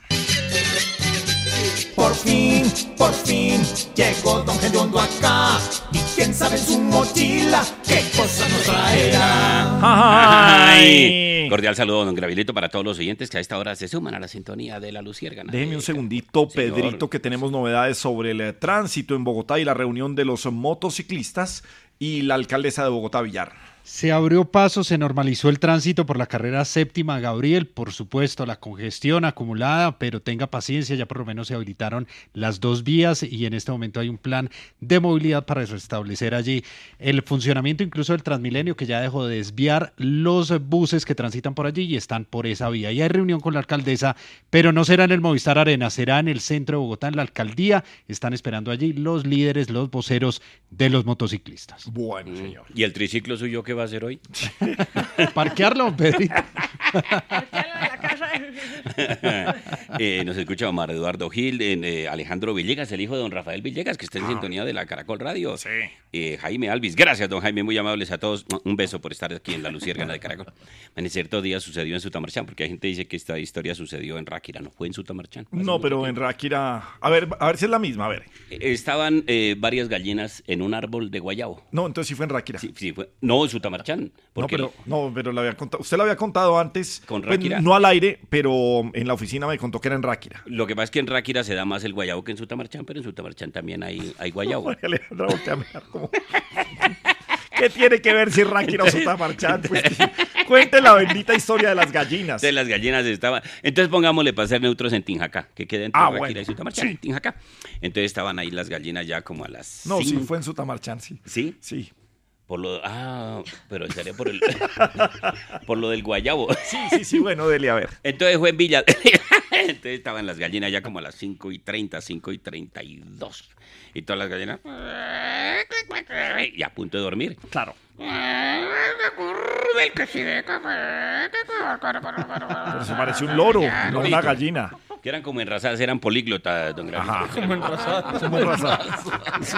Speaker 9: Por fin, por fin, llegó Don Gediondo acá. Y quién sabe en su mochila qué cosa nos traerá.
Speaker 10: Ay. Cordial saludo, don Gravilito, para todos los oyentes que a esta hora se suman a la sintonía de la Luciérgana.
Speaker 2: Déjeme un segundito,
Speaker 10: Señor.
Speaker 2: Pedrito, que tenemos novedades sobre el eh, tránsito en Bogotá y la reunión de los motociclistas y la alcaldesa de Bogotá, Villar.
Speaker 11: Se abrió paso, se normalizó el tránsito por la carrera séptima, Gabriel. Por supuesto, la congestión acumulada, pero tenga paciencia, ya por lo menos se habilitaron las dos vías y en este momento hay un plan de movilidad para restablecer allí el funcionamiento incluso del Transmilenio, que ya dejó de desviar los buses que transitan por allí y están por esa vía. Y hay reunión con la alcaldesa, pero no será en el Movistar Arena, será en el centro de Bogotá, en la alcaldía. Están esperando allí los líderes, los voceros de los motociclistas.
Speaker 2: Bueno, señor.
Speaker 10: ¿Y el triciclo suyo va a hacer hoy?
Speaker 11: Parquearlo, Pedrito.
Speaker 10: Eh, nos escucha Omar Eduardo Gil, eh, Alejandro Villegas, el hijo de don Rafael Villegas, que está
Speaker 2: Ah.
Speaker 10: en sintonía de la Caracol Radio. Eh, Jaime Alvis, gracias, don Jaime, muy amables a todos. Un beso por estar aquí en la Luciérgana de Caracol. En cierto día sucedió en Sutamarchán, porque hay gente que dice que esta historia sucedió en Ráquira, ¿no fue en Sutamarchán?
Speaker 2: No, pero en Ráquira. A ver, a ver si es la misma, a ver.
Speaker 10: Eh, Estaban eh, varias gallinas en un árbol de guayabo.
Speaker 2: No, entonces sí fue en Ráquira.
Speaker 10: Sí, sí fue. No, en Porque
Speaker 2: pero, no, pero le había contado, usted lo había contado antes,
Speaker 10: Con
Speaker 2: pues,
Speaker 10: Ráquira.
Speaker 2: no al aire, pero en la oficina me contó que era en Ráquira.
Speaker 10: Lo que pasa es que en Ráquira se da más el guayabo que en Sutamarchán, pero en Sutamarchán también hay, hay guayabo.
Speaker 2: María Alejandra como- ¿Qué tiene que ver si Ráquira o Sutamarchán? Pues, cuente la bendita historia de las gallinas.
Speaker 10: De las gallinas estaban. Entonces pongámosle para ser neutros en Tinjacá, que queda entre
Speaker 2: Ah,
Speaker 10: Ráquira
Speaker 2: bueno,
Speaker 10: y Sutamarchán,
Speaker 2: sí.
Speaker 10: en Tinjacá. Entonces estaban ahí las gallinas ya como a las.
Speaker 2: No, sí, fue en Sutamarchán, sí.
Speaker 10: ¿Sí?
Speaker 2: Sí.
Speaker 10: Por lo. Ah, pero sería por el. por lo del guayabo.
Speaker 2: Sí, sí, sí, bueno, dele a ver.
Speaker 10: Entonces fue en Villa. Entonces estaban las gallinas ya como a las 5 y 30, 5 y 32. Y todas las gallinas. Y a punto de dormir.
Speaker 2: Claro. Pero se pareció un loro, no una gallina.
Speaker 10: Que eran como enrasadas, eran políglotas, don Gracias.
Speaker 2: Ajá.
Speaker 10: Como enrasadas.
Speaker 2: Como enrasadas. Sí.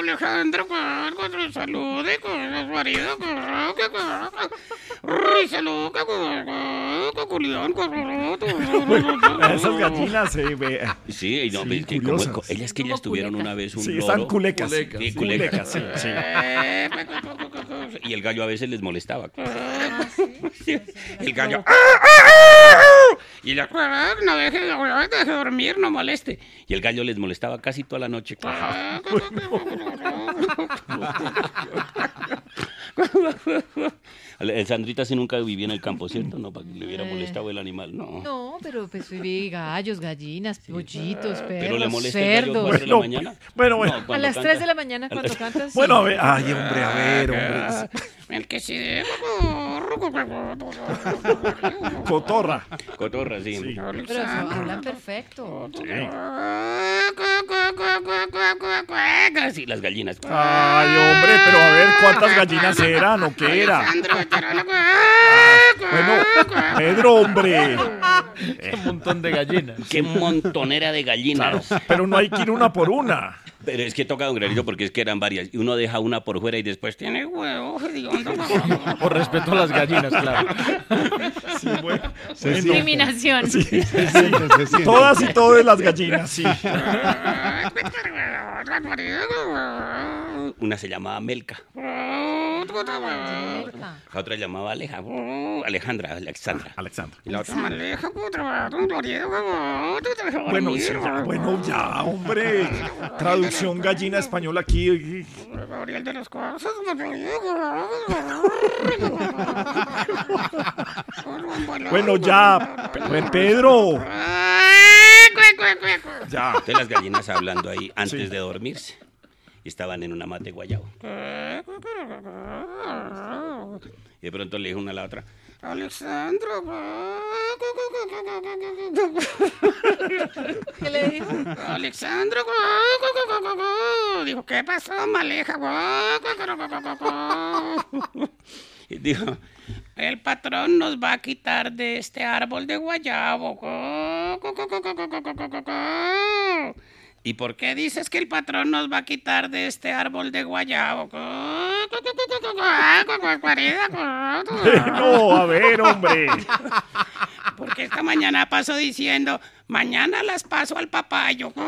Speaker 26: Alejandro, con su marido, saludo con
Speaker 2: Esas gallinas ve.
Speaker 10: Sí, no,
Speaker 2: Sí, curiosas.
Speaker 10: ellas que ellas tuvieron una vez un
Speaker 2: Sí,
Speaker 10: loro.
Speaker 2: están culecas.
Speaker 10: Sí,
Speaker 2: Culecas,
Speaker 10: culecas.
Speaker 2: sí, sí.
Speaker 10: Y el gallo a veces les molestaba. Sí, El gallo. Y la no deje, deje dormir, no moleste. Y el gallo les molestaba casi toda la noche. El Sandrita sí nunca vivía en el campo, ¿cierto? No, para que le hubiera
Speaker 5: Eh.
Speaker 10: molestado el animal, no.
Speaker 5: No, pero pues vi gallos, gallinas, pollitos, perros,
Speaker 10: Pero le molesta el gallo a
Speaker 5: cerdos.
Speaker 10: de la mañana.
Speaker 2: Bueno, bueno.
Speaker 10: No,
Speaker 5: a las
Speaker 10: canta.
Speaker 5: 3 de la mañana cuando cantas.
Speaker 2: Bueno, a ver, ay, hombre, a ver, hombre.
Speaker 26: El que sí.
Speaker 2: Cotorra.
Speaker 10: Cotorra, sí.
Speaker 5: Pero eso, hablan perfecto.
Speaker 10: Sí, las gallinas.
Speaker 2: Ay, hombre, pero a ver cuántas gallinas eran o qué era. Bueno, Pedro, hombre.
Speaker 12: Un montón de gallinas.
Speaker 10: Qué montonera de gallinas.
Speaker 2: Pero no hay que ir una por una.
Speaker 10: Pero es que toca, don Granito, porque es que eran varias. Y uno deja una por fuera y después tiene huevo, hediondo.
Speaker 12: Por respeto a las gallinas, claro.
Speaker 2: Sí, bueno.
Speaker 4: Discriminación.
Speaker 2: Sí. Todas y todas las gallinas, sí.
Speaker 10: Una se llamaba Melca. La otra llamaba Aleja. Alejandra, Alexandra.
Speaker 2: Alexandra.
Speaker 10: Y la otra
Speaker 2: Bueno, sí, ya, bueno, ya, hombre. Traducción gallina española aquí.
Speaker 26: Gabriel de las Casas.
Speaker 2: Bueno, ya. Pe- Pedro. Ya.
Speaker 10: Entonces las gallinas hablando ahí antes de dormirse. Y estaban en una mate de guayabo. Y de pronto le dijo una a la otra.
Speaker 26: Alexandro.
Speaker 5: ¿Qué le dijo?
Speaker 26: Alexandro. Dijo, ¿qué pasó, maleja? Y dijo, el patrón nos va a quitar de este árbol de guayabo. ¿Y por qué dices que el patrón nos va a quitar de este árbol de guayabo?
Speaker 2: No, a ver, hombre.
Speaker 26: Porque esta mañana paso diciendo, mañana las paso al papayo.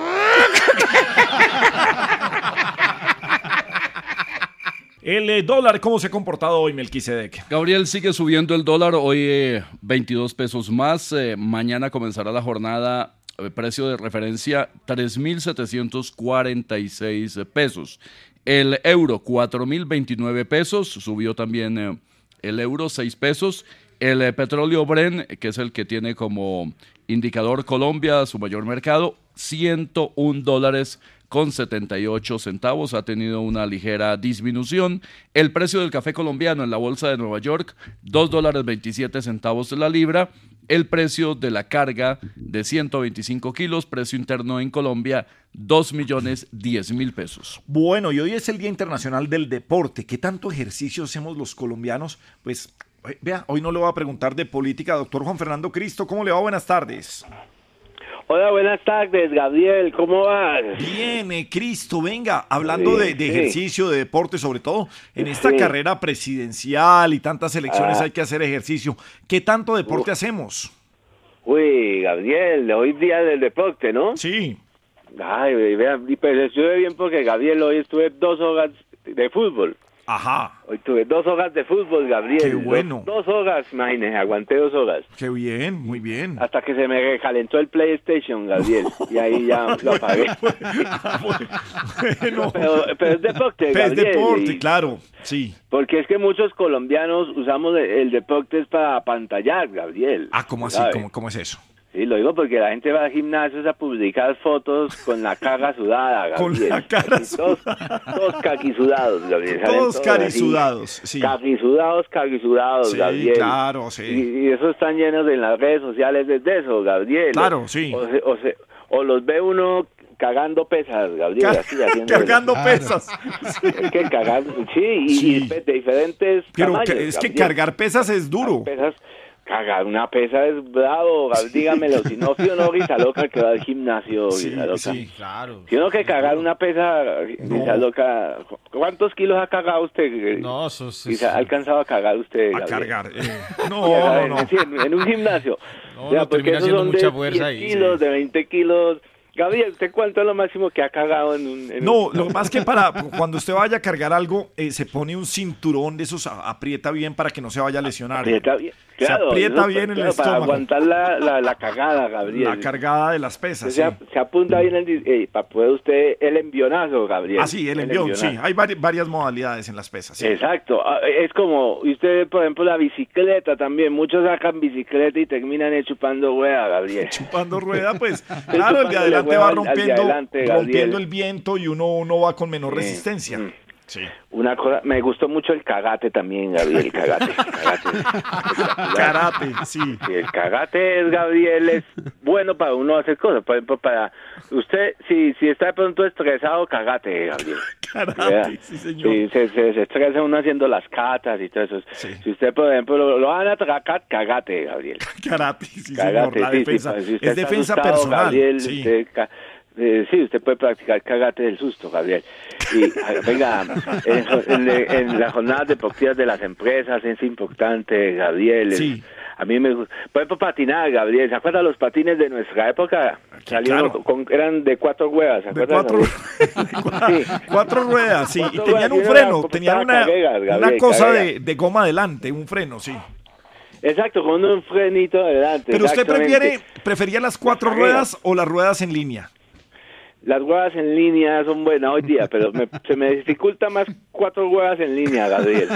Speaker 2: El eh, dólar, ¿cómo se ha comportado hoy, Melquisedec?
Speaker 8: Gabriel sigue subiendo el dólar, hoy eh, 22 pesos más, eh, mañana comenzará la jornada, precio de referencia 3.746 pesos. El euro 4.029 pesos, subió también eh, el euro 6 pesos. El eh, petróleo Bren, que es el que tiene como indicador Colombia, su mayor mercado, 101 dólares con 78 centavos, ha tenido una ligera disminución. El precio del café colombiano en la bolsa de Nueva York, 2 dólares 27 centavos la libra. El precio de la carga de 125 kilos, precio interno en Colombia, 2 millones 10 mil pesos.
Speaker 2: Bueno, y hoy es el Día Internacional del Deporte. ¿Qué tanto ejercicio hacemos los colombianos? Pues, eh, vea, hoy no le voy a preguntar de política, doctor Juan Fernando Cristo. ¿Cómo le va? Buenas tardes.
Speaker 7: Hola, buenas tardes, Gabriel, ¿cómo vas?
Speaker 2: Bien, eh, Cristo, venga, hablando
Speaker 7: Sí,
Speaker 2: de, de
Speaker 7: sí.
Speaker 2: ejercicio, de deporte, sobre todo en esta
Speaker 7: Sí.
Speaker 2: carrera presidencial y tantas elecciones
Speaker 7: Ah.
Speaker 2: hay que hacer ejercicio. ¿Qué tanto deporte hacemos?
Speaker 7: Uy, Gabriel, hoy día del deporte, ¿no?
Speaker 2: Sí.
Speaker 7: Ay, vea, y pues estuve bien porque, Gabriel, hoy estuve dos horas de fútbol.
Speaker 2: Ajá.
Speaker 7: Hoy tuve dos horas de fútbol, Gabriel.
Speaker 2: Qué bueno.
Speaker 7: Dos, dos horas, imagínese, aguanté dos horas.
Speaker 2: Qué bien, muy bien.
Speaker 7: Hasta que se me recalentó el PlayStation, Gabriel. Y ahí ya lo apagué. pero, pero es deporte,
Speaker 2: Es
Speaker 7: Gabriel.
Speaker 2: deporte,
Speaker 7: y-
Speaker 2: claro, sí.
Speaker 7: Porque es que muchos colombianos usamos el, el deporte es para pantallar, Gabriel.
Speaker 2: Ah, ¿cómo así? ¿Cómo, cómo es eso?
Speaker 7: Sí, lo digo porque la gente va al gimnasio a publicar fotos con la cara sudada,
Speaker 2: Con
Speaker 7: Gabriel.
Speaker 2: la cara
Speaker 7: Así, Todos, todos caquisudados, Gabriel.
Speaker 2: Todos carisudados, sí.
Speaker 7: Caquisudados, caquisudados,
Speaker 2: Sí,
Speaker 7: Gabriel.
Speaker 2: claro, sí.
Speaker 7: Y, y eso están llenos en las redes sociales desde eso, Gabriel.
Speaker 2: Claro, sí.
Speaker 7: O, se- o, se- o los ve uno cagando pesas, Gabriel. Así, haciendo
Speaker 2: cargando pesas.
Speaker 7: Es que cagar, sí, y,
Speaker 2: Sí.
Speaker 7: de diferentes
Speaker 2: Pero
Speaker 7: tamaños,
Speaker 2: que- es que
Speaker 7: Gabriel.
Speaker 2: cargar pesas es duro.
Speaker 7: pesas, cagar una pesa es bravo, dígamelo, si no fui uno risa loca que va al gimnasio, risa loca.
Speaker 12: claro.
Speaker 7: Si uno que cagar una pesa, loca, ¿cuántos kilos ha cagado usted?
Speaker 12: No, eso es-
Speaker 7: Risa, ¿Ha alcanzado a cagar usted?
Speaker 2: A cargar. eh, no, no, no.
Speaker 7: sí, En, en un gimnasio.
Speaker 12: No, no,
Speaker 7: porque
Speaker 12: termina haciendo mucha fuerza
Speaker 7: 10
Speaker 12: ahí,
Speaker 7: kilos,
Speaker 12: sí.
Speaker 7: de 20 kilos. Gabriel, ¿usted cuánto es lo máximo que ha cagado en un... en
Speaker 2: No,
Speaker 7: un-
Speaker 2: lo más que para cuando usted vaya a cargar algo, eh, se pone un cinturón de esos, aprieta bien para que no se vaya a lesionar.
Speaker 7: Aprieta bien.
Speaker 2: Se aprieta bien el
Speaker 7: claro, Para
Speaker 2: estómago.
Speaker 7: aguantar la, la, la cagada, Gabriel.
Speaker 2: La cargada de las pesas.
Speaker 7: se,
Speaker 2: sí.
Speaker 7: ap- se apunta bien el, eh, para poder usted el envionazo, Gabriel.
Speaker 2: Ah, sí, el envión, sí. Hay vari- varias modalidades en las pesas. sí.
Speaker 7: Exacto. Ah, Es como, usted, por ejemplo, la bicicleta también. Muchos sacan bicicleta y terminan eh, chupando rueda, Gabriel.
Speaker 2: Chupando rueda, pues claro, el de adelante va
Speaker 7: al- al de
Speaker 2: rompiendo,
Speaker 7: adelante,
Speaker 2: rompiendo el viento y uno, uno va con menor
Speaker 7: Sí.
Speaker 2: resistencia.
Speaker 7: Mm.
Speaker 2: Sí.
Speaker 7: Una cosa, me gustó mucho el cagate también, Gabriel, el cagate. cagate.
Speaker 2: Karate, sí.
Speaker 7: Sí, el cagate es, Gabriel, es bueno para uno hacer cosas. Por ejemplo, para usted, si, si está de pronto estresado, cagate, Gabriel.
Speaker 2: Karate,
Speaker 7: ¿Verdad?
Speaker 2: sí, señor.
Speaker 7: Sí, se, se, se estresa uno haciendo las catas y todo eso. Si usted, por ejemplo, lo, lo van a atracar, cagate, Gabriel.
Speaker 2: Karate, sí,
Speaker 7: Cagate,
Speaker 2: señor. La
Speaker 7: sí, sí,
Speaker 2: defensa.
Speaker 7: pues, si
Speaker 2: es defensa
Speaker 7: asustado,
Speaker 2: personal.
Speaker 7: Gabriel,
Speaker 2: sí.
Speaker 7: usted ca- eh, sí, usted puede practicar cagate del susto, Gabriel. Y venga, en, en- en las jornadas deportivas de las empresas es importante, Gabriel.
Speaker 2: Sí.
Speaker 7: A mí me gusta. Por ejemplo, patinar, Gabriel. ¿Se acuerdan los patines de nuestra época? Salieron
Speaker 2: claro.
Speaker 7: con, eran de cuatro huevas, ¿se
Speaker 2: De cuatro,
Speaker 7: Sí.
Speaker 2: cuatro ruedas, sí. Y tenían
Speaker 7: ruedas,
Speaker 2: un freno, tenían una,
Speaker 7: carreras,
Speaker 2: una
Speaker 7: Gabriel,
Speaker 2: cosa de, de goma adelante, un freno, sí.
Speaker 7: Exacto, con un frenito adelante.
Speaker 2: Pero usted prefiere, prefería las cuatro ruedas o las ruedas en línea.
Speaker 7: Las huevas en línea son buenas hoy día, pero me- se me dificulta más cuatro huevas en línea, Gabriel.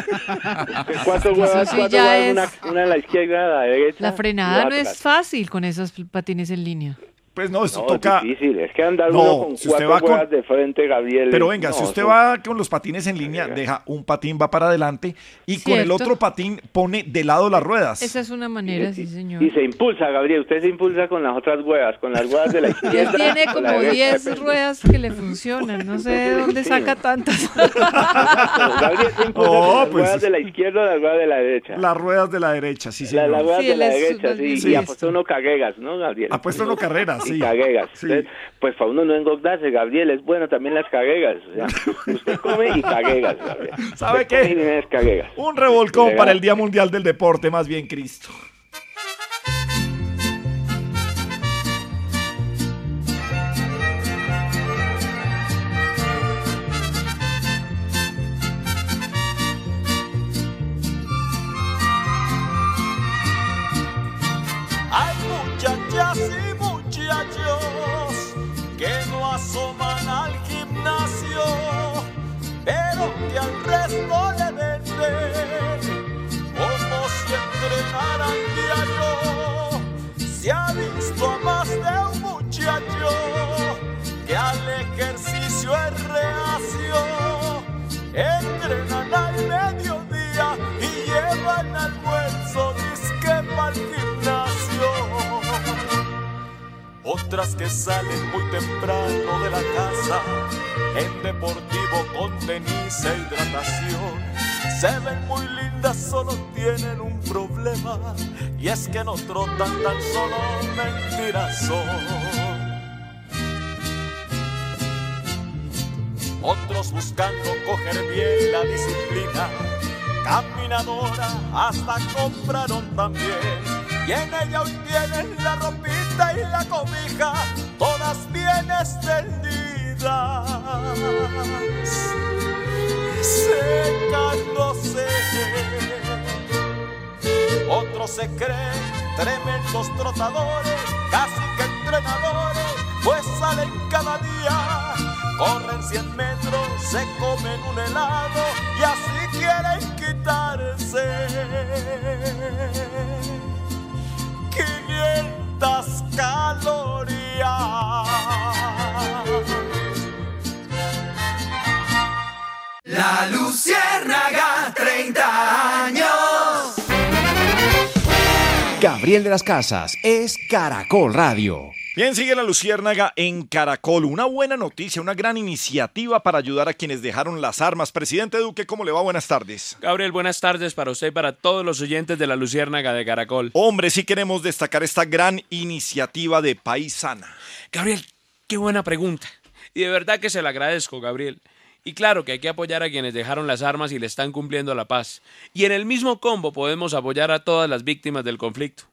Speaker 7: Cuatro huevas,
Speaker 5: sí
Speaker 7: cuatro huevas, una, una a la izquierda, a la derecha.
Speaker 5: La frenada no es fácil con esos patines en línea.
Speaker 2: Pues no, eso
Speaker 7: No,
Speaker 2: toca.
Speaker 7: es difícil, es que andar
Speaker 2: No,
Speaker 7: uno con
Speaker 2: si usted
Speaker 7: cuatro
Speaker 2: va con-
Speaker 7: ruedas de frente, Gabriel.
Speaker 2: Pero venga, si usted
Speaker 7: eso-
Speaker 2: va con los patines en línea, deja un patín, va para adelante y con el otro patín pone de lado las ruedas.
Speaker 5: Esa es una manera, sí, señor.
Speaker 7: Y se impulsa, Gabriel, usted se impulsa con las otras ruedas, con las ruedas de la
Speaker 5: Y
Speaker 7: izquierda.
Speaker 5: él tiene
Speaker 7: la
Speaker 5: como
Speaker 7: derecha.
Speaker 5: 10 ruedas que le funcionan. No sé de dónde saca tantas.
Speaker 7: Gabriel se impulsa
Speaker 2: Oh,
Speaker 7: con las
Speaker 2: pues-
Speaker 7: ruedas de la izquierda o las ruedas de la derecha.
Speaker 2: Las ruedas de la derecha, sí,
Speaker 7: La-
Speaker 2: señor.
Speaker 7: las ruedas
Speaker 5: Sí,
Speaker 7: de la derecha, sí. Y apuesta uno caguegas, ¿no, Gabriel?
Speaker 2: Apuesta uno carreras,
Speaker 7: Y caguegas.
Speaker 2: Sí.
Speaker 7: Entonces, pues para uno no engordarse, Gabriel, es bueno también las caguegas. O sea, usted come y caguegas, Gabriel.
Speaker 2: ¿Sabe
Speaker 7: Usted
Speaker 2: qué?
Speaker 7: y caguegas.
Speaker 2: Un revolcón para el Día Mundial del Deporte, más bien, Cristo.
Speaker 27: Otras que salen muy temprano de la casa en deportivo con tenis e hidratación. Se ven muy lindas, solo tienen un problema y es que no trotan tan solo mentiras son. Otros buscando coger bien la disciplina, caminadora hasta compraron también. Y en ella hoy tienen la ropita y la cobija, todas bien extendidas, secándose. Otros se creen tremendos trotadores, casi que entrenadores, pues salen cada día. Corren 100 metros, se comen un helado y así quieren quitarse 500 calorías.
Speaker 28: La Luciérnaga, 30 años.
Speaker 29: Gabriel de las Casas es Caracol Radio.
Speaker 2: Bien, sigue la Luciérnaga en Caracol. Una buena noticia, una gran iniciativa para ayudar a quienes dejaron las armas. Presidente Duque, ¿cómo le va? Buenas tardes.
Speaker 3: Gabriel, buenas tardes para usted y para todos los oyentes de la Luciérnaga de Caracol.
Speaker 2: Hombre, sí queremos destacar esta gran iniciativa de País Sana.
Speaker 3: Gabriel, qué buena pregunta. Y de verdad que se la agradezco, Gabriel. Y claro que hay que apoyar a quienes dejaron las armas y le están cumpliendo la paz. Y en el mismo combo podemos apoyar a todas las víctimas del conflicto.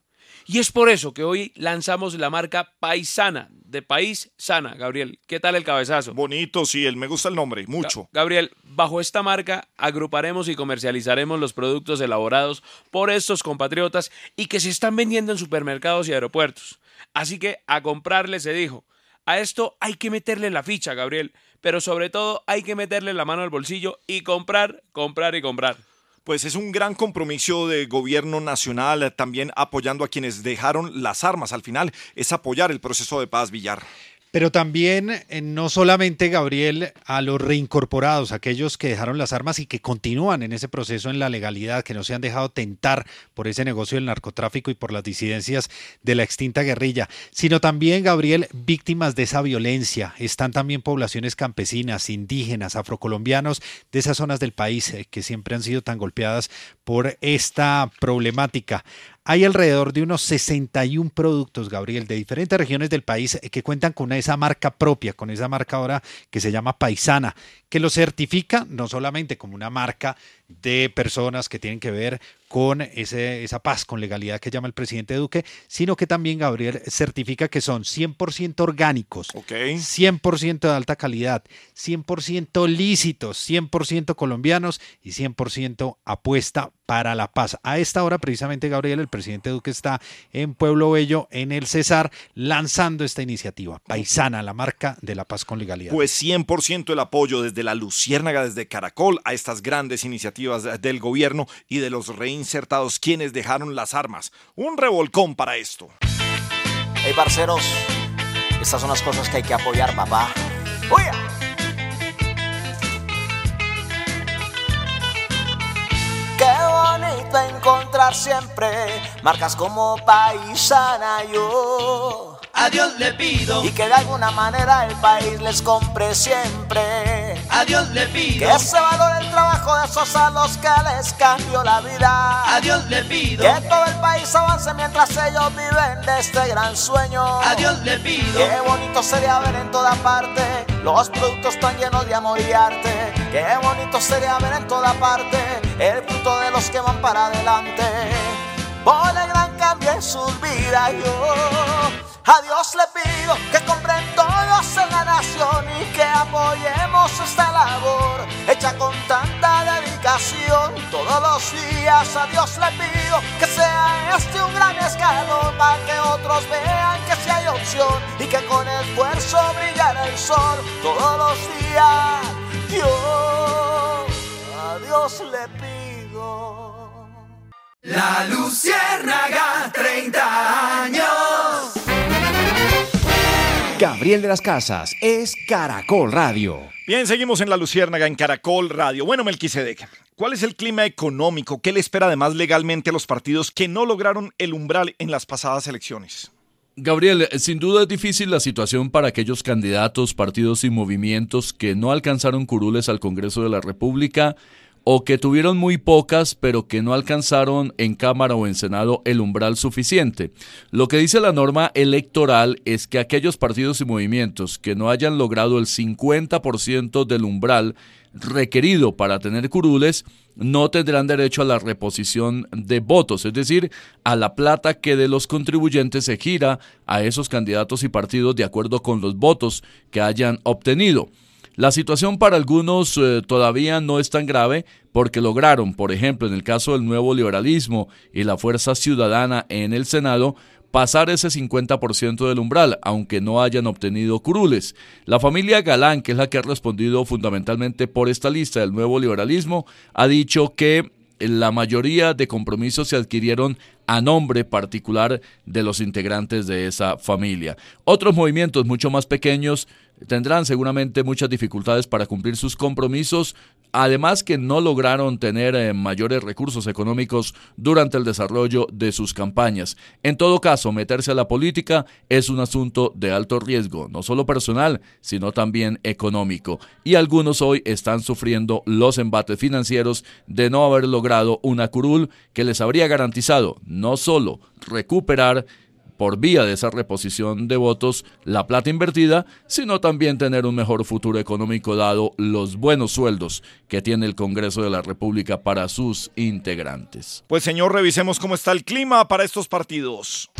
Speaker 3: Y es por eso que hoy lanzamos la marca Paisana, de País Sana, Gabriel. ¿Qué tal el cabezazo?
Speaker 2: Bonito, sí, él me gusta el nombre, mucho.
Speaker 3: Gabriel, bajo esta marca agruparemos y comercializaremos los productos elaborados por estos compatriotas y que se están vendiendo en supermercados y aeropuertos. Así que a comprarle se dijo. A esto hay que meterle la ficha, Gabriel, pero sobre todo hay que meterle la mano al bolsillo y comprar, comprar y comprar.
Speaker 2: Pues es un gran compromiso de gobierno nacional, eh, también apoyando a quienes dejaron las armas. Al final es apoyar el proceso de paz, Villar.
Speaker 11: Pero también, eh, no solamente, Gabriel, a los reincorporados, aquellos que dejaron las armas y que continúan en ese proceso en la legalidad, que no se han dejado tentar por ese negocio del narcotráfico y por las disidencias de la extinta guerrilla, sino también, Gabriel, víctimas de esa violencia. Están también poblaciones campesinas, indígenas, afrocolombianos de esas zonas del país eh, que siempre han sido tan golpeadas por esta problemática. Hay alrededor de unos 61 productos, Gabriel, de diferentes regiones del país que cuentan con esa marca propia, con esa marca ahora que se llama Paisana, que lo certifica no solamente como una marca de personas que tienen que ver con ese, esa paz, con legalidad que llama el presidente Duque, sino que también, Gabriel, certifica que son 100% orgánicos, 100% de alta calidad, 100% lícitos, 100% colombianos y 100% apuesta para la paz. A esta hora, precisamente, Gabriel, el presidente Duque está en Pueblo Bello, en el Cesar, lanzando esta iniciativa, Paisana, la marca de la paz con legalidad.
Speaker 2: Pues 100% el apoyo desde la Luciérnaga, desde Caracol, a estas grandes iniciativas del gobierno y de los reinsertados quienes dejaron las armas. Un revolcón para esto.
Speaker 27: Hey, parceros,
Speaker 9: Estas son las cosas que hay que apoyar, papá. ¡Uy! Encontrar siempre marcas como Paisana yo.
Speaker 30: A Dios le pido
Speaker 9: Y que de alguna manera el país les compre siempre.
Speaker 30: A Dios le pido
Speaker 9: Que se valore el trabajo de esos a los que les cambió la vida.
Speaker 30: A Dios le pido
Speaker 9: Que todo el país avance mientras ellos viven de este gran sueño.
Speaker 30: A Dios le pido
Speaker 9: Qué bonito sería ver en toda parte los productos tan llenos de amor y arte. Qué bonito sería ver en toda parte el fruto de los que van para adelante. Por el gran cambio en sus vidas yo a Dios le pido que compren todos en la nación y que apoyemos esta labor hecha con tanta dedicación todos los días. A Dios le pido que sea este un gran escalón para que otros vean que si hay opción y que con esfuerzo brillará el sol todos los días. Yo a Dios le pido.
Speaker 30: La Luciérnaga, 30 años.
Speaker 1: Gabriel de las Casas es Caracol Radio.
Speaker 2: Bien, seguimos en La Luciérnaga en Caracol Radio. Bueno, Melquisedec, ¿cuál es el clima económico? ¿Qué le espera además legalmente a los partidos que no lograron el umbral en las pasadas elecciones?
Speaker 8: Gabriel, sin duda es difícil la situación para aquellos candidatos, partidos y movimientos que no alcanzaron curules al Congreso de la República o que tuvieron muy pocas pero que no alcanzaron en Cámara o en Senado el umbral suficiente. Lo que dice la norma electoral es que aquellos partidos y movimientos que no hayan logrado el 50% del umbral requerido para tener curules no tendrán derecho a la reposición de votos, es decir, a la plata que de los contribuyentes se gira a esos candidatos y partidos de acuerdo con los votos que hayan obtenido. La situación para algunos eh, todavía no es tan grave porque lograron, por ejemplo, en el caso del nuevo liberalismo y la fuerza ciudadana en el Senado, pasar ese 50% del umbral, aunque no hayan obtenido curules. La familia Galán, que es la que ha respondido fundamentalmente por esta lista del nuevo liberalismo, ha dicho que la mayoría de compromisos se adquirieron a nombre particular de los integrantes de esa familia. Otros movimientos mucho más pequeños tendrán seguramente muchas dificultades para cumplir sus compromisos, además que no lograron tener eh, mayores recursos económicos durante el desarrollo de sus campañas. En todo caso, meterse a la política es un asunto de alto riesgo, no solo personal, sino también económico. Y algunos hoy están sufriendo los embates financieros de no haber logrado una curul que les habría garantizado no solo recuperar por vía de esa reposición de votos la plata invertida, sino también tener un mejor futuro económico dado los buenos sueldos que tiene el Congreso de la República para sus integrantes.
Speaker 2: Pues señor, revisemos cómo está el clima para estos partidos.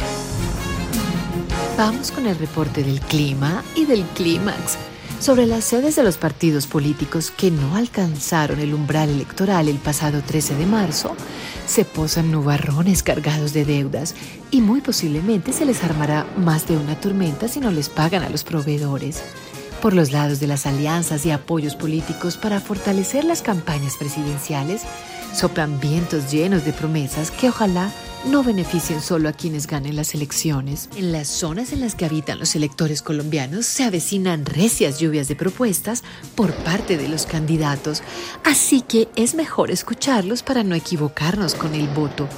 Speaker 31: Vamos con el reporte del clima y del clímax. Sobre las sedes de los partidos políticos que no alcanzaron el umbral electoral el pasado 13 de marzo, se posan nubarrones cargados de deudas y muy posiblemente se les armará más de una tormenta si no les pagan a los proveedores. Por los lados de las alianzas y apoyos políticos para fortalecer las campañas presidenciales, soplan vientos llenos de promesas que ojalá no beneficien solo a quienes ganen las elecciones. En las zonas en las que habitan los electores colombianos se avecinan recias lluvias de propuestas por parte de los candidatos, así que es mejor escucharlos para no equivocarnos con el voto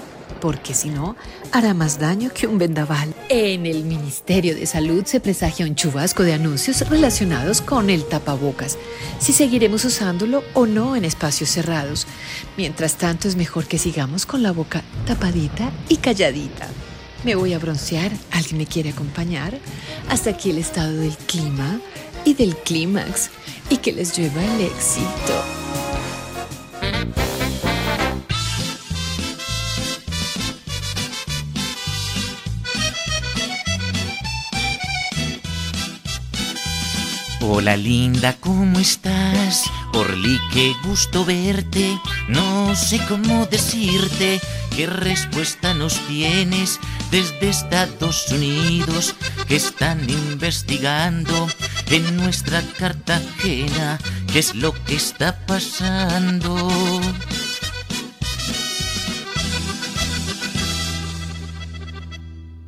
Speaker 31: porque si no, hará más daño que un vendaval. En el Ministerio de Salud se presagia un chubasco de anuncios relacionados con el tapabocas, si seguiremos usándolo o no en espacios cerrados. Mientras tanto, es mejor que sigamos con la boca tapadita y calladita. Me voy a broncear. ¿Alguien me quiere acompañar? Hasta aquí el estado del clima y del clímax. Y que les llueva el éxito.
Speaker 32: Hola linda, ¿cómo estás? Orly, qué gusto verte. No sé cómo decirte qué respuesta nos tienes desde Estados Unidos que están investigando en nuestra Cartagena qué es lo que está pasando.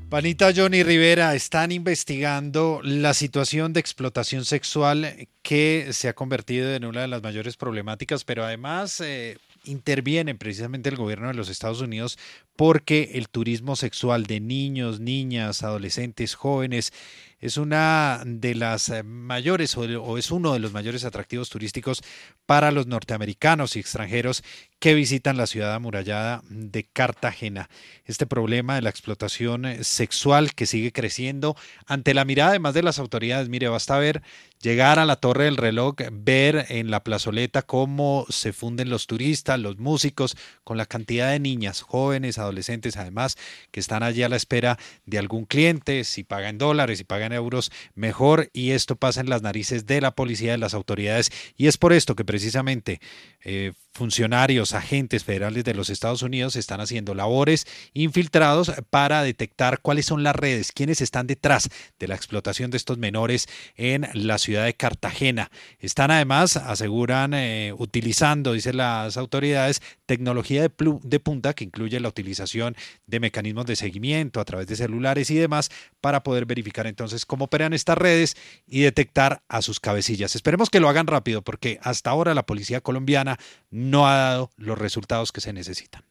Speaker 11: Panita Johnny Rivera están investigando la situación de explotación sexual que se ha convertido en una de las mayores problemáticas, pero además eh, interviene precisamente el gobierno de los Estados Unidos porque el turismo sexual de niños, niñas, adolescentes, jóvenes es una de las eh, mayores o es uno de los mayores atractivos turísticos para los norteamericanos y extranjeros que visitan la ciudad amurallada de Cartagena. Este problema de la explotación eh, sexual que sigue creciendo ante la mirada además de las autoridades. Mire, basta ver llegar a la torre del reloj, ver en la plazoleta cómo se funden los turistas, los músicos, con la cantidad de niñas, jóvenes, adolescentes, además, que están allí a la espera de algún cliente, si pagan dólares, si pagan euros, mejor, y esto pasa en las narices de la policía, de las autoridades, y es por esto que precisamente eh, funcionarios, agentes federales de los Estados Unidos están haciendo labores infiltrados para detectar cuáles son las redes, quiénes están detrás de la explotación de estos menores en la ciudad de Cartagena. Están además, aseguran, eh, utilizando, dicen las autoridades, tecnología de, de punta que incluye la utilización de mecanismos de seguimiento a través de celulares y demás para poder verificar entonces cómo operan estas redes y detectar a sus cabecillas. Esperemos que lo hagan rápido porque hasta ahora la policía colombiana no ha dado los resultados que se necesitan.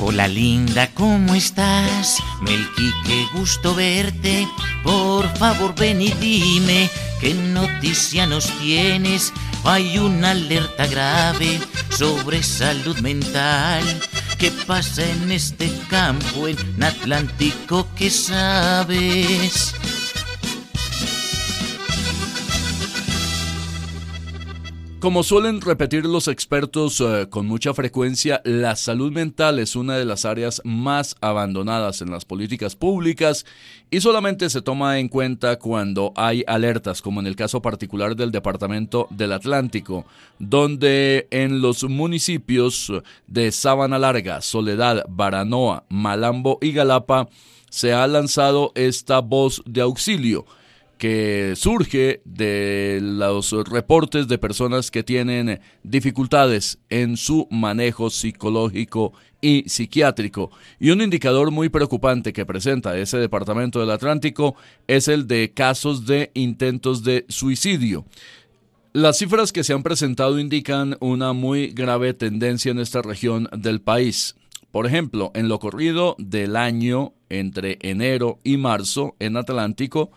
Speaker 32: Hola linda, ¿cómo estás? Melqui, qué gusto verte. Por favor ven y dime qué noticia nos tienes. Hay una alerta grave sobre salud mental. ¿Qué pasa en este campo en Atlántico? ¿Qué sabes?
Speaker 8: Como suelen repetir los expertos eh, con mucha frecuencia, la salud mental es una de las áreas más abandonadas en las políticas públicas y solamente se toma en cuenta cuando hay alertas, como en el caso particular del Departamento del Atlántico, donde en los municipios de Sabana Larga, Soledad, Baranoa, Malambo y Galapa se ha lanzado esta voz de auxilio que surge de los reportes de personas que tienen dificultades en su manejo psicológico y psiquiátrico. Y un indicador muy preocupante que presenta ese departamento del Atlántico es el de casos de intentos de suicidio. Las cifras que se han presentado indican una muy grave tendencia en esta región del país. Por ejemplo, en lo corrido del año entre enero y marzo en Atlántico,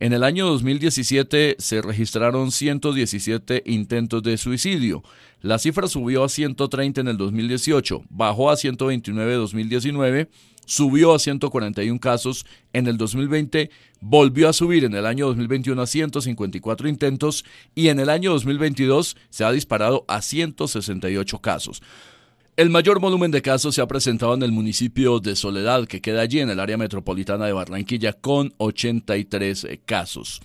Speaker 8: en el año 2017 se registraron 117 intentos de suicidio. La cifra subió a 130 en el 2018, bajó a 129 en 2019, subió a 141 casos en el 2020, volvió a subir en el año 2021 a 154 intentos y en el año 2022 se ha disparado a 168 casos. El mayor volumen de casos se ha presentado en el municipio de Soledad, que queda allí en el área metropolitana de Barranquilla, con 83 casos.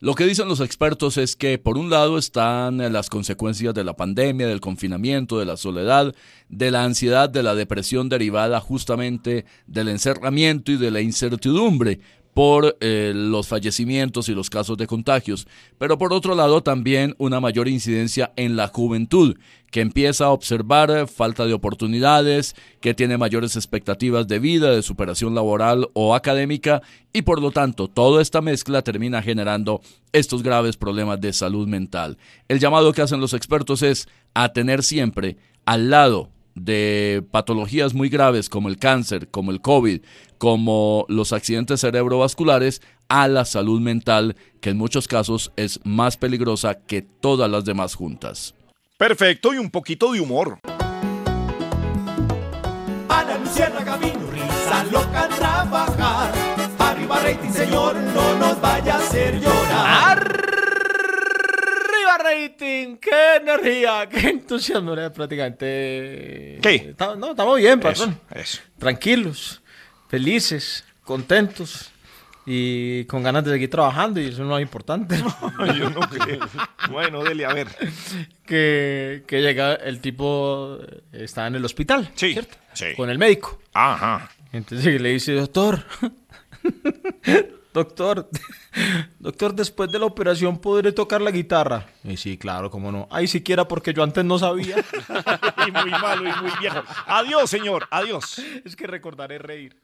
Speaker 8: Lo que dicen los expertos es que por un lado están las consecuencias de la pandemia, del confinamiento, de la soledad, de la ansiedad, de la depresión derivada justamente del encerramiento y de la incertidumbre por eh, los fallecimientos y los casos de contagios, pero por otro lado también una mayor incidencia en la juventud, que empieza a observar falta de oportunidades, que tiene mayores expectativas de vida, de superación laboral o académica, y por lo tanto toda esta mezcla termina generando estos graves problemas de salud mental. El llamado que hacen los expertos es a tener siempre al lado de patologías muy graves como el cáncer, como el COVID, como los accidentes cerebrovasculares, a la salud mental, que en muchos casos es más peligrosa que todas las demás juntas.
Speaker 2: Perfecto y un poquito de humor.
Speaker 30: Ana Luciérnaga vino, risa loca trabajar. Arriba rating, señor, no nos vaya a hacer llorar.
Speaker 12: ¡Arriba rating! ¡Qué energía! ¡Qué entusiasmo! Era prácticamente...
Speaker 2: ¿Qué?
Speaker 12: Está- no, estamos bien, patrón.
Speaker 2: Eso, eso.
Speaker 12: Tranquilos, felices, contentos y con ganas de seguir trabajando y eso es lo más importante.
Speaker 2: Yo no creo. Bueno, Dele, a ver.
Speaker 12: que, que llega el tipo, eh, está en el hospital,
Speaker 2: Sí,
Speaker 12: ¿cierto?
Speaker 2: sí.
Speaker 12: Con el médico.
Speaker 2: Ajá.
Speaker 12: Entonces le dice, doctor, Doctor, doctor, después de la operación podré tocar la guitarra. Y sí, claro, cómo no. Ay, siquiera porque yo antes no sabía.
Speaker 2: y muy malo y muy viejo. Adiós, señor. Adiós.
Speaker 12: Es que recordaré reír.